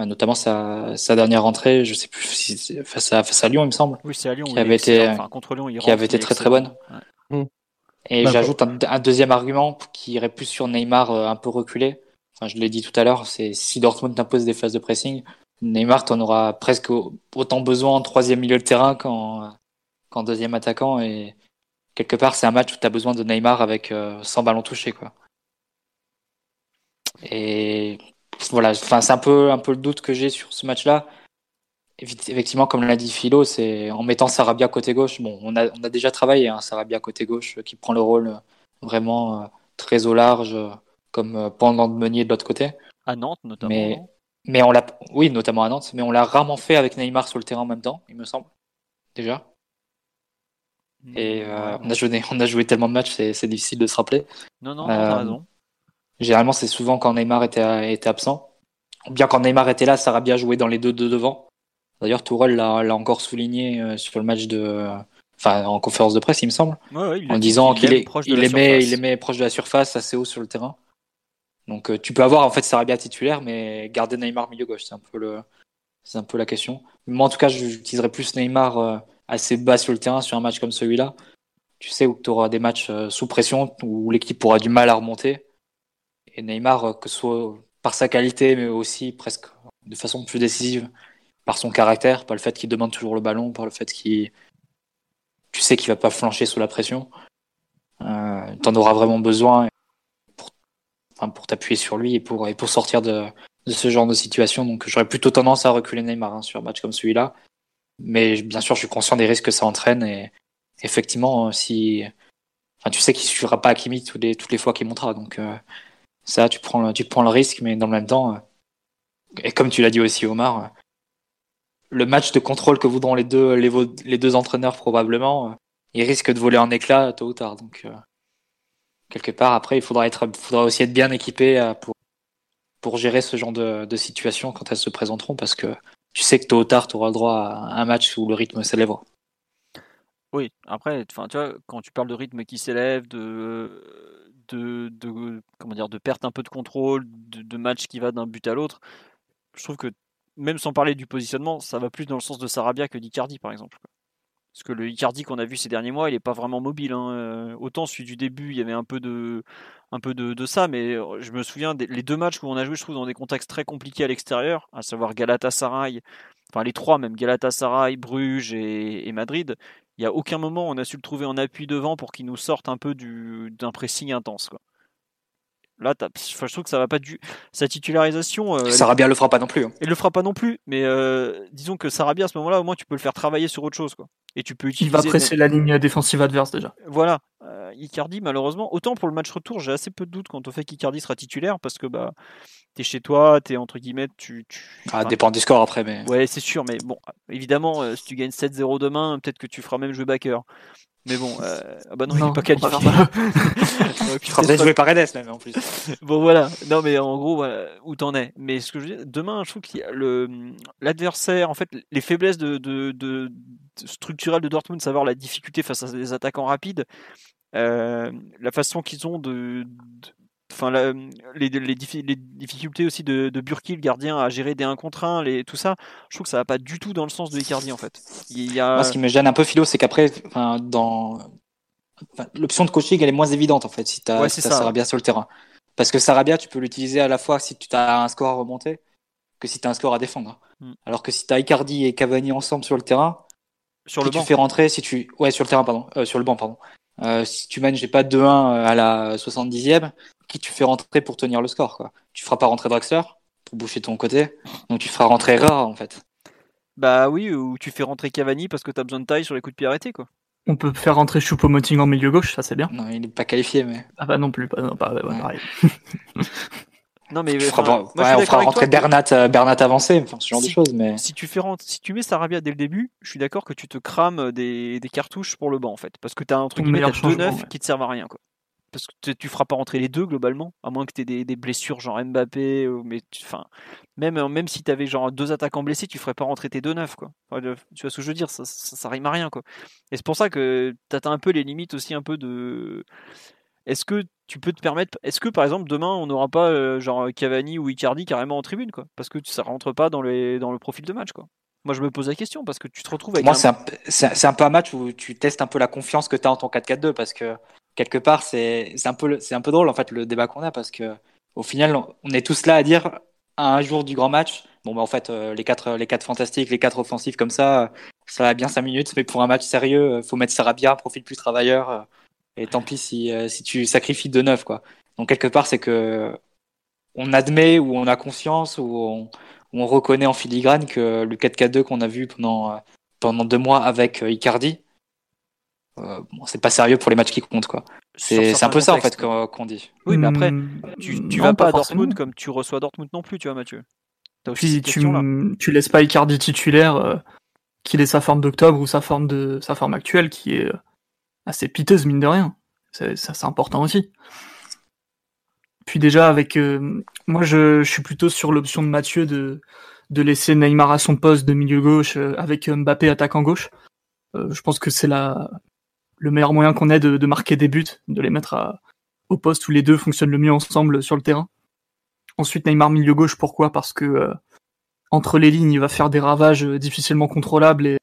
B: euh, notamment sa, sa, dernière entrée, je sais plus si face à, face à Lyon, il me semble.
A: Oui, c'est à Lyon.
B: Qui avait été,
A: contre Lyon, il
B: qui avait été très très bonne. Ouais. Et j'ajoute un, deuxième argument qui irait plus sur Neymar euh, un peu reculé. Enfin, je l'ai dit tout à l'heure, c'est si Dortmund t'impose des phases de pressing, Neymar, t'en auras presque autant besoin en troisième milieu de terrain qu'en deuxième attaquant. Et quelque part, c'est un match où tu as besoin de Neymar avec euh, 100 ballons touchés. Quoi. Et voilà, enfin, c'est un peu, un peu le doute que j'ai sur ce match-là effectivement, comme l'a dit Philo, c'est en mettant Sarabia côté gauche. Bon, on a, on a déjà travaillé hein, Sarabia côté gauche euh, qui prend le rôle euh, vraiment euh, très au large, comme pendant de Meunier de l'autre côté.
A: À Nantes notamment.
B: Mais, mais on l'a, oui, notamment à Nantes, mais on l'a rarement fait avec Neymar sur le terrain en même temps, il me semble, déjà. Et on, a joué, on a joué tellement de matchs, c'est difficile de se rappeler.
A: Non, non, t'as raison.
B: Généralement, c'est souvent quand Neymar était, était absent. Bien quand Neymar était là, Sarabia jouait dans les deux de devant. D'ailleurs, Tourelle l'a encore souligné euh, sur le match de, enfin, en conférence de presse, il me semble, en disant qu'il est, il aimait, il aimait proche de la surface, assez haut sur le terrain. Donc, euh, tu peux avoir en fait Sarabia titulaire, mais garder Neymar milieu gauche, c'est un peu le, c'est un peu la question. Moi, en tout cas, j'utiliserais plus Neymar euh, assez bas sur le terrain sur un match comme celui-là. Tu sais où tu auras des matchs sous pression où l'équipe aura du mal à remonter. Et Neymar, que ce soit par sa qualité, mais aussi presque de façon plus décisive, par son caractère, par le fait qu'il demande toujours le ballon, par le fait qu'il. Tu sais qu'il va pas flancher sous la pression. Euh, tu en auras vraiment besoin pour, pour t'appuyer sur lui et pour, et pour sortir de, de ce genre de situation. Donc j'aurais plutôt tendance à reculer Neymar hein, sur un match comme celui-là. Mais bien sûr, je suis conscient des risques que ça entraîne. Et effectivement, si. Enfin, tu sais qu'il suffira pas à Kimi toutes les, toutes les fois qu'il montera. Donc euh, ça, tu prends, le, tu prends le risque, mais dans le même temps. Euh, et comme tu l'as dit aussi, Omar, le match de contrôle que voudront les deux, les, deux entraîneurs probablement, euh, il risque de voler en éclat tôt ou tard. Donc, euh, quelque part, après, il faudra, être, faudra aussi être bien équipé euh, pour, pour gérer ce genre de, de situation quand elles se présenteront, parce que tu sais que tôt ou tard, tu auras le droit à un match où le rythme s'élèvera.
A: Oui, après, tu vois, quand tu parles de rythme qui s'élève, de, de, de, comment dire, de perte un peu de contrôle, de, de match qui va d'un but à l'autre, je trouve que même sans parler du positionnement, ça va plus dans le sens de Sarabia que d'Icardi, par exemple. Parce que le Icardi qu'on a vu ces derniers mois, il n'est pas vraiment mobile. Hein. Euh, autant celui du début, il y avait un peu de, un peu de, ça, mais euh, je me souviens des les deux matchs où on a joué, je trouve, dans des contextes très compliqués à l'extérieur, à savoir Galatasaray, enfin les trois même, Galatasaray, Bruges et, Madrid. Il n'y a aucun moment où on a su le trouver en appui devant pour qu'il nous sorte un peu d'un pressing intense. Quoi. Là, enfin, je trouve que ça va pas du. Sa titularisation. euh, elle-
B: Sarabia le fera pas non plus. hein.
A: Elle le fera pas non plus, mais euh, disons que Sarabia à ce moment-là, au moins tu peux le faire travailler sur autre chose, quoi. Et tu peux
C: Il
A: utiliser.
C: va presser la ligne défensive adverse déjà.
A: Voilà. Euh, Icardi, malheureusement, autant pour le match retour, j'ai assez peu de doutes quant au fait qu'Icardi sera titulaire parce que bah t'es chez toi, t'es entre guillemets, tu. tu...
B: Ah,
A: enfin,
B: dépend du score après, mais.
A: Ouais, c'est sûr, mais bon, évidemment, euh, si tu gagnes 7-0 demain, peut-être que tu feras même jouer backer. Mais bon, euh, ah bah non, il est pas qualifié. <laughs>
C: faire
A: peut-être
B: jouer par Edes même en plus.
A: Bon voilà, non mais en gros voilà, où t'en es. Mais ce que je veux dire, demain je trouve qu'il y a le l'adversaire, en fait les faiblesses de, de, de- de- structurelles de Dortmund, savoir la difficulté face à des attaquants rapides, euh, la façon qu'ils ont de, de- Enfin, la- les, les, diffi- les difficultés aussi de, de Burki, le gardien, à gérer des 1 contre 1, les, tout ça, je trouve que ça va pas du tout dans le sens de Icardi en fait. Il y a...
B: Moi, ce qui me gêne un peu, Philo, c'est qu'après, enfin, dans enfin, l'option de coaching, elle est moins évidente en fait si tu as,
A: Ouais, ça,
B: Sarabia sur le terrain. Parce que Sarabia, tu peux l'utiliser à la fois si tu as un score à remonter que si tu as un score à défendre.
A: Mm.
B: Alors que si tu as Icardi et Cavani ensemble sur le terrain,
A: sur le
B: tu
A: banc.
B: fais rentrer, si tu ouais sur le terrain pardon, euh, sur le banc pardon. Euh, si tu j'ai pas 2-1 à la 70e, qui tu fais rentrer pour tenir le score quoi. Tu feras pas rentrer Draxler pour boucher ton côté, donc tu feras rentrer Herrera en fait.
A: Bah oui, ou tu fais rentrer Cavani parce que t'as besoin de taille sur les coups de pied arrêtés quoi.
C: On peut faire rentrer Choupo-Moting en milieu gauche, ça c'est bien.
B: Non, il est pas qualifié mais
C: Ah bah non plus, pas, non, pas ouais, ouais,
B: Ouais.
C: pareil. <laughs>
A: Non mais
B: tu
A: enfin,
B: pas-
A: moi,
B: ouais, on fera rentrer
A: toi
B: Bernat euh, Bernat avancé, enfin ce genre de choses mais
A: si tu fais si tu mets Sarabia dès le début, je suis d'accord que tu te crames des, des cartouches pour le banc en fait, parce que t'as deux
C: changement,
A: neufs
C: ouais.
A: qui te servent à rien quoi. Parce que tu- tu feras pas rentrer les deux globalement, à moins que tu aies des, des blessures genre Mbappé, mais tu- enfin même euh, même si tu avais genre deux attaquants blessés, tu ferais pas rentrer tes deux neufs quoi. Enfin, tu vois ce que je veux dire, ça, ça, ça rime à rien quoi. Et c'est pour ça que t'atteins un peu les limites aussi un peu de. Est-ce que tu peux te permettre Est-ce que par exemple demain on n'aura pas euh, genre Cavani ou Icardi carrément en tribune quoi? Parce que ça rentre pas dans les dans le profil de match quoi. Moi je me pose la question parce que tu te retrouves avec
B: Moi,
A: un-
B: c'est un, peu un match où tu testes un peu la confiance que tu as en ton 4-4-2 parce que quelque part, c'est un, peu un drôle en fait le débat qu'on a parce que au final, on est tous là à dire à un jour du grand match, bon, bah en fait, euh, les quatre, les quatre fantastiques, les quatre offensifs comme ça, euh, ça va bien 5 minutes, mais pour un match sérieux, euh, faut mettre Sarabia, profil plus travailleur, et tant pis si, si tu sacrifies de neuf quoi. Donc quelque part, c'est que on admet ou on a conscience ou on, reconnaît en filigrane que le 4-4-2 qu'on a vu pendant, pendant deux mois avec Icardi, euh, bon, c'est pas sérieux pour les matchs qui comptent. quoi. C'est c'est un peu ça en fait qu'on dit.
A: Oui, mais après,
C: Hmm,
A: tu, tu
C: non,
A: vas pas à
C: forcément.
A: Dortmund comme tu reçois Dortmund non plus, tu vois, Mathieu. Aussi
C: Puis tu, tu laisses pas Icardi titulaire, euh, qu'il ait sa forme d'octobre ou sa forme de sa forme actuelle qui est euh, assez piteuse mine de rien. C'est, ça c'est important aussi. Puis déjà avec euh, moi je, je suis plutôt sur l'option de Mathieu de de laisser Neymar à son poste de milieu gauche euh, avec Mbappé attaquant gauche. Euh, je pense que c'est la le meilleur moyen qu'on ait de, de marquer des buts, de les mettre à, au poste où les deux fonctionnent le mieux ensemble sur le terrain. Ensuite Neymar milieu gauche pourquoi? Parce que euh, entre les lignes, il va faire des ravages euh, difficilement contrôlables et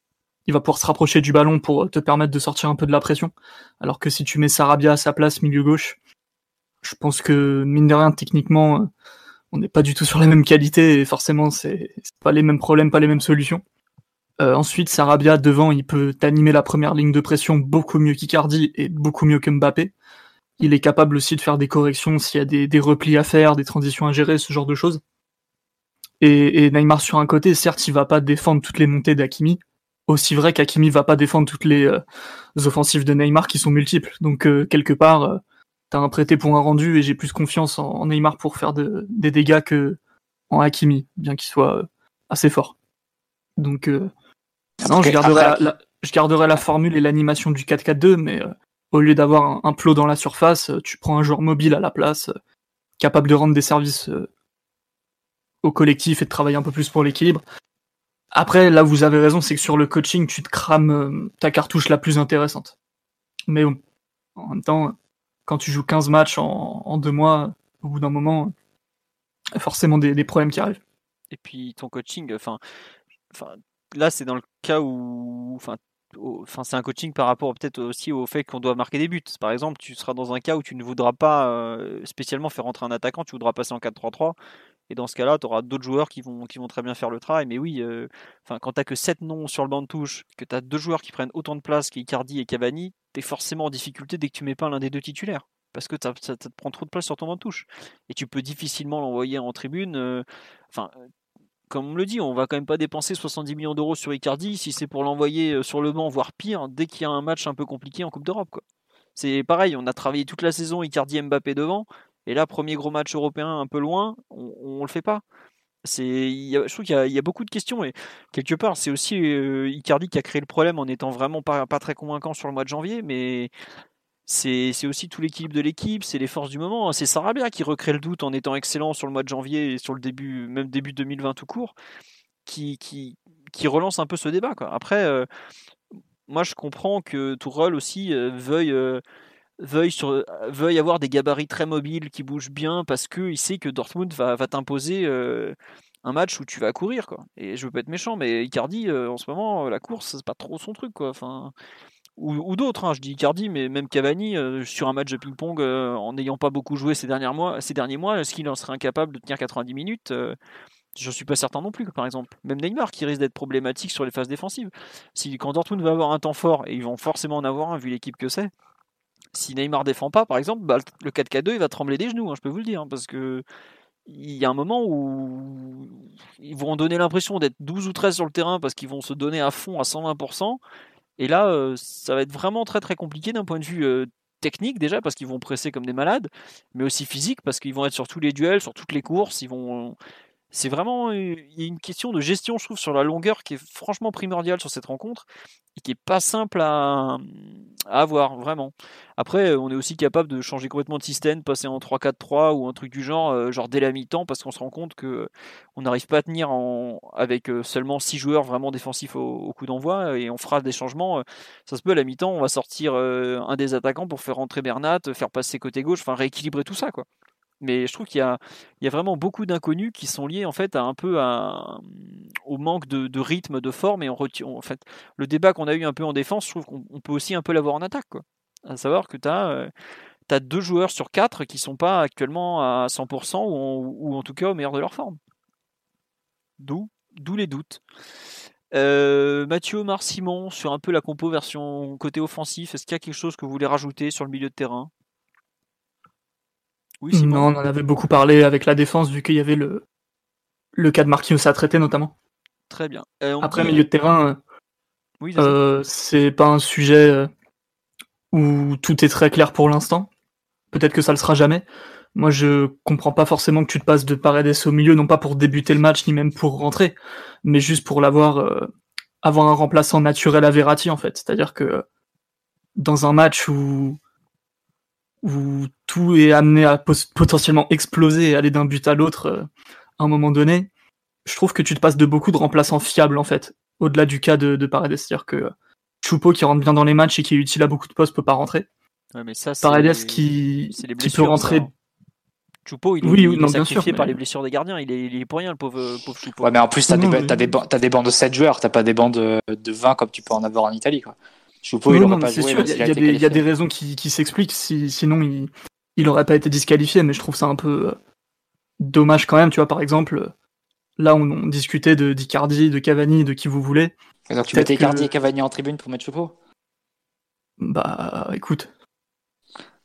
C: il va pouvoir se rapprocher du ballon pour te permettre de sortir un peu de la pression. Alors que si tu mets Sarabia à sa place milieu gauche, je pense que mine de rien techniquement, euh, on n'est pas du tout sur la même qualité et forcément c'est pas les mêmes problèmes, pas les mêmes solutions. Euh, ensuite, Sarabia devant, il peut t'animer la première ligne de pression beaucoup mieux qu'Icardi et beaucoup mieux que Mbappé. Il est capable aussi de faire des corrections s'il y a des, des replis à faire, des transitions à gérer, ce genre de choses. Et, et Neymar sur un côté, certes, il va pas défendre toutes les montées d'Akimi. Aussi vrai qu'Akimi va pas défendre toutes les, euh, offensives de Neymar qui sont multiples. Donc euh, quelque part, euh, t'as un prêté pour un rendu et j'ai plus confiance en, en Neymar pour faire de- des dégâts que en Hakimi, bien qu'il soit euh, assez fort. Donc euh, non, je garderai,
B: après-
C: la, la- je garderai la formule et l'animation du 4-4-2, mais euh, au lieu d'avoir un, un plot dans la surface, euh, tu prends un joueur mobile à la place, euh, capable de rendre des services euh, au collectif et de travailler un peu plus pour l'équilibre. Après, là, vous avez raison, c'est que sur le coaching, tu te crames euh, ta cartouche la plus intéressante. Mais bon, en même temps, quand tu joues 15 matchs en, en deux mois, au bout d'un moment, forcément des, des problèmes qui arrivent.
A: Et puis ton coaching, enfin, enfin, là c'est dans le cas où, enfin, c'est un coaching par rapport peut-être aussi au fait qu'on doit marquer des buts. Par exemple, tu seras dans un cas où tu ne voudras pas euh, spécialement faire rentrer un attaquant, tu voudras passer en 4-3-3. Et dans ce cas-là, tu auras d'autres joueurs qui vont, très bien faire le travail. Mais oui, euh, quand tu que 7 noms sur le banc de touche, que tu as deux joueurs qui prennent autant de place qu'Icardi et Cavani, tu es forcément en difficulté dès que tu mets pas l'un des deux titulaires. parce que ça, te prend trop de place sur ton banc de touche. Et tu peux difficilement l'envoyer en tribune. Euh, comme on le dit, on va quand même pas dépenser 70 millions d'euros sur Icardi si c'est pour l'envoyer euh, sur le banc, voire pire, dès qu'il y a un match un peu compliqué en Coupe d'Europe. C'est pareil, on a travaillé toute la saison Icardi Mbappé devant, et là, premier gros match européen un peu loin, on, ne le fait pas. Je trouve qu'il y, a beaucoup de questions et quelque part, c'est aussi euh, Icardi qui a créé le problème en étant vraiment pas, pas très convaincant sur le mois de janvier, mais c'est aussi tout l'équilibre de l'équipe, c'est les forces du moment. C'est Sarabia qui recrée le doute en étant excellent sur le mois de janvier et sur le début, même début 2020 tout court, qui, qui, relance un peu ce débat. Quoi. Après, euh, moi je comprends que Tourelle aussi euh, veuille, euh, veuille, avoir des gabarits très mobiles qui bougent bien parce qu'il sait que Dortmund va, va t'imposer un match où tu vas courir. Quoi. Et je veux pas être méchant, mais Icardi, en ce moment, la course, c'est pas trop son truc. Quoi. Ou, d'autres, hein, je dis Icardi, mais même Cavani, euh, sur un match de ping-pong, euh, en n'ayant pas beaucoup joué ces, derniers mois, ces derniers mois, est-ce qu'il en serait incapable de tenir 90 minutes euh, Je ne suis pas certain non plus, par exemple. Même Neymar, qui risque d'être problématique sur les phases défensives. Si, quand Dortmund va avoir un temps fort, et ils vont forcément en avoir un vu l'équipe que c'est, si Neymar défend pas, par exemple, bah, le 4K2, il va trembler des genoux, hein, je peux vous le dire, hein, parce que il y a un moment où ils vont donner l'impression d'être 12 ou 13 sur le terrain parce qu'ils vont se donner à fond à 120%. Et là, euh, ça va être vraiment très très compliqué d'un point de vue euh, technique déjà parce qu'ils vont presser comme des malades, mais aussi physique parce qu'ils vont être sur tous les duels, sur toutes les courses. Ils vont, c'est vraiment une question de gestion, je trouve, sur la longueur qui est franchement primordiale sur cette rencontre et qui est pas simple à, avoir vraiment. Après, on est aussi capable de changer complètement de système, passer en 3-4-3 ou un truc du genre, genre dès la mi-temps, parce qu'on se rend compte que on n'arrive pas à tenir en, avec seulement 6 joueurs vraiment défensifs au, coup d'envoi et on fera des changements. Ça se peut à la mi-temps, on va sortir un des attaquants pour faire rentrer Bernat, faire passer côté gauche, enfin rééquilibrer tout ça quoi. Mais je trouve qu'il y y a vraiment beaucoup d'inconnus qui sont liés en fait à un peu à, au manque de, rythme, de forme. Et on en fait, le débat qu'on a eu un peu en défense, je trouve qu'on peut aussi un peu l'avoir en attaque. Quoi. À savoir que tu as, euh, deux joueurs sur quatre qui sont pas actuellement à 100% ou en, tout cas au meilleur de leur forme. D'où les doutes. Euh, Mathieu Omar Simon, sur un peu la compo version côté offensif, est-ce qu'il y a quelque chose que vous voulez rajouter sur le milieu de terrain?
C: Non, on en avait beaucoup parlé avec la défense, vu qu'il y avait le, le cas de Marquinhos à traiter notamment.
A: Très bien.
C: Euh, Après, milieu de terrain, euh, c'est pas un sujet euh, où tout est très clair pour l'instant. Peut-être que ça le sera jamais. Moi, je comprends pas forcément que tu te passes de Paredes au milieu, non pas pour débuter le match, ni même pour rentrer, mais juste pour l'avoir, avoir un remplaçant naturel à Verratti, en fait. C'est-à-dire que dans un match où où tout est amené à potentiellement exploser et aller d'un but à l'autre euh, à un moment donné, je trouve que tu te passes de beaucoup de remplaçants fiables en fait, au-delà du cas de, de Paredes. C'est-à-dire que Choupo qui rentre bien dans les matchs et qui est utile à beaucoup de postes peut pas rentrer.
A: mais ça,
C: Paredes qui, qui peut rentrer.
A: Hein. Choupo, il est, oui, non, sacrifié par les blessures des gardiens. Il est, il est pour rien, le pauvre, pauvre Choupo.
B: Ouais, mais en plus, t'as des, as des, bancs de 7 joueurs, t'as pas des bancs de, de 20 comme tu peux en avoir en Italie. Quoi.
C: Choupo, il pas joué. Il y, a des raisons qui, s'expliquent, sinon il, il aurait pas été disqualifié, mais je trouve ça un peu euh, dommage quand même. Tu vois, par exemple, là on, discutait de d'Icardi, de Cavani, de qui vous voulez.
B: donc tu mettais Icardi et Cavani en tribune pour mettre Choupo
C: Bah écoute.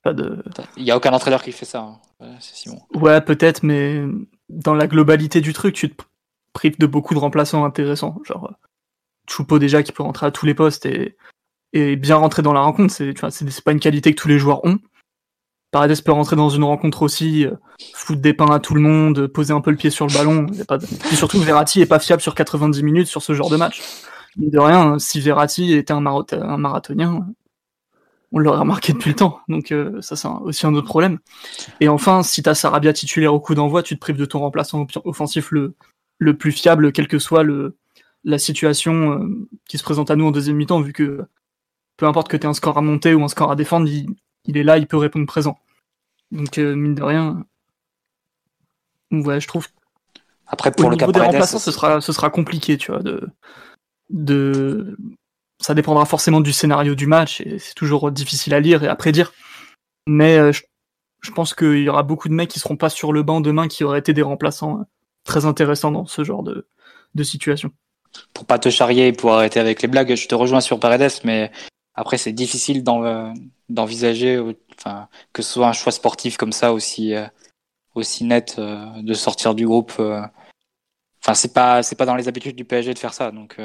C: Pas de...
B: Il n'y a aucun entraîneur qui fait ça, hein. Simon.
C: Ouais, peut-être, mais dans la globalité du truc, tu te prives de beaucoup de remplaçants intéressants. Genre, Choupo déjà qui peut rentrer à tous les postes et et bien rentrer dans la rencontre. C'est, tu vois, c'est, pas une qualité que tous les joueurs ont. Paredes peut rentrer dans une rencontre aussi, euh, foutre des pains à tout le monde, poser un peu le pied sur le ballon. pas Et surtout, Verratti est pas fiable sur 90 minutes sur ce genre de match. de rien, si Verratti était un, un marathonien, on l'aurait remarqué depuis le temps. Donc euh, ça, c'est aussi un autre problème. Et enfin, si t'as Sarabia titulaire au coup d'envoi, tu te prives de ton remplaçant offensif le, le plus fiable, quelle que soit le, la situation euh, qui se présente à nous en deuxième mi-temps, vu que peu importe que tu aies un score à monter ou un score à défendre, il, est là, il peut répondre présent. Donc, euh, mine de rien, ouais, je trouve.
B: Après, pour
C: au
B: le
C: niveau des remplaçants, ce sera, ce sera compliqué, tu vois. De, de... Ça dépendra forcément du scénario du match et c'est toujours difficile à lire et à prédire. Mais euh, je, pense qu'il y aura beaucoup de mecs qui seront pas sur le banc demain qui auraient été des remplaçants euh, très intéressants dans ce genre de, de situation.
B: Pour pas te charrier et pour arrêter avec les blagues, je te rejoins sur Paredes, mais Après, c'est difficile d'envisager, enfin, que ce soit un choix sportif comme ça aussi, aussi net de sortir du groupe. Enfin, c'est pas, pas dans les habitudes du PSG de faire ça. Donc,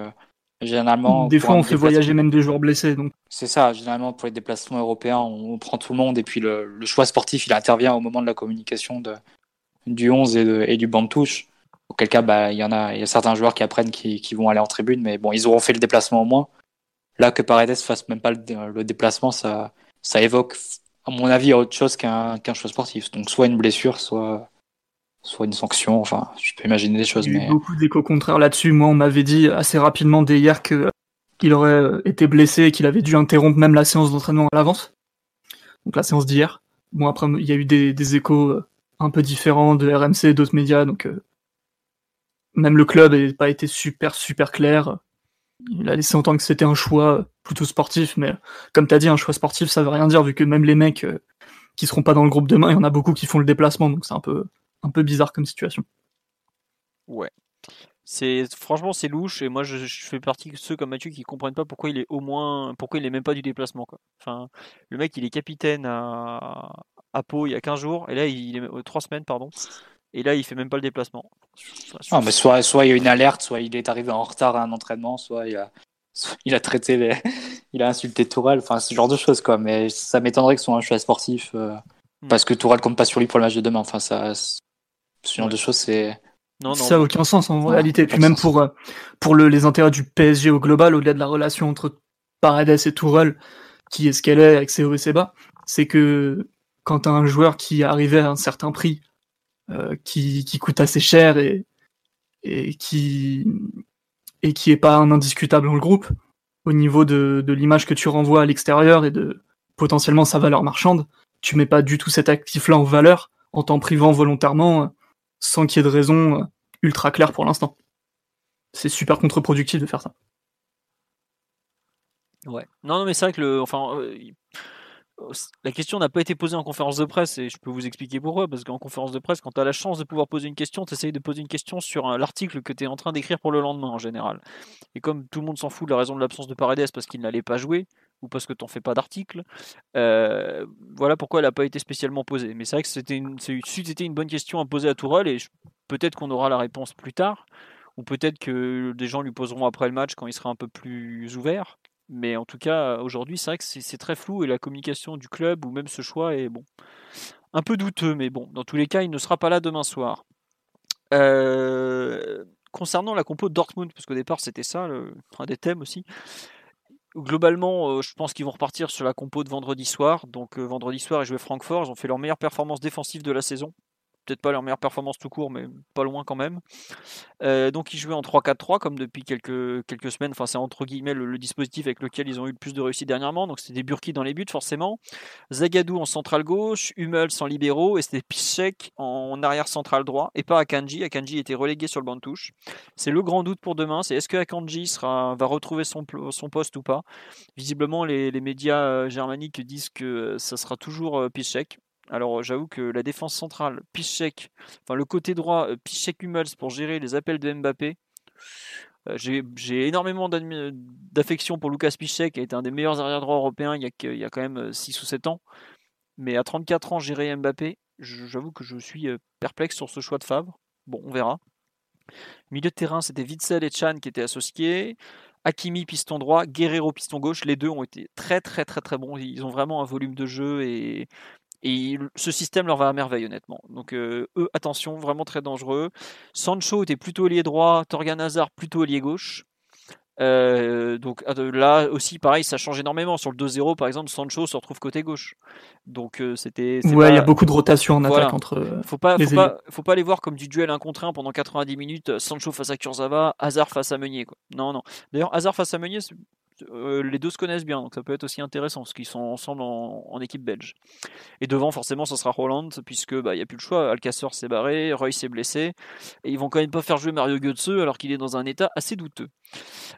B: généralement.
C: Des fois, on fait voyager même des joueurs blessés. Donc.
B: C'est ça. Généralement, pour les déplacements européens, on, prend tout le monde et puis le, le, choix sportif, il intervient au moment de la communication de, du 11 et, et du banc de touche. Auquel cas, bah, il y en a, il y a certains joueurs qui apprennent qui, qui, vont aller en tribune, mais bon, ils auront fait le déplacement au moins. Là, que Paredes fasse même pas le, déplacement, ça, ça évoque, à mon avis, autre chose qu'un qu'un choix sportif. Donc, soit une blessure, soit, soit une sanction. Enfin, je peux imaginer des choses.
C: Il y
B: a
C: eu beaucoup d'échos contraires là-dessus. Moi, on m'avait dit assez rapidement dès hier que qu'il aurait été blessé et qu'il avait dû interrompre même la séance d'entraînement à l'avance. Donc la séance d'hier. Bon après, il y a eu des, des échos euh, un peu différents de RMC et d'autres médias, donc euh, même le club n'a pas été super super clair. Il a laissé entendre que c'était un choix plutôt sportif, mais comme tu as dit, un choix sportif, ça veut rien dire vu que même les mecs euh, qui seront pas dans le groupe demain, il y en a beaucoup qui font le déplacement, donc c'est un peu un peu bizarre comme situation.
A: Ouais. C'est franchement c'est louche et moi je, fais partie de ceux comme Mathieu qui comprennent pas pourquoi il est au moins pourquoi il est même pas du déplacement quoi. Enfin le mec il est capitaine à, à Pau il y a 15 jours et là il est 3 semaines pardon et là il fait même pas le déplacement.
B: Ah, mais soit soit il y a une alerte, soit il est arrivé en retard à un entraînement, soit il a il a traité les... <laughs> il a insulté Tourelle, enfin ce genre de choses quoi. Mais ça m'étonnerait que ce soit un choix sportif euh, hmm. parce que Tourelle compte pas sur lui pour le match de demain. Enfin ça ce genre de choses c'est
C: ça n'a aucun sens en réalité. Puis même pour, euh, pour le, les intérêts du PSG au global, au-delà de la relation entre Paredes et Tourelle, qui est ce qu'elle est avec ses hauts et ses bas, c'est que quand tu as un joueur qui est arrivé à un certain prix, qui, qui coûte assez cher et, et qui et qui est pas un indiscutable dans le groupe, au niveau de, de l'image que tu renvoies à l'extérieur et de potentiellement sa valeur marchande, tu mets pas du tout cet actif-là en valeur en t'en privant volontairement sans qu'il y ait de raison euh, ultra claire pour l'instant. C'est super contre-productif de faire ça.
A: Ouais. Non, non mais c'est vrai que le, enfin, euh, la question n'a pas été posée en conférence de presse et je peux vous expliquer pourquoi. Parce qu'en conférence de presse, quand tu as la chance de pouvoir poser une question, tu essayes de poser une question sur l'article que tu es en train d'écrire pour le lendemain en général. Et comme tout le monde s'en fout de la raison de l'absence de Paredes parce qu'il n'allait pas jouer, ou parce que tu n'en fais pas d'article. Euh, voilà pourquoi elle n'a pas été spécialement posée. Mais c'est vrai que c'était une, bonne question à poser à Tourelle et peut-être qu'on aura la réponse plus tard, ou peut-être que des gens lui poseront après le match quand il sera un peu plus ouvert. Mais en tout cas, aujourd'hui, c'est vrai que c'est très flou et la communication du club ou même ce choix est bon, un peu douteux. Mais bon, dans tous les cas, il ne sera pas là demain soir. Euh, concernant la compo de Dortmund, parce qu'au départ c'était ça, un des thèmes aussi, Globalement, euh, je pense qu'ils vont repartir sur la compo de vendredi soir. Donc euh, vendredi soir, ils jouaient Francfort. Ils ont fait leur meilleure performance défensive de la saison peut-être pas leur meilleure performance tout court, mais pas loin quand même. Euh, donc ils jouaient en 3-4-3 comme depuis quelques, semaines. Enfin, c'est entre guillemets le, dispositif avec lequel ils ont eu le plus de réussite dernièrement. Donc c'était des Burki dans les buts forcément. Zagadou en centrale gauche, Hummels en libéraux et c'était Piszek en arrière central droit et pas Akanji. Akanji était relégué sur le banc de touche. C'est le grand doute pour demain. C'est est-ce que Akanji va retrouver son, poste ou pas? Visiblement, les, médias euh, germaniques disent que ça sera toujours euh, Piszek. Alors j'avoue que la défense centrale, Piszczek, enfin le côté droit, euh, Piszczek Hummels pour gérer les appels de Mbappé. Euh, j'ai énormément d'affection pour Lucas Piszczek, qui a été un des meilleurs arrière droits européens il y, a, quand même 6 euh, ou 7 ans. Mais à 34 ans, gérer Mbappé, j'avoue que je suis perplexe sur ce choix de Favre. Bon, on verra. Milieu de terrain, c'était Witzel et Chan qui étaient associés. Hakimi piston droit, Guerrero piston gauche, les deux ont été très très très très bons. Ils ont vraiment un volume de jeu et et ce système leur va à merveille, honnêtement. Donc, euh, eux, attention, vraiment très dangereux. Sancho était plutôt lié droit, Torgan Hazard plutôt lié gauche. Euh, donc là aussi, pareil, ça change énormément. Sur le 2-0, par exemple, Sancho se retrouve côté gauche. Donc euh, c'était.
C: Ouais, il y a beaucoup de rotation en attaque entre.
A: Faut pas, faut pas, faut pas les voir comme du duel 1 contre 1 pendant 90 minutes. Sancho face à Kurzawa, Hazard face à Meunier. Quoi. Non, non. D'ailleurs, Hazard face à Meunier, euh, les deux se connaissent bien, donc ça peut être aussi intéressant, parce qu'ils sont ensemble en, équipe belge. Et devant, forcément, ce sera Roland, puisque bah, il n'y a plus le choix. Alcacer s'est barré, Roy s'est blessé, et ils vont quand même pas faire jouer Mario Götze alors qu'il est dans un état assez douteux.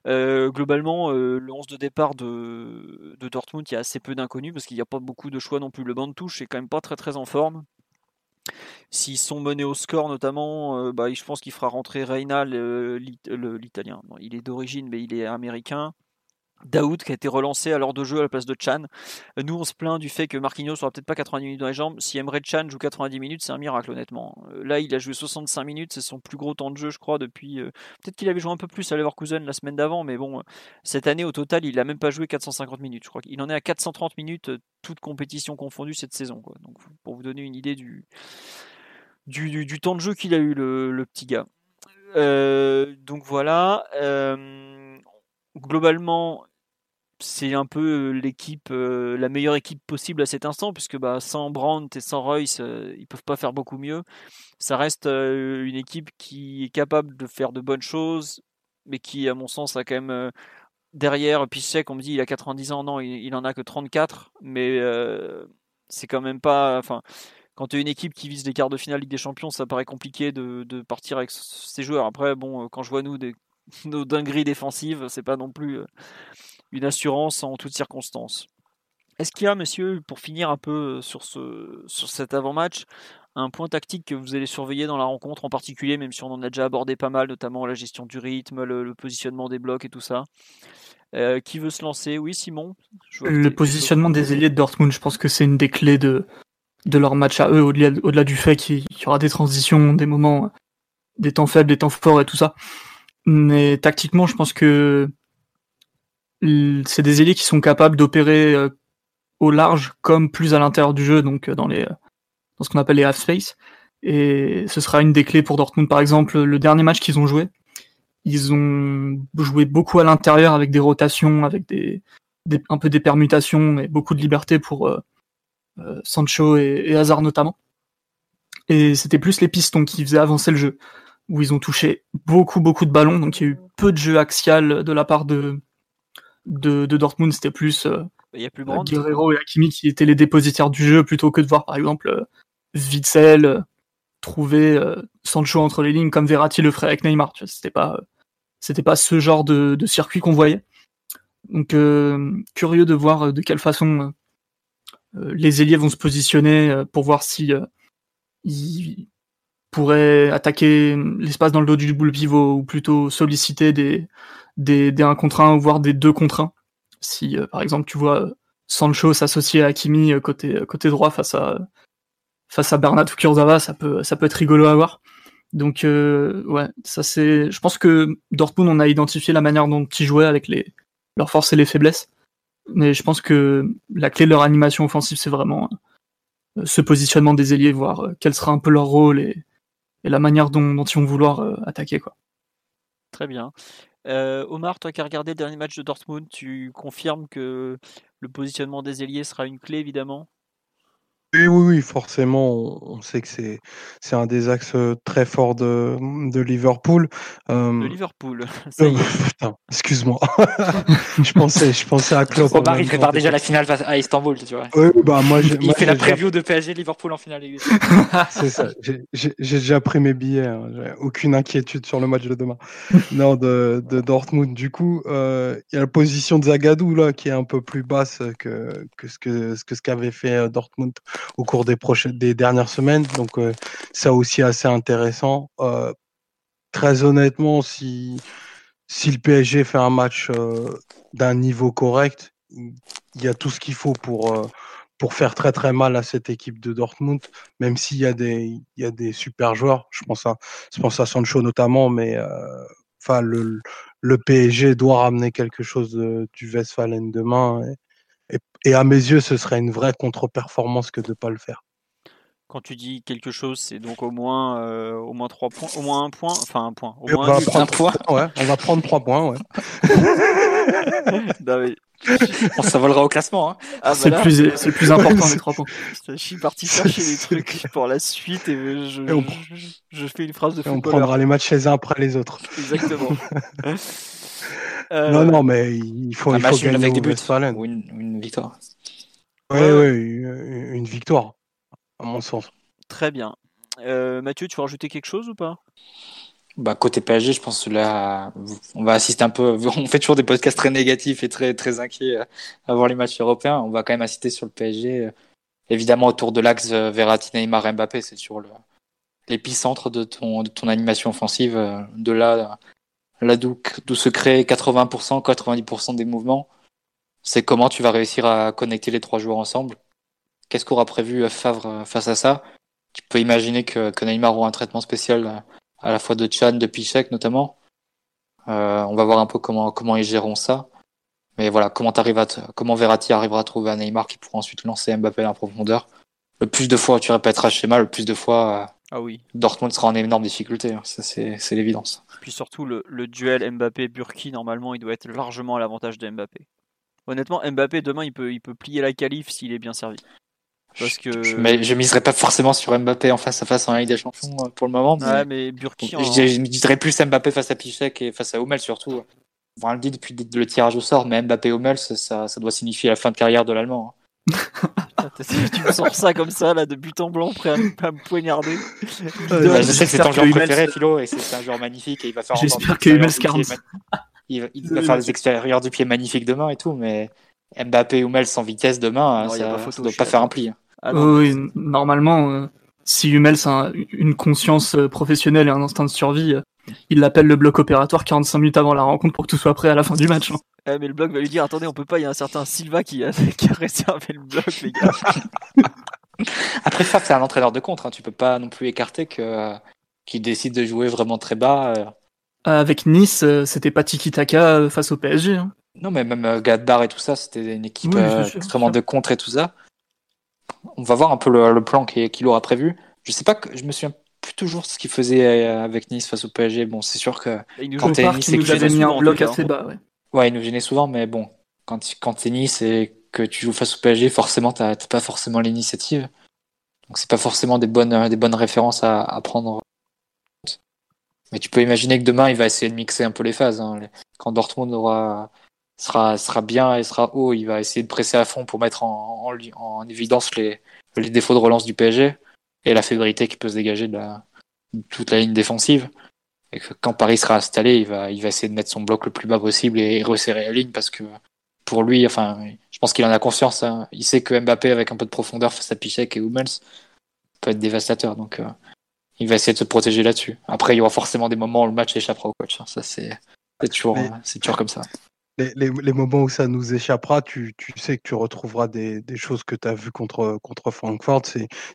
A: Euh, globalement, euh, le 11 de départ de, Dortmund, il y a assez peu d'inconnus, parce qu'il n'y a pas beaucoup de choix non plus. Le banc de touche est quand même pas très très en forme. S'ils sont menés au score notamment, bah, je pense qu'il fera rentrer Reina, l'italien. Il est d'origine, mais il est américain. Daoud qui a été relancé à l'heure de jeu à la place de Chan. Nous, on se plaint du fait que Marquinhos sera peut-être pas 90 minutes dans les jambes. Si Emre Chan joue 90 minutes, c'est un miracle, honnêtement. Là, il a joué 65 minutes, c'est son plus gros temps de jeu, je crois, depuis. Peut-être qu'il avait joué un peu plus à Leverkusen la semaine d'avant, mais bon, cette année, au total, il a même pas joué 450 minutes. Je crois qu'il en est à 430 minutes, toute compétition confondue cette saison. Donc, pour vous donner une idée du, du, temps de jeu qu'il a eu, le, petit gars. donc voilà. globalement, c'est un peu l'équipe, la meilleure équipe possible à cet instant, puisque bah, sans Brandt et sans Royce, ils peuvent pas faire beaucoup mieux. Ça reste une équipe qui est capable de faire de bonnes choses, mais qui, à mon sens, a quand même derrière. Sais qu'on me dit il a 90 ans, non, il, en a que 34, mais c'est quand même pas. Enfin, quand tu es une équipe qui vise les quarts de finale Ligue des Champions, ça paraît compliqué de, partir avec ces joueurs. Après, bon, quand je vois nous <laughs> nos dingueries défensives, c'est pas non plus une assurance en toutes circonstances. Est-ce qu'il y a, monsieur, pour finir un peu sur, ce, sur cet avant-match, un point tactique que vous allez surveiller dans la rencontre en particulier, même si on en a déjà abordé pas mal, notamment la gestion du rythme, le, positionnement des blocs et tout ça? Euh, Qui veut se lancer? Oui, Simon?
C: Le positionnement des ailiers de Dortmund, je pense que c'est une des clés de, de leur match à eux, au-delà au -delà du fait qu'il y aura des transitions, des moments, des temps faibles, des temps forts et tout ça. Mais tactiquement, je pense que c'est des ailiers qui sont capables d'opérer euh, au large comme plus à l'intérieur du jeu, donc euh, dans les dans ce qu'on appelle les half space. Et ce sera une des clés pour Dortmund, par exemple, le dernier match qu'ils ont joué. Ils ont joué beaucoup à l'intérieur avec des rotations, avec des, un peu des permutations et beaucoup de liberté pour euh, Sancho et, et Hazard notamment. Et c'était plus les pistons qui faisaient avancer le jeu, où ils ont touché beaucoup beaucoup de ballons, donc il y a eu peu de jeu axial de la part de, de, Dortmund, c'était plus, euh,
A: il y a plus
C: Guerrero et Hakimi qui étaient les dépositaires du jeu plutôt que de voir par exemple euh, Witzel euh, trouver Sancho entre les lignes comme Verratti le ferait avec Neymar. C'était pas, c'était pas ce genre de, circuit qu'on voyait. Donc curieux de voir de quelle façon les ailiers vont se positionner pour voir si ils pourraient attaquer l'espace dans le dos du double pivot ou plutôt solliciter des, des, des 1 contre 1 voire des 2 contre 1. Si euh, par exemple tu vois euh, Sancho s'associer à Hakimi euh, côté, côté droit face à, face à Bernat ou Kurzawa, ça peut, ça peut être rigolo à voir. Donc ouais, ça c'est. Je pense que Dortmund on a identifié la manière dont ils jouaient avec les leurs forces et les faiblesses, mais je pense que la clé de leur animation offensive c'est vraiment ce positionnement des ailiers, voir quel sera un peu leur rôle et, et la manière dont, dont, ils vont vouloir attaquer quoi.
A: Très bien. Euh, Omar, toi qui as regardé le dernier match de Dortmund, tu confirmes que le positionnement des ailiers sera une clé évidemment?
D: Oui, oui, forcément, on sait que c'est c'est un des axes très forts de, de Liverpool.
A: De Liverpool, <laughs> <laughs>
D: excuse-moi. <laughs> je pensais, je pensais à Klopp.
B: Il prépare déjà la finale face à Istanbul, tu vois.
D: Oui, bah moi,
B: il fait la preview de PSG Liverpool en finale.
D: c'est ça. J'ai déjà pris mes billets. Hein. Aucune inquiétude sur le match de demain. non, de, de Dortmund. Du coup, il y a la position de Zagadou là qui est un peu plus basse que que ce que ce que ce qu'avait fait Dortmund au cours des prochaines, des dernières semaines. Donc euh, ça aussi assez intéressant. Euh, très honnêtement, si si le PSG fait un match euh, d'un niveau correct, il y a tout ce qu'il faut pour pour faire très très mal à cette équipe de Dortmund, même s'il y a des il y a des super joueurs. Je pense à je pense à Sancho notamment, mais le le PSG doit ramener quelque chose du Westfalen demain. À mes yeux, ce serait une vraie contre-performance que de ne pas le faire.
A: Quand tu dis quelque chose, c'est donc au moins, euh, au moins trois points, au moins un point, enfin un point, au moins un,
D: point. Ouais, on va prendre trois points, ouais. <laughs>
B: ça volera au classement. Hein.
C: Ah, c'est le plus, c'est plus <laughs> important les trois points.
A: Je suis parti chercher des trucs pour la suite et je, je, fais une phrase de
D: et On prendra les matchs les uns après les autres.
A: Exactement. <laughs>
D: Euh, non, non, mais il faut, il faut gagner avec des buts
B: ou une, une, victoire.
D: Oui, oui, une victoire, à mon sens.
A: Très bien. Euh, Mathieu, tu veux rajouter quelque chose ou pas?
B: Bah, côté PSG, je pense que là, on va assister un peu. <laughs> On fait toujours des podcasts très négatifs et très très inquiets à voir les matchs européens. On va quand même assister sur le PSG, évidemment autour de l'axe Verratti, Neymar, Mbappé. C'est sur l'épicentre de ton de ton animation offensive. De là là d'où se créent 80%, 90% des mouvements, c'est comment tu vas réussir à connecter les trois joueurs ensemble. Qu'est-ce qu'aura prévu Favre face à ça? Tu peux imaginer que, que Neymar aura un traitement spécial à la fois de Chan, de Pichek notamment. Euh, on va voir un peu comment comment ils géreront ça. Mais voilà, comment à comment Verratti arrivera à trouver un Neymar qui pourra ensuite lancer Mbappé en profondeur? Le plus de fois tu répéteras le schéma, le plus de fois euh,
A: ah oui.
B: Dortmund sera en énorme difficulté. Hein. Ça c'est l'évidence.
A: Puis surtout le, duel Mbappé-Burki, normalement, il doit être largement à l'avantage de Mbappé. Honnêtement, Mbappé demain il peut il peut plier la qualif s'il est bien servi.
B: Parce que... je, mais je miserais pas forcément sur Mbappé en face à face en Ligue des Champions euh, pour le moment.
A: Ouais, mais Burki.
B: En... Je, dirais plus Mbappé face à Pichek et face à Hummels surtout. On le dit depuis le tirage au sort, mais Mbappé Hummels, ça, ça doit signifier la fin de carrière de l'Allemand.
A: Hein. Tu me sors ça comme ça, là, de but en blanc, prêt à, me poignarder.
B: Bah, je sais que c'est ton joueur préféré, Philo, et c'est un joueur magnifique, et il va faire
C: J'espère que Hummels 40.
B: Il, il va faire des extérieurs du pied magnifiques demain et tout, mais Mbappé Hummels sans vitesse demain, ça, ne doit pas faire un pli.
C: Ah oui, normalement, euh, si Hummels a une conscience euh, professionnelle et un instinct de survie, euh, il appelle le bloc opératoire 45 minutes avant la rencontre pour que tout soit prêt à la fin du match. Hein.
A: Eh, mais le bloc va lui dire attendez, on peut pas, il y a un certain Silva qui a, <laughs> qui a réservé le bloc, les gars. <laughs>
B: Après, ça, c'est un entraîneur de contre. Hein. Tu peux pas non plus écarter que qu'il décide de jouer vraiment très bas.
C: Avec Nice, c'était pas Tiki Taka face au PSG. Hein.
B: Non, mais même Gadbar et tout ça, c'était une équipe extrêmement de contre et tout ça on va voir un peu le, plan qu'il aura prévu. Je sais pas que je me souviens plus toujours ce qu'il faisait euh, avec Nice face au PSG. Bon, c'est sûr que
C: quand t'es Nice, il nous avait mis un bloc assez bas.
B: Ouais. il nous gênait souvent, mais bon, quand quand t'es Nice et que tu joues face au PSG, forcément t'as pas forcément l'initiative. Donc c'est pas forcément des bonnes des bonnes références à, à prendre. Mais tu peux imaginer que demain il va essayer de mixer un peu les phases. Hein. Quand Dortmund aura sera, sera bien et sera haut. Il va essayer de presser à fond pour mettre en, en, en évidence les, les, défauts de relance du PSG et la fébrilité qui peut se dégager de, la, toute la ligne défensive. Et que quand Paris sera installé, il va, il va essayer de mettre son bloc le plus bas possible et resserrer la ligne parce que pour lui, enfin, je pense qu'il en a conscience. Hein. Il sait que Mbappé, avec un peu de profondeur face à Pichek et Hummels, peut être dévastateur. Donc, euh, il va essayer de se protéger là-dessus. Après, il y aura forcément des moments où le match échappera au coach. Hein. Ça, c'est toujours, c'est toujours comme ça
D: les, moments où ça nous échappera, tu, sais que tu retrouveras des, choses que tu as vues contre, contre Francfort.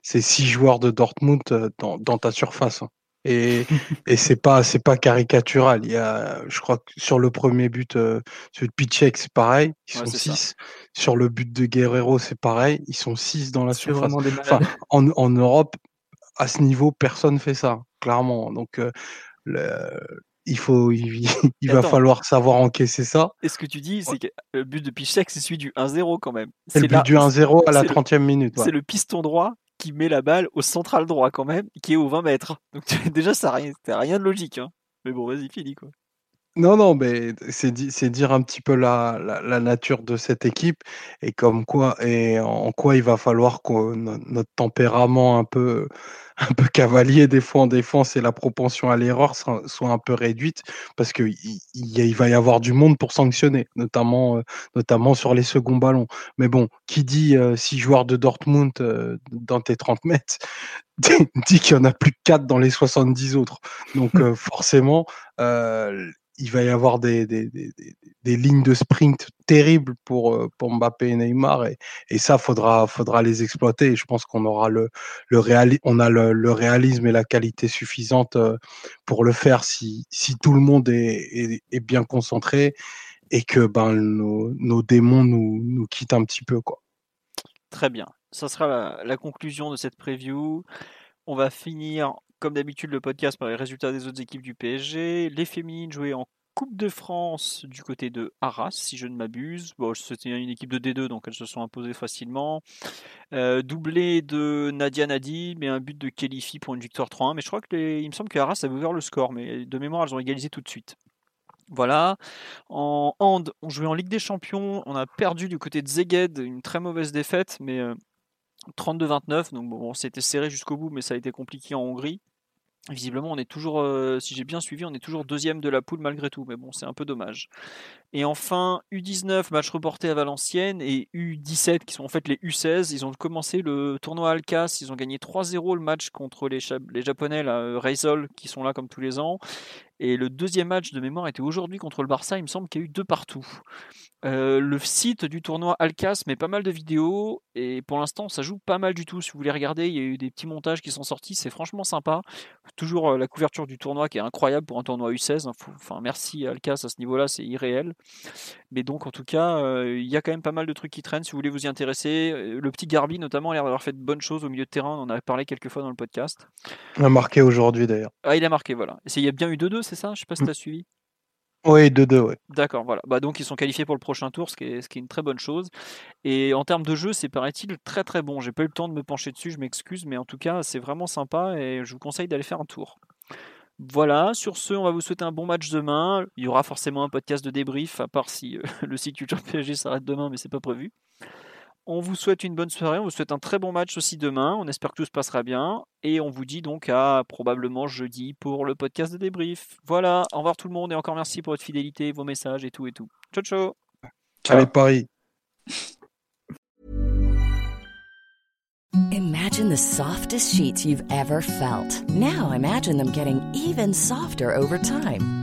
D: C'est six joueurs de Dortmund euh, dans, ta surface. Hein. Et, <laughs> et c'est pas c'est pas caricatural. Il y a, je crois que sur le premier but, euh, sur le Pichek, c'est pareil, ils sont six. Sur le but de Guerrero, c'est pareil, ils sont six dans la surface. Enfin, en, en Europe, à ce niveau, personne fait ça, clairement. Donc euh, le, il faut, il, <laughs> va falloir savoir encaisser ça.
A: Et ce que tu dis, c'est que le but de Pichek, c'est celui du 1-0 quand même.
D: C'est le but du 1-0 à la 30e minute.
A: C'est le piston droit qui met la balle au central droit quand même, qui est au 20 mètres. Donc <laughs> déjà, ça n'a rien, rien de logique. Hein. Mais bon, vas-y, finis quoi.
D: Non, non, mais c'est dire un petit peu la, la, nature de cette équipe et comme quoi et en quoi il va falloir que notre tempérament un peu <laughs> un peu cavalier des fois en défense et la propension à l'erreur soit un peu réduite parce que il, va y avoir du monde pour sanctionner, notamment euh, notamment sur les seconds ballons. Mais bon, qui dit euh, six joueurs de Dortmund euh, dans tes 30 mètres <laughs> dit qu'il y en a plus que quatre dans les 70 autres. Donc <laughs> forcément, il va y avoir des, des, des, des, lignes de sprint terribles pour, euh, pour Mbappé et Neymar et, et ça faudra faudra les exploiter je pense qu'on aura le le réali on a le, réalisme et la qualité suffisante euh, pour le faire si si tout le monde est, est, bien concentré et que ben nos, nos démons nous nous quittent un petit peu quoi.
A: Très bien. Ça sera la conclusion de cette preview. On va finir comme d'habitude, le podcast par les résultats des autres équipes du PSG. Les féminines jouaient en Coupe de France du côté de Arras, si je ne m'abuse. Bon, c'était une équipe de D2, donc elles se sont imposées facilement. Euh, doublé de Nadia Nadi, mais un but de Kelifi pour une victoire 3-1. Mais je crois que il me semble que Arras avait ouvert le score, mais de mémoire, elles ont égalisé tout de suite. Voilà. En hand, on jouait en Ligue des Champions. On a perdu du côté de Zeged, une très mauvaise défaite, mais 32-29. Euh, donc bon, c'était serré jusqu'au bout, mais ça a été compliqué en Hongrie. Visiblement, on est toujours, euh, si j'ai bien suivi, on est toujours deuxième de la poule malgré tout, mais bon, c'est un peu dommage. Et enfin, U19, match reporté à Valenciennes, et U17, qui sont en fait les U16, ils ont commencé le tournoi Alcas, ils ont gagné 3-0 le match contre les, Japonais, là, euh, Reysol, qui sont là comme tous les ans. Et le deuxième match de mémoire était aujourd'hui contre le Barça, il me semble qu'il y a eu deux partout. Euh, le site du tournoi Alcas met pas mal de vidéos et pour l'instant ça joue pas mal du tout. Si vous voulez regarder, il y a eu des petits montages qui sont sortis, c'est franchement sympa. Toujours euh, la couverture du tournoi qui est incroyable pour un tournoi U16. Hein. Enfin, merci Alcas à ce niveau-là, c'est irréel. Mais donc en tout cas, euh, il y a quand même pas mal de trucs qui traînent si vous voulez vous y intéresser. Le petit Garbi notamment a l'air d'avoir fait de bonnes choses au milieu de terrain, on en a parlé quelques fois dans le podcast.
D: Il a marqué aujourd'hui d'ailleurs.
A: Ah, il a marqué, voilà. Il y a bien eu 2-2, c'est ça? Je sais pas si tu as suivi.
D: Oui, 2-2, ouais.
A: D'accord, voilà. Bah, donc ils sont qualifiés pour le prochain tour, ce qui est, une très bonne chose. Et en termes de jeu, c'est paraît-il très très bon. J'ai pas eu le temps de me pencher dessus, je m'excuse, mais en tout cas, c'est vraiment sympa et je vous conseille d'aller faire un tour. Voilà, sur ce, on va vous souhaiter un bon match demain. Il y aura forcément un podcast de débrief, à part si euh, <laughs> le site Culture PSG s'arrête demain, mais c'est pas prévu. On vous souhaite une bonne soirée, on vous souhaite un très bon match aussi demain. On espère que tout se passera bien. Et on vous dit donc à probablement jeudi pour le podcast de débrief. Voilà, au revoir tout le monde et encore merci pour votre fidélité, vos messages et tout et tout. Ciao ciao.
D: ciao. Allez Paris.
E: Imagine the softest sheets you've ever felt. Now imagine them getting even softer over time.